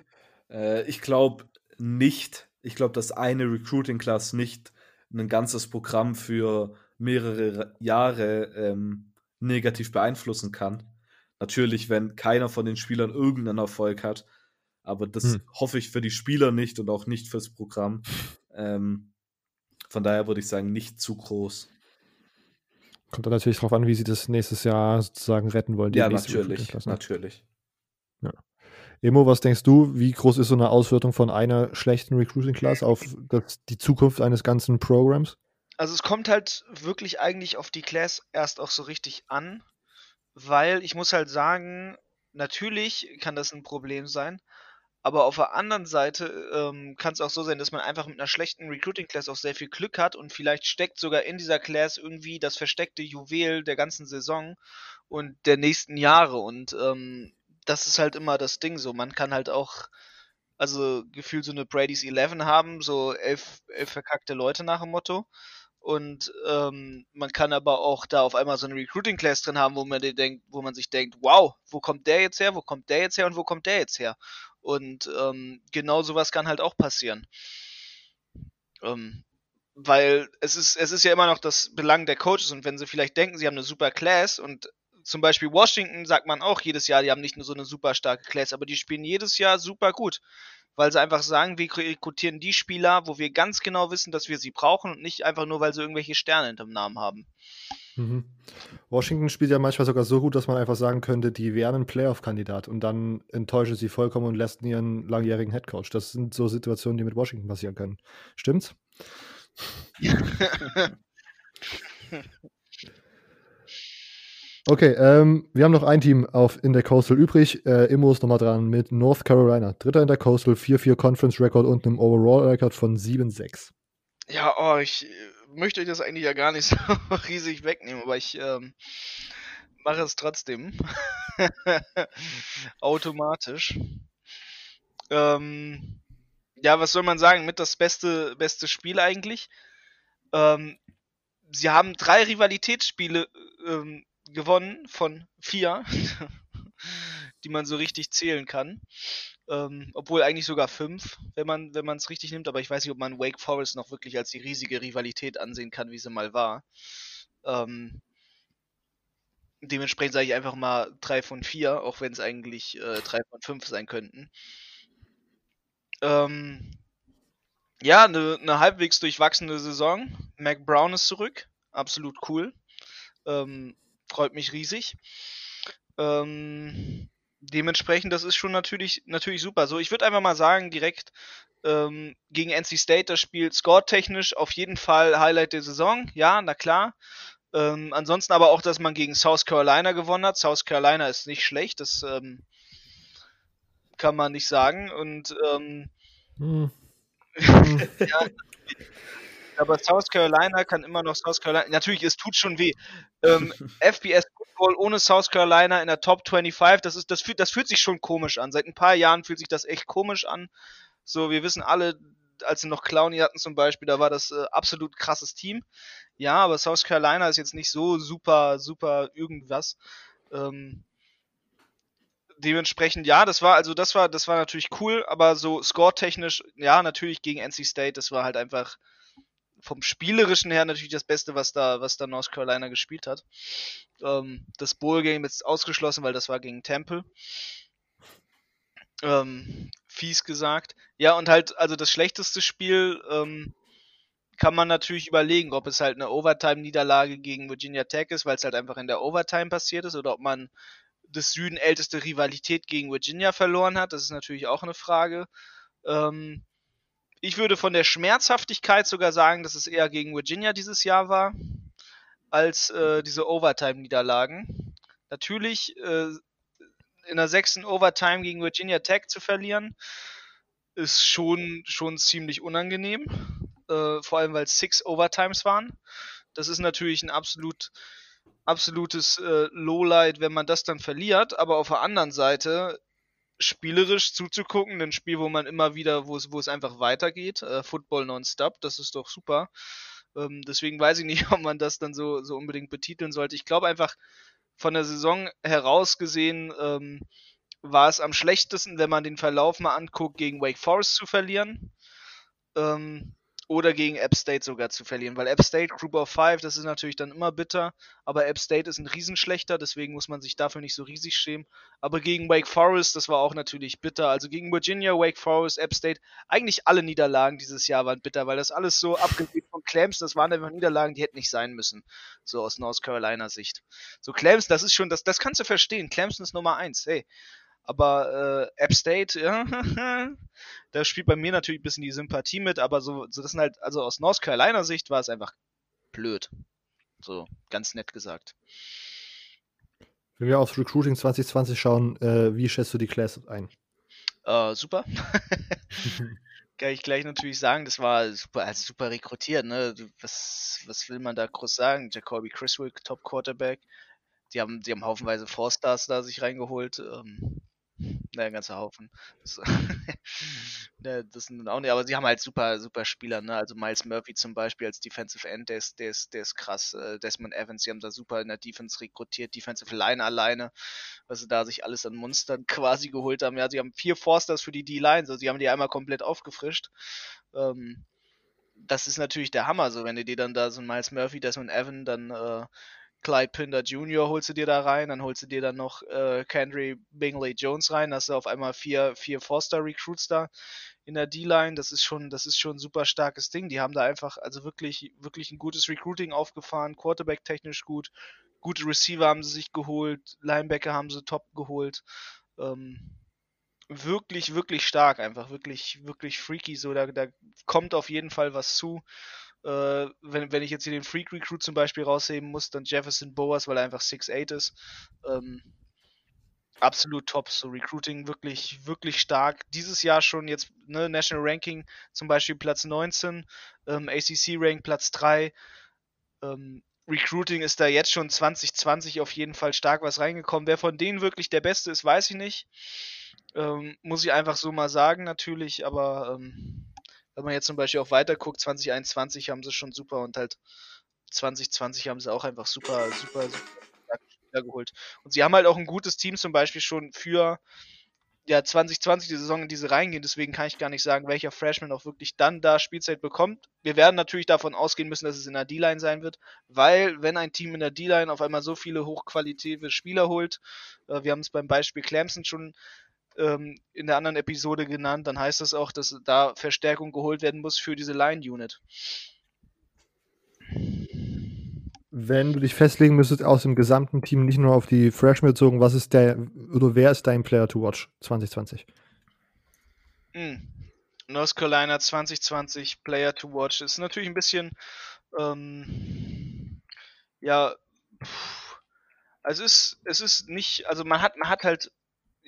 Äh, ich glaube nicht. Ich glaube, dass eine Recruiting Class nicht ein ganzes Programm für mehrere Jahre ähm, negativ beeinflussen kann. Natürlich, wenn keiner von den Spielern irgendeinen Erfolg hat, aber das hm. hoffe ich für die Spieler nicht und auch nicht fürs Programm. Ähm, von daher würde ich sagen, nicht zu groß. Kommt dann natürlich darauf an, wie sie das nächstes Jahr sozusagen retten wollen. ja, natürlich. Ne? Natürlich. Emo, was denkst du, wie groß ist so eine Auswirkung von einer schlechten Recruiting Class auf das, die Zukunft eines ganzen Programms? Also es kommt halt wirklich eigentlich auf die Class erst auch so richtig an, weil ich muss halt sagen, natürlich kann das ein Problem sein, aber auf der anderen Seite ähm, kann es auch so sein, dass man einfach mit einer schlechten Recruiting-Class auch sehr viel Glück hat und vielleicht steckt sogar in dieser Class irgendwie das versteckte Juwel der ganzen Saison und der nächsten Jahre. Und ähm, das ist halt immer das Ding so. Man kann halt auch, also gefühlt so eine Brady's 11 haben, so elf, elf verkackte Leute nach dem Motto. Und ähm, man kann aber auch da auf einmal so eine Recruiting Class drin haben, wo man denkt, wo man sich denkt, wow, wo kommt der jetzt her, wo kommt der jetzt her und wo kommt der jetzt her? Und ähm, genau sowas kann halt auch passieren. Ähm, weil es ist, es ist ja immer noch das Belang der Coaches und wenn sie vielleicht denken, sie haben eine super Class und zum Beispiel Washington sagt man auch jedes Jahr, die haben nicht nur so eine super starke Class, aber die spielen jedes Jahr super gut weil sie einfach sagen, wir rekrutieren die Spieler, wo wir ganz genau wissen, dass wir sie brauchen und nicht einfach nur, weil sie irgendwelche Sterne hinterm Namen haben. Mhm. Washington spielt ja manchmal sogar so gut, dass man einfach sagen könnte, die wären ein Playoff-Kandidat und dann enttäuschen sie vollkommen und lässt ihren langjährigen Headcoach. Das sind so Situationen, die mit Washington passieren können. Stimmt's? [LAUGHS] [LAUGHS] Okay, ähm, wir haben noch ein Team auf, in der Coastal übrig. Äh, Immo ist nochmal dran mit North Carolina. Dritter in der Coastal, 4-4 Conference Record und einem Overall Record von 7-6. Ja, oh, ich äh, möchte euch das eigentlich ja gar nicht [LAUGHS] so riesig wegnehmen, aber ich ähm, mache es trotzdem. [LAUGHS] Automatisch. Ähm, ja, was soll man sagen? Mit das beste, beste Spiel eigentlich. Ähm, sie haben drei Rivalitätsspiele ähm, gewonnen von vier, [LAUGHS] die man so richtig zählen kann. Ähm, obwohl eigentlich sogar fünf, wenn man wenn es richtig nimmt. Aber ich weiß nicht, ob man Wake Forest noch wirklich als die riesige Rivalität ansehen kann, wie sie mal war. Ähm, dementsprechend sage ich einfach mal drei von vier, auch wenn es eigentlich äh, drei von fünf sein könnten. Ähm, ja, eine ne halbwegs durchwachsene Saison. Mac Brown ist zurück. Absolut cool. Ähm, freut mich riesig. Ähm, dementsprechend, das ist schon natürlich, natürlich super. So, ich würde einfach mal sagen, direkt ähm, gegen NC State das Spiel score-technisch auf jeden Fall Highlight der Saison. Ja, na klar. Ähm, ansonsten aber auch, dass man gegen South Carolina gewonnen hat. South Carolina ist nicht schlecht, das ähm, kann man nicht sagen. Und ähm, hm. [LAUGHS] ja, aber South Carolina kann immer noch South Carolina. Natürlich, es tut schon weh. Ähm, [LAUGHS] FBS Football ohne South Carolina in der Top 25, das, ist, das, fühlt, das fühlt sich schon komisch an. Seit ein paar Jahren fühlt sich das echt komisch an. So, wir wissen alle, als sie noch Clowny hatten zum Beispiel, da war das äh, absolut krasses Team. Ja, aber South Carolina ist jetzt nicht so super, super irgendwas. Ähm, dementsprechend, ja, das war, also das war, das war natürlich cool, aber so score-technisch, ja, natürlich gegen NC State, das war halt einfach vom Spielerischen her natürlich das Beste, was da, was da North Carolina gespielt hat. Ähm, das Bowl-Game ist ausgeschlossen, weil das war gegen Temple. Ähm, fies gesagt. Ja, und halt, also das schlechteste Spiel ähm, kann man natürlich überlegen, ob es halt eine Overtime-Niederlage gegen Virginia Tech ist, weil es halt einfach in der Overtime passiert ist, oder ob man das Süden älteste Rivalität gegen Virginia verloren hat. Das ist natürlich auch eine Frage. Ähm, ich würde von der Schmerzhaftigkeit sogar sagen, dass es eher gegen Virginia dieses Jahr war, als äh, diese Overtime-Niederlagen. Natürlich äh, in der sechsten Overtime gegen Virginia Tech zu verlieren, ist schon, schon ziemlich unangenehm. Äh, vor allem, weil es Six Overtimes waren. Das ist natürlich ein absolut, absolutes äh, Lowlight, wenn man das dann verliert. Aber auf der anderen Seite spielerisch zuzugucken, ein Spiel, wo man immer wieder, wo es, wo es einfach weitergeht, äh, Football nonstop, das ist doch super. Ähm, deswegen weiß ich nicht, [LAUGHS] ob man das dann so, so unbedingt betiteln sollte. Ich glaube einfach, von der Saison heraus gesehen, ähm, war es am schlechtesten, wenn man den Verlauf mal anguckt, gegen Wake Forest zu verlieren. Ähm, oder gegen App State sogar zu verlieren, weil App State Group of Five, das ist natürlich dann immer bitter, aber App State ist ein Riesenschlechter, deswegen muss man sich dafür nicht so riesig schämen. Aber gegen Wake Forest, das war auch natürlich bitter. Also gegen Virginia, Wake Forest, App State, eigentlich alle Niederlagen dieses Jahr waren bitter, weil das alles so abgesehen von Clemson, das waren einfach Niederlagen, die hätten nicht sein müssen, so aus North Carolina Sicht. So Clemson, das ist schon, das, das kannst du verstehen. Clemson ist Nummer eins, hey. Aber äh, App State, ja, [LAUGHS] da spielt bei mir natürlich ein bisschen die Sympathie mit, aber so, so das sind halt, also aus North Carolina Sicht war es einfach blöd. So, ganz nett gesagt. Wenn wir aufs Recruiting 2020 schauen, äh, wie schätzt du die Class ein? Äh, super. [LAUGHS] Kann ich gleich natürlich sagen, das war super, also super rekrutiert, ne? Was, was will man da groß sagen? Jacoby Criswick, Top Quarterback. Die haben, die haben haufenweise Four Stars da sich reingeholt. Ähm, naja, ein ganzer Haufen. Das, [LAUGHS] [LAUGHS] ne, das sind auch nicht, aber sie haben halt super, super Spieler, ne? Also Miles Murphy zum Beispiel als Defensive End, der ist, der ist, der ist krass. Äh, Desmond Evans, sie haben da super in der Defense rekrutiert, Defensive Line alleine, was sie da sich alles an Monstern [LAUGHS] quasi geholt haben. Ja, sie haben vier Forsters für die D-Line, so sie haben die einmal komplett aufgefrischt. Ähm, das ist natürlich der Hammer, so wenn du dir dann da so ein Miles Murphy, Desmond Evans, dann äh, Clyde Pinder Jr. holst du dir da rein, dann holst du dir dann noch äh, Kendry Bingley Jones rein, hast du auf einmal vier, vier Forster Recruits da in der D-Line. Das ist schon, das ist schon ein super starkes Ding. Die haben da einfach, also wirklich, wirklich ein gutes Recruiting aufgefahren, Quarterback technisch gut, gute Receiver haben sie sich geholt, Linebacker haben sie top geholt. Ähm, wirklich, wirklich stark, einfach wirklich, wirklich freaky. So, da, da kommt auf jeden Fall was zu. Äh, wenn, wenn ich jetzt hier den Freak Recruit zum Beispiel rausheben muss, dann Jefferson Boas, weil er einfach 6'8 ist. Ähm, absolut top. So Recruiting wirklich, wirklich stark. Dieses Jahr schon jetzt, ne, National Ranking zum Beispiel Platz 19, ähm, ACC Rank Platz 3. Ähm, Recruiting ist da jetzt schon 2020 auf jeden Fall stark was reingekommen. Wer von denen wirklich der Beste ist, weiß ich nicht. Ähm, muss ich einfach so mal sagen, natürlich, aber ähm, wenn man jetzt zum Beispiel auch weiter guckt, 2021 haben sie schon super und halt 2020 haben sie auch einfach super, super, super Spieler geholt. Und sie haben halt auch ein gutes Team zum Beispiel schon für ja, 2020 die Saison, in die sie reingehen. Deswegen kann ich gar nicht sagen, welcher Freshman auch wirklich dann da Spielzeit bekommt. Wir werden natürlich davon ausgehen müssen, dass es in der D-Line sein wird, weil wenn ein Team in der D-Line auf einmal so viele hochqualitative Spieler holt, äh, wir haben es beim Beispiel Clemson schon ähm, in der anderen Episode genannt, dann heißt das auch, dass da Verstärkung geholt werden muss für diese Line-Unit. Wenn du dich festlegen müsstest aus dem gesamten Team, nicht nur auf die Freshmen bezogen, was ist der oder wer ist dein Player to Watch 2020? Hm. North Carolina 2020 Player to Watch ist natürlich ein bisschen ähm, ja also es ist, es ist nicht, also man hat, man hat halt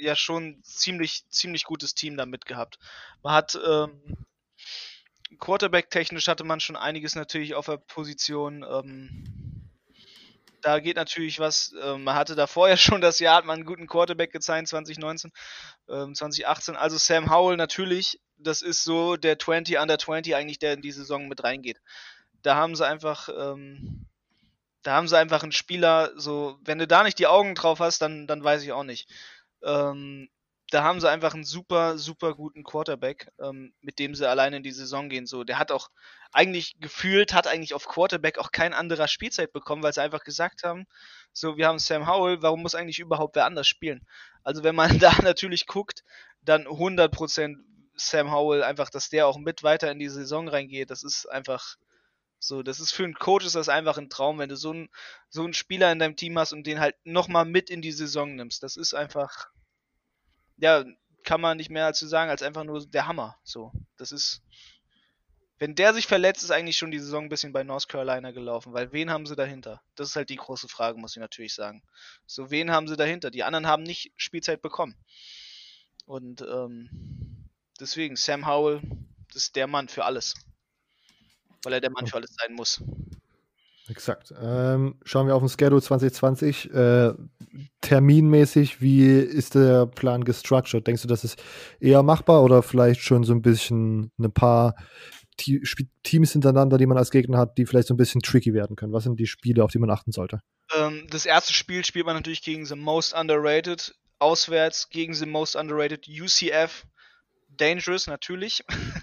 ja schon ziemlich, ziemlich gutes Team damit gehabt. Man hat ähm, Quarterback-technisch hatte man schon einiges natürlich auf der Position. Ähm, da geht natürlich was. Äh, man hatte davor ja [LAUGHS] schon das Jahr, hat man einen guten Quarterback gezeigt, 2019, ähm, 2018. Also Sam Howell natürlich, das ist so der 20 under 20 eigentlich, der in die Saison mit reingeht. Da haben sie einfach, ähm, da haben sie einfach einen Spieler, so, wenn du da nicht die Augen drauf hast, dann, dann weiß ich auch nicht. Ähm, da haben sie einfach einen super, super guten Quarterback, ähm, mit dem sie alleine in die Saison gehen. So, der hat auch eigentlich gefühlt, hat eigentlich auf Quarterback auch kein anderer Spielzeit bekommen, weil sie einfach gesagt haben, so, wir haben Sam Howell, warum muss eigentlich überhaupt wer anders spielen? Also, wenn man [LAUGHS] da natürlich guckt, dann 100% Sam Howell, einfach, dass der auch mit weiter in die Saison reingeht, das ist einfach, so, das ist für einen Coach ist das einfach ein Traum, wenn du so einen, so einen Spieler in deinem Team hast und den halt nochmal mit in die Saison nimmst. Das ist einfach, ja, kann man nicht mehr dazu sagen, als einfach nur der Hammer. So, das ist, wenn der sich verletzt, ist eigentlich schon die Saison ein bisschen bei North Carolina gelaufen, weil wen haben sie dahinter? Das ist halt die große Frage, muss ich natürlich sagen. So, wen haben sie dahinter? Die anderen haben nicht Spielzeit bekommen. Und, ähm, deswegen, Sam Howell ist der Mann für alles. Weil er der Mann für alles sein muss. Exakt. Ähm, schauen wir auf den Schedule 2020. Äh, terminmäßig, wie ist der Plan gestructured? Denkst du, das ist eher machbar oder vielleicht schon so ein bisschen ein paar Teams hintereinander, die man als Gegner hat, die vielleicht so ein bisschen tricky werden können? Was sind die Spiele, auf die man achten sollte? Ähm, das erste Spiel spielt man natürlich gegen The Most Underrated, auswärts gegen The Most Underrated UCF. Dangerous, natürlich. [LAUGHS]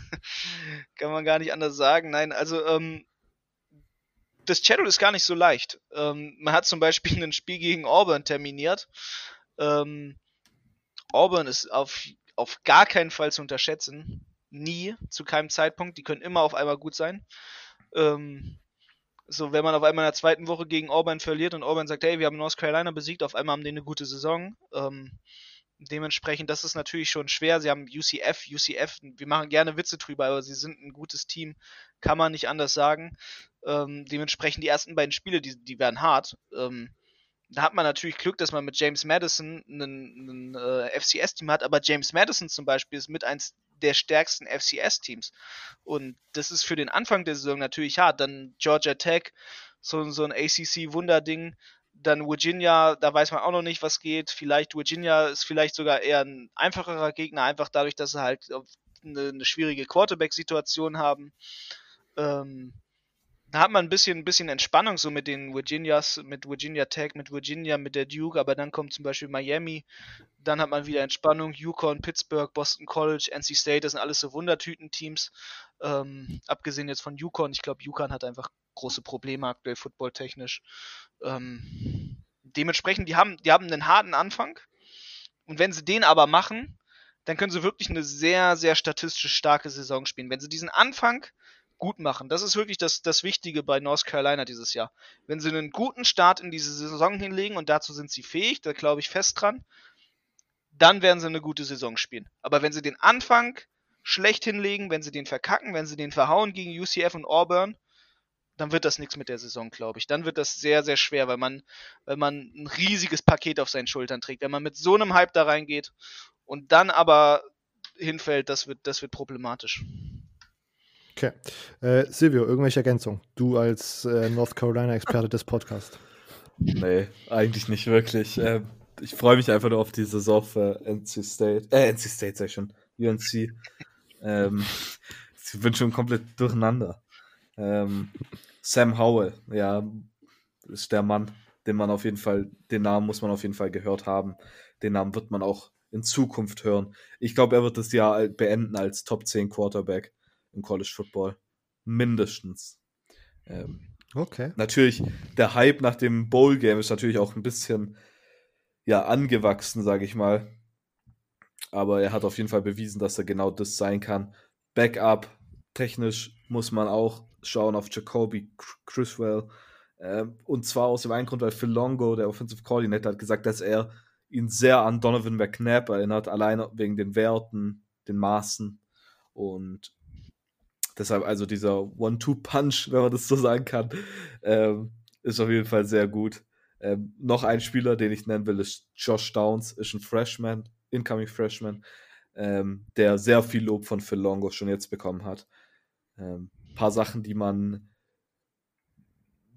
Kann man gar nicht anders sagen. Nein, also ähm, das Schedule ist gar nicht so leicht. Ähm, man hat zum Beispiel ein Spiel gegen Auburn terminiert. Ähm, Auburn ist auf, auf gar keinen Fall zu unterschätzen. Nie, zu keinem Zeitpunkt. Die können immer auf einmal gut sein. Ähm, so, wenn man auf einmal in der zweiten Woche gegen Auburn verliert und Auburn sagt, hey, wir haben North Carolina besiegt, auf einmal haben die eine gute Saison. Ähm, dementsprechend, das ist natürlich schon schwer. Sie haben UCF, UCF, wir machen gerne Witze drüber, aber sie sind ein gutes Team, kann man nicht anders sagen. Ähm, dementsprechend die ersten beiden Spiele, die, die werden hart. Ähm, da hat man natürlich Glück, dass man mit James Madison ein äh, FCS-Team hat, aber James Madison zum Beispiel ist mit eins der stärksten FCS-Teams. Und das ist für den Anfang der Saison natürlich hart. Dann Georgia Tech, so, so ein ACC-Wunderding. Dann Virginia, da weiß man auch noch nicht, was geht. Vielleicht Virginia ist vielleicht sogar eher ein einfacherer Gegner, einfach dadurch, dass sie halt eine, eine schwierige Quarterback-Situation haben. Ähm, da hat man ein bisschen, ein bisschen Entspannung so mit den Virginias, mit Virginia Tech, mit Virginia, mit der Duke, aber dann kommt zum Beispiel Miami, dann hat man wieder Entspannung, Yukon, Pittsburgh, Boston College, NC State, das sind alles so Wundertüten-Teams. Ähm, abgesehen jetzt von Yukon, ich glaube, Yukon hat einfach große Probleme aktuell footballtechnisch. Ähm, dementsprechend, die haben, die haben einen harten Anfang und wenn sie den aber machen, dann können sie wirklich eine sehr, sehr statistisch starke Saison spielen. Wenn sie diesen Anfang gut machen. Das ist wirklich das, das Wichtige bei North Carolina dieses Jahr. Wenn sie einen guten Start in diese Saison hinlegen, und dazu sind sie fähig, da glaube ich fest dran, dann werden sie eine gute Saison spielen. Aber wenn sie den Anfang schlecht hinlegen, wenn sie den verkacken, wenn sie den verhauen gegen UCF und Auburn, dann wird das nichts mit der Saison, glaube ich. Dann wird das sehr, sehr schwer, weil man, weil man ein riesiges Paket auf seinen Schultern trägt. Wenn man mit so einem Hype da reingeht und dann aber hinfällt, das wird, das wird problematisch. Okay. Äh, Silvio, irgendwelche Ergänzungen? Du als äh, North Carolina-Experte des Podcasts. Nee, eigentlich nicht wirklich. Äh, ich freue mich einfach nur auf die Saison für NC State. Äh, NC State, sag ich schon. UNC. Ähm, ich bin schon komplett durcheinander. Ähm, Sam Howell, ja, ist der Mann, den man auf jeden Fall, den Namen muss man auf jeden Fall gehört haben. Den Namen wird man auch in Zukunft hören. Ich glaube, er wird das Jahr beenden als Top 10 Quarterback im College Football. Mindestens. Ähm, okay. Natürlich, der Hype nach dem Bowl-Game ist natürlich auch ein bisschen ja, angewachsen, sage ich mal. Aber er hat auf jeden Fall bewiesen, dass er genau das sein kann. Backup, technisch muss man auch schauen auf Jacoby Criswell. Ähm, und zwar aus dem einen Grund, weil Phil Longo, der Offensive Coordinator, hat gesagt, dass er ihn sehr an Donovan McNabb erinnert, alleine wegen den Werten, den Maßen. Und Deshalb also dieser One-Two-Punch, wenn man das so sagen kann, ähm, ist auf jeden Fall sehr gut. Ähm, noch ein Spieler, den ich nennen will, ist Josh Downs, ist ein Freshman, Incoming Freshman, ähm, der sehr viel Lob von Phil Longo schon jetzt bekommen hat. Ein ähm, paar Sachen, die man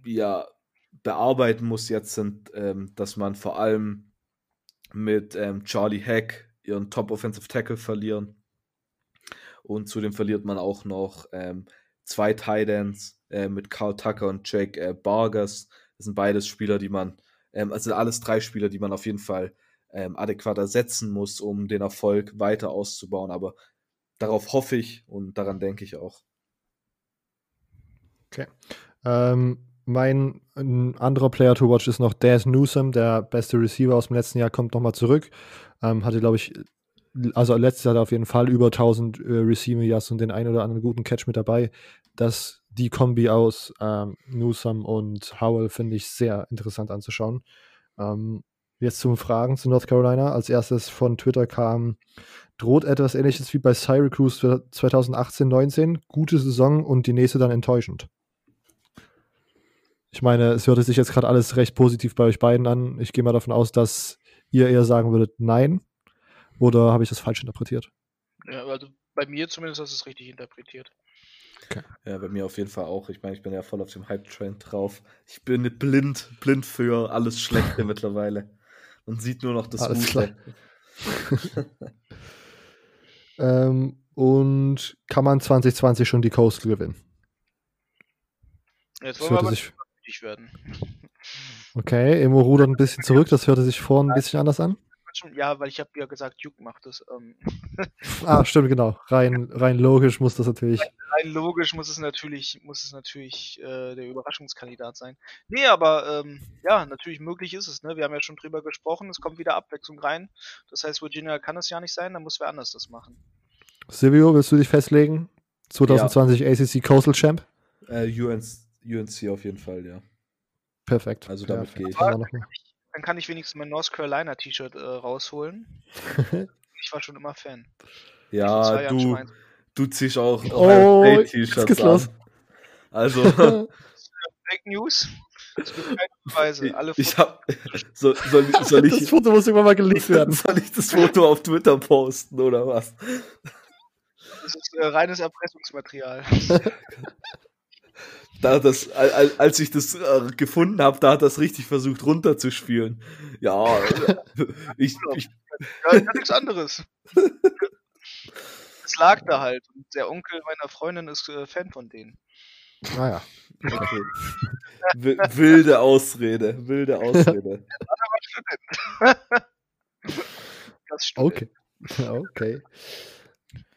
ja bearbeiten muss jetzt, sind, ähm, dass man vor allem mit ähm, Charlie Heck ihren Top Offensive Tackle verlieren und zudem verliert man auch noch ähm, zwei Titans äh, mit Carl Tucker und Jake äh, Bargers. Das sind beides Spieler, die man, ähm, also alles drei Spieler, die man auf jeden Fall ähm, adäquat ersetzen muss, um den Erfolg weiter auszubauen. Aber darauf hoffe ich und daran denke ich auch. Okay. Ähm, mein anderer Player to watch ist noch Daz Newsom, der beste Receiver aus dem letzten Jahr, kommt nochmal zurück. Ähm, hatte, glaube ich, also letztes Jahr auf jeden Fall über 1000 äh, Receiving Yards und den einen oder anderen guten Catch mit dabei. Das, die Kombi aus ähm, Newsom und Howell finde ich sehr interessant anzuschauen. Ähm, jetzt zum Fragen zu North Carolina. Als erstes von Twitter kam, droht etwas ähnliches wie bei Syracuse 2018-19, gute Saison und die nächste dann enttäuschend. Ich meine, es hörte sich jetzt gerade alles recht positiv bei euch beiden an. Ich gehe mal davon aus, dass ihr eher sagen würdet, nein. Oder habe ich das falsch interpretiert? Ja, also bei mir zumindest hast du es richtig interpretiert. Ja, bei mir auf jeden Fall auch. Ich meine, ich bin ja voll auf dem Hype-Train drauf. Ich bin nicht blind, blind für alles Schlechte mittlerweile. Man sieht nur noch das Alles Gute. [LAUGHS] Ähm, und kann man 2020 schon die Coastal gewinnen? Jetzt Das wollen wir hörte aber sich, werden. okay, Emo rudert ein bisschen zurück, das hörte sich vorhin ein bisschen anders an. Ja, weil ich habe ja gesagt, Duke macht das. Ähm, [LAUGHS] Ah, stimmt, genau. Rein, rein logisch muss das natürlich. rein logisch muss es natürlich, muss es natürlich äh, der Überraschungskandidat sein. Nee, aber ähm, ja, natürlich möglich ist es. Ne? Wir haben ja schon drüber gesprochen, es kommt wieder Abwechslung rein. Das heißt, Virginia kann es ja nicht sein, dann muss wer anders das machen. Silvio, willst du dich festlegen? 2020 ACC Coastal Champ? Äh, UNC, UNC auf jeden Fall, ja. Perfekt. Also damit Perfekt. gehe ich. Dann kann ich wenigstens mein North Carolina T-Shirt äh, rausholen. [LAUGHS] ich war schon immer Fan. Ja, du, du ziehst auch Oh, T-Shirts an. Also, [LAUGHS] Fake News. Es gibt keine Beweise. Alle ich hab, so, soll, soll, das ich, Foto muss irgendwann mal geleakt [LAUGHS] werden. soll ich das Foto auf Twitter posten oder was? Das ist äh, reines Erpressungsmaterial. Da hat das, al- al- als ich das äh, gefunden habe, da hat das richtig versucht runterzuspielen. Ja, äh, ich, ich, Ja, ja nichts anderes. Es lag da halt. Und der Onkel meiner Freundin ist äh, Fan von denen. Naja. okay. Wi- wilde Ausrede, wilde Ausrede. [LAUGHS] Das stimmt. Okay. [LAUGHS] Okay.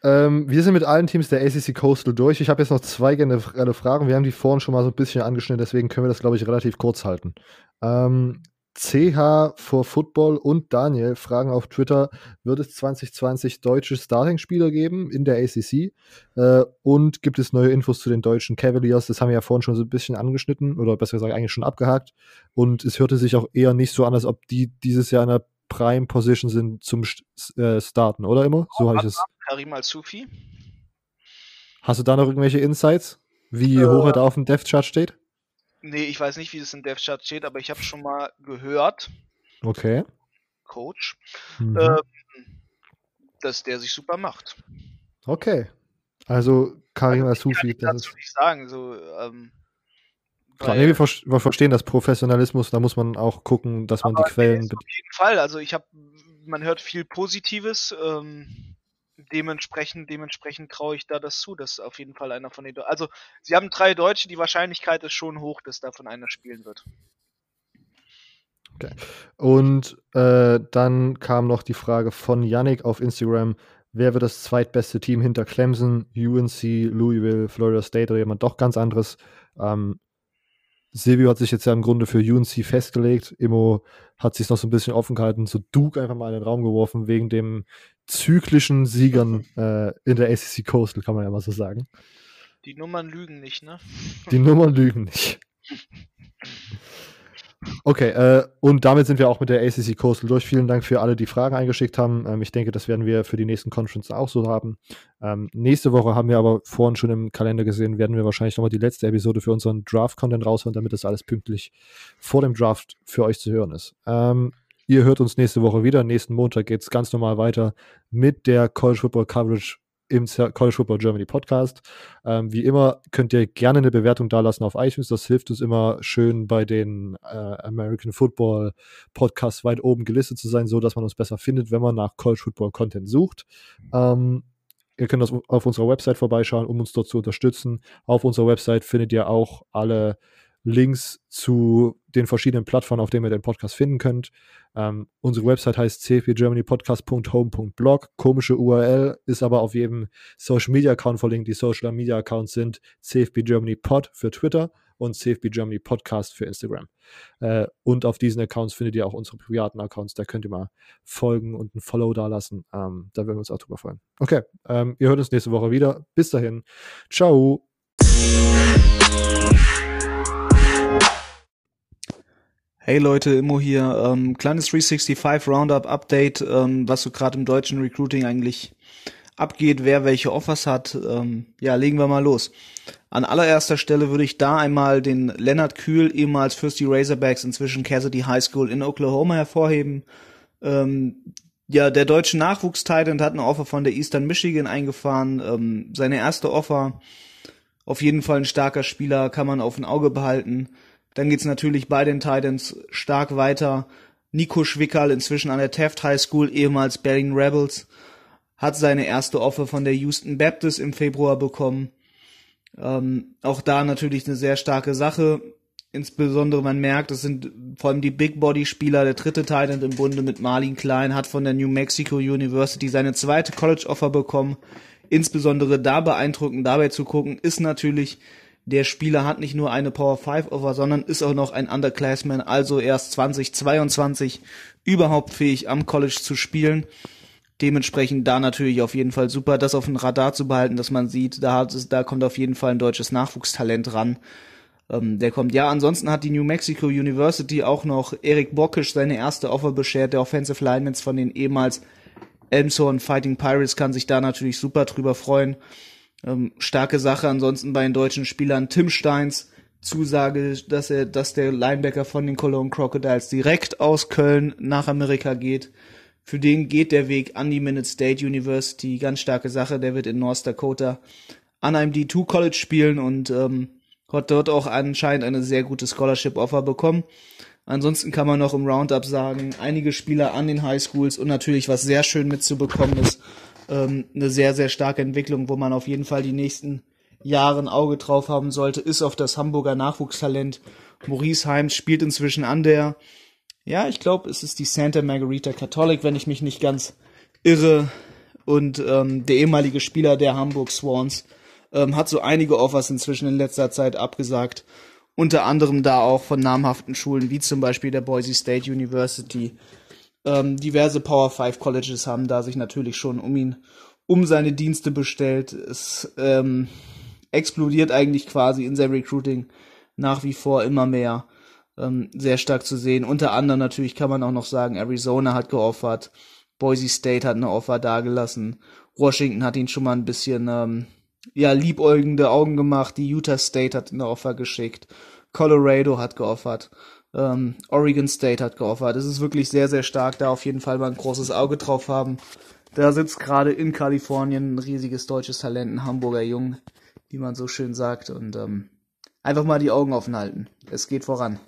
Ähm, wir sind mit allen Teams der ACC Coastal durch. Ich habe jetzt noch zwei generelle Fragen. Wir haben die vorhin schon mal so ein bisschen angeschnitten, deswegen können wir das, glaube ich, relativ kurz halten. Ähm, CH for Football und Daniel fragen auf Twitter, wird es 2020 deutsche Starting-Spieler geben in der ACC? Äh, und gibt es neue Infos zu den deutschen Cavaliers? Das haben wir ja vorhin schon so ein bisschen angeschnitten oder besser gesagt eigentlich schon abgehakt. Und es hörte sich auch eher nicht so an, als ob die dieses Jahr in einer Prime Position sind zum äh, Starten, oder immer? So habe ich es. Karim Al-Sufi. Hast du da noch irgendwelche Insights? Wie Äh. hoch er da auf dem Death Chart steht? Nee, ich weiß nicht, wie es in Dev Chart steht, aber ich habe schon mal gehört, Okay. Coach, Mhm. ähm, dass der sich super macht. okay. Also Karim Also, ich kann das dazu ist. nicht sagen. So, ähm, Klar, nee, wir, ver wir verstehen das Professionalismus, da muss man auch gucken, dass man die Quellen. nee, auf jeden Fall. Also ich habe, man hört viel Positives. Ähm, dementsprechend, dementsprechend traue ich da das zu, dass auf jeden Fall einer von den. Also sie haben drei Deutsche, die Wahrscheinlichkeit ist schon hoch, dass davon einer spielen wird. Und äh, dann kam noch die Frage von Yannick auf Instagram: Wer wird das zweitbeste Team hinter Clemson, UNC, Louisville, Florida State oder jemand doch ganz anderes? Ähm, Silvio hat sich jetzt ja im Grunde für UNC festgelegt. Immo hat sich noch so ein bisschen offen gehalten, so Duke einfach mal in den Raum geworfen, wegen dem zyklischen Siegern [LAUGHS] äh, in der ACC Coastal, kann man ja mal so sagen. Die Nummern lügen nicht, ne? Die Nummern lügen nicht. [LAUGHS] Okay, äh, und damit sind wir auch mit der ACC Coastal durch. Vielen Dank für alle, die Fragen eingeschickt haben. Ähm, ich denke, das werden wir für die nächsten Conferences auch so haben. Ähm, nächste Woche haben wir aber vorhin schon im Kalender gesehen, werden wir wahrscheinlich nochmal die letzte Episode für unseren Draft-Content rausholen, damit das alles pünktlich vor dem Draft für euch zu hören ist. Ähm, ihr hört uns nächste Woche wieder. Nächsten Montag geht es ganz normal weiter mit der College Football Coverage im College Football Germany Podcast. Ähm, wie immer könnt ihr gerne eine Bewertung dalassen auf iTunes. Das hilft uns immer schön bei den äh, American Football Podcasts weit oben gelistet zu sein, so dass man uns besser findet, wenn man nach College Football Content sucht. Ähm, ihr könnt auf unserer Website vorbeischauen, um uns dort zu unterstützen. Auf unserer Website findet ihr auch alle Links zu den verschiedenen Plattformen, auf denen ihr den Podcast finden könnt. Ähm, unsere Website heißt cfpgermanypodcast.home.blog. Komische URL, ist aber auf jedem Social Media Account verlinkt. Die Social Media Accounts sind CFB Germany Pod für Twitter und CFB Podcast für Instagram. Äh, und auf diesen Accounts findet ihr auch unsere privaten Accounts. Da könnt ihr mal folgen und ein Follow da lassen. Ähm, da würden wir uns auch drüber freuen. Okay, ähm, ihr hört uns nächste Woche wieder. Bis dahin. Ciao. Hey Leute, Immo hier. Ähm, kleines 365 Roundup Update, ähm, was so gerade im deutschen Recruiting eigentlich abgeht, wer welche Offers hat. Ähm, ja, legen wir mal los. An allererster Stelle würde ich da einmal den Leonard Kühl, ehemals Fürsti Razorbacks, inzwischen Cassidy High School in Oklahoma hervorheben. Ähm, ja, der deutsche Nachwuchstitan hat eine Offer von der Eastern Michigan eingefahren. Ähm, seine erste Offer. Auf jeden Fall ein starker Spieler, kann man auf ein Auge behalten. Dann geht's natürlich bei den Titans stark weiter. Nico Schwickerl, inzwischen an der Taft High School, ehemals Berlin Rebels, hat seine erste Offer von der Houston Baptist im Februar bekommen. Ähm, auch da natürlich eine sehr starke Sache. Insbesondere man merkt, es sind vor allem die Big Body Spieler. Der dritte Titan im Bunde mit Marlin Klein hat von der New Mexico University seine zweite College Offer bekommen. Insbesondere da beeindruckend dabei zu gucken, ist natürlich, der Spieler hat nicht nur eine Power 5 Offer, sondern ist auch noch ein Underclassman, also erst 2022 überhaupt fähig am College zu spielen. Dementsprechend da natürlich auf jeden Fall super, das auf dem Radar zu behalten, dass man sieht, da, hat es, da kommt auf jeden Fall ein deutsches Nachwuchstalent ran. Ähm, der kommt. Ja, ansonsten hat die New Mexico University auch noch Erik Bockisch seine erste Offer beschert, der Offensive Lineman von den ehemals Elmshorn Fighting Pirates kann sich da natürlich super drüber freuen. Ähm, starke Sache ansonsten bei den deutschen Spielern Tim Steins Zusage, dass er, dass der Linebacker von den Cologne Crocodiles direkt aus Köln nach Amerika geht. Für den geht der Weg an die Minute State University. Ganz starke Sache. Der wird in North Dakota an einem D2 College spielen und ähm, hat dort auch anscheinend eine sehr gute Scholarship Offer bekommen. Ansonsten kann man noch im Roundup sagen, einige Spieler an den High Schools und natürlich, was sehr schön mitzubekommen ist, ähm, eine sehr, sehr starke Entwicklung, wo man auf jeden Fall die nächsten Jahre ein Auge drauf haben sollte, ist auf das Hamburger Nachwuchstalent. Maurice Heims spielt inzwischen an der, ja, ich glaube, es ist die Santa Margarita Catholic, wenn ich mich nicht ganz irre. Und ähm, der ehemalige Spieler der Hamburg Swans ähm, hat so einige Offers inzwischen in letzter Zeit abgesagt. Unter anderem da auch von namhaften Schulen wie zum Beispiel der Boise State University. Ähm, diverse Power 5 Colleges haben da sich natürlich schon um ihn, um seine Dienste bestellt. Es ähm, explodiert eigentlich quasi in seinem Recruiting nach wie vor immer mehr. Ähm, sehr stark zu sehen. Unter anderem natürlich kann man auch noch sagen, Arizona hat geoffert, Boise State hat eine Offer dagelassen, Washington hat ihn schon mal ein bisschen ähm, ja, liebäugende Augen gemacht. Die Utah State hat eine Offer geschickt. Colorado hat geoffert. Ähm, Oregon State hat geoffert. Es ist wirklich sehr, sehr stark. Da auf jeden Fall mal ein großes Auge drauf haben. Da sitzt gerade in Kalifornien ein riesiges deutsches Talent, ein Hamburger Jung, wie man so schön sagt. Und ähm, einfach mal die Augen offen halten. Es geht voran.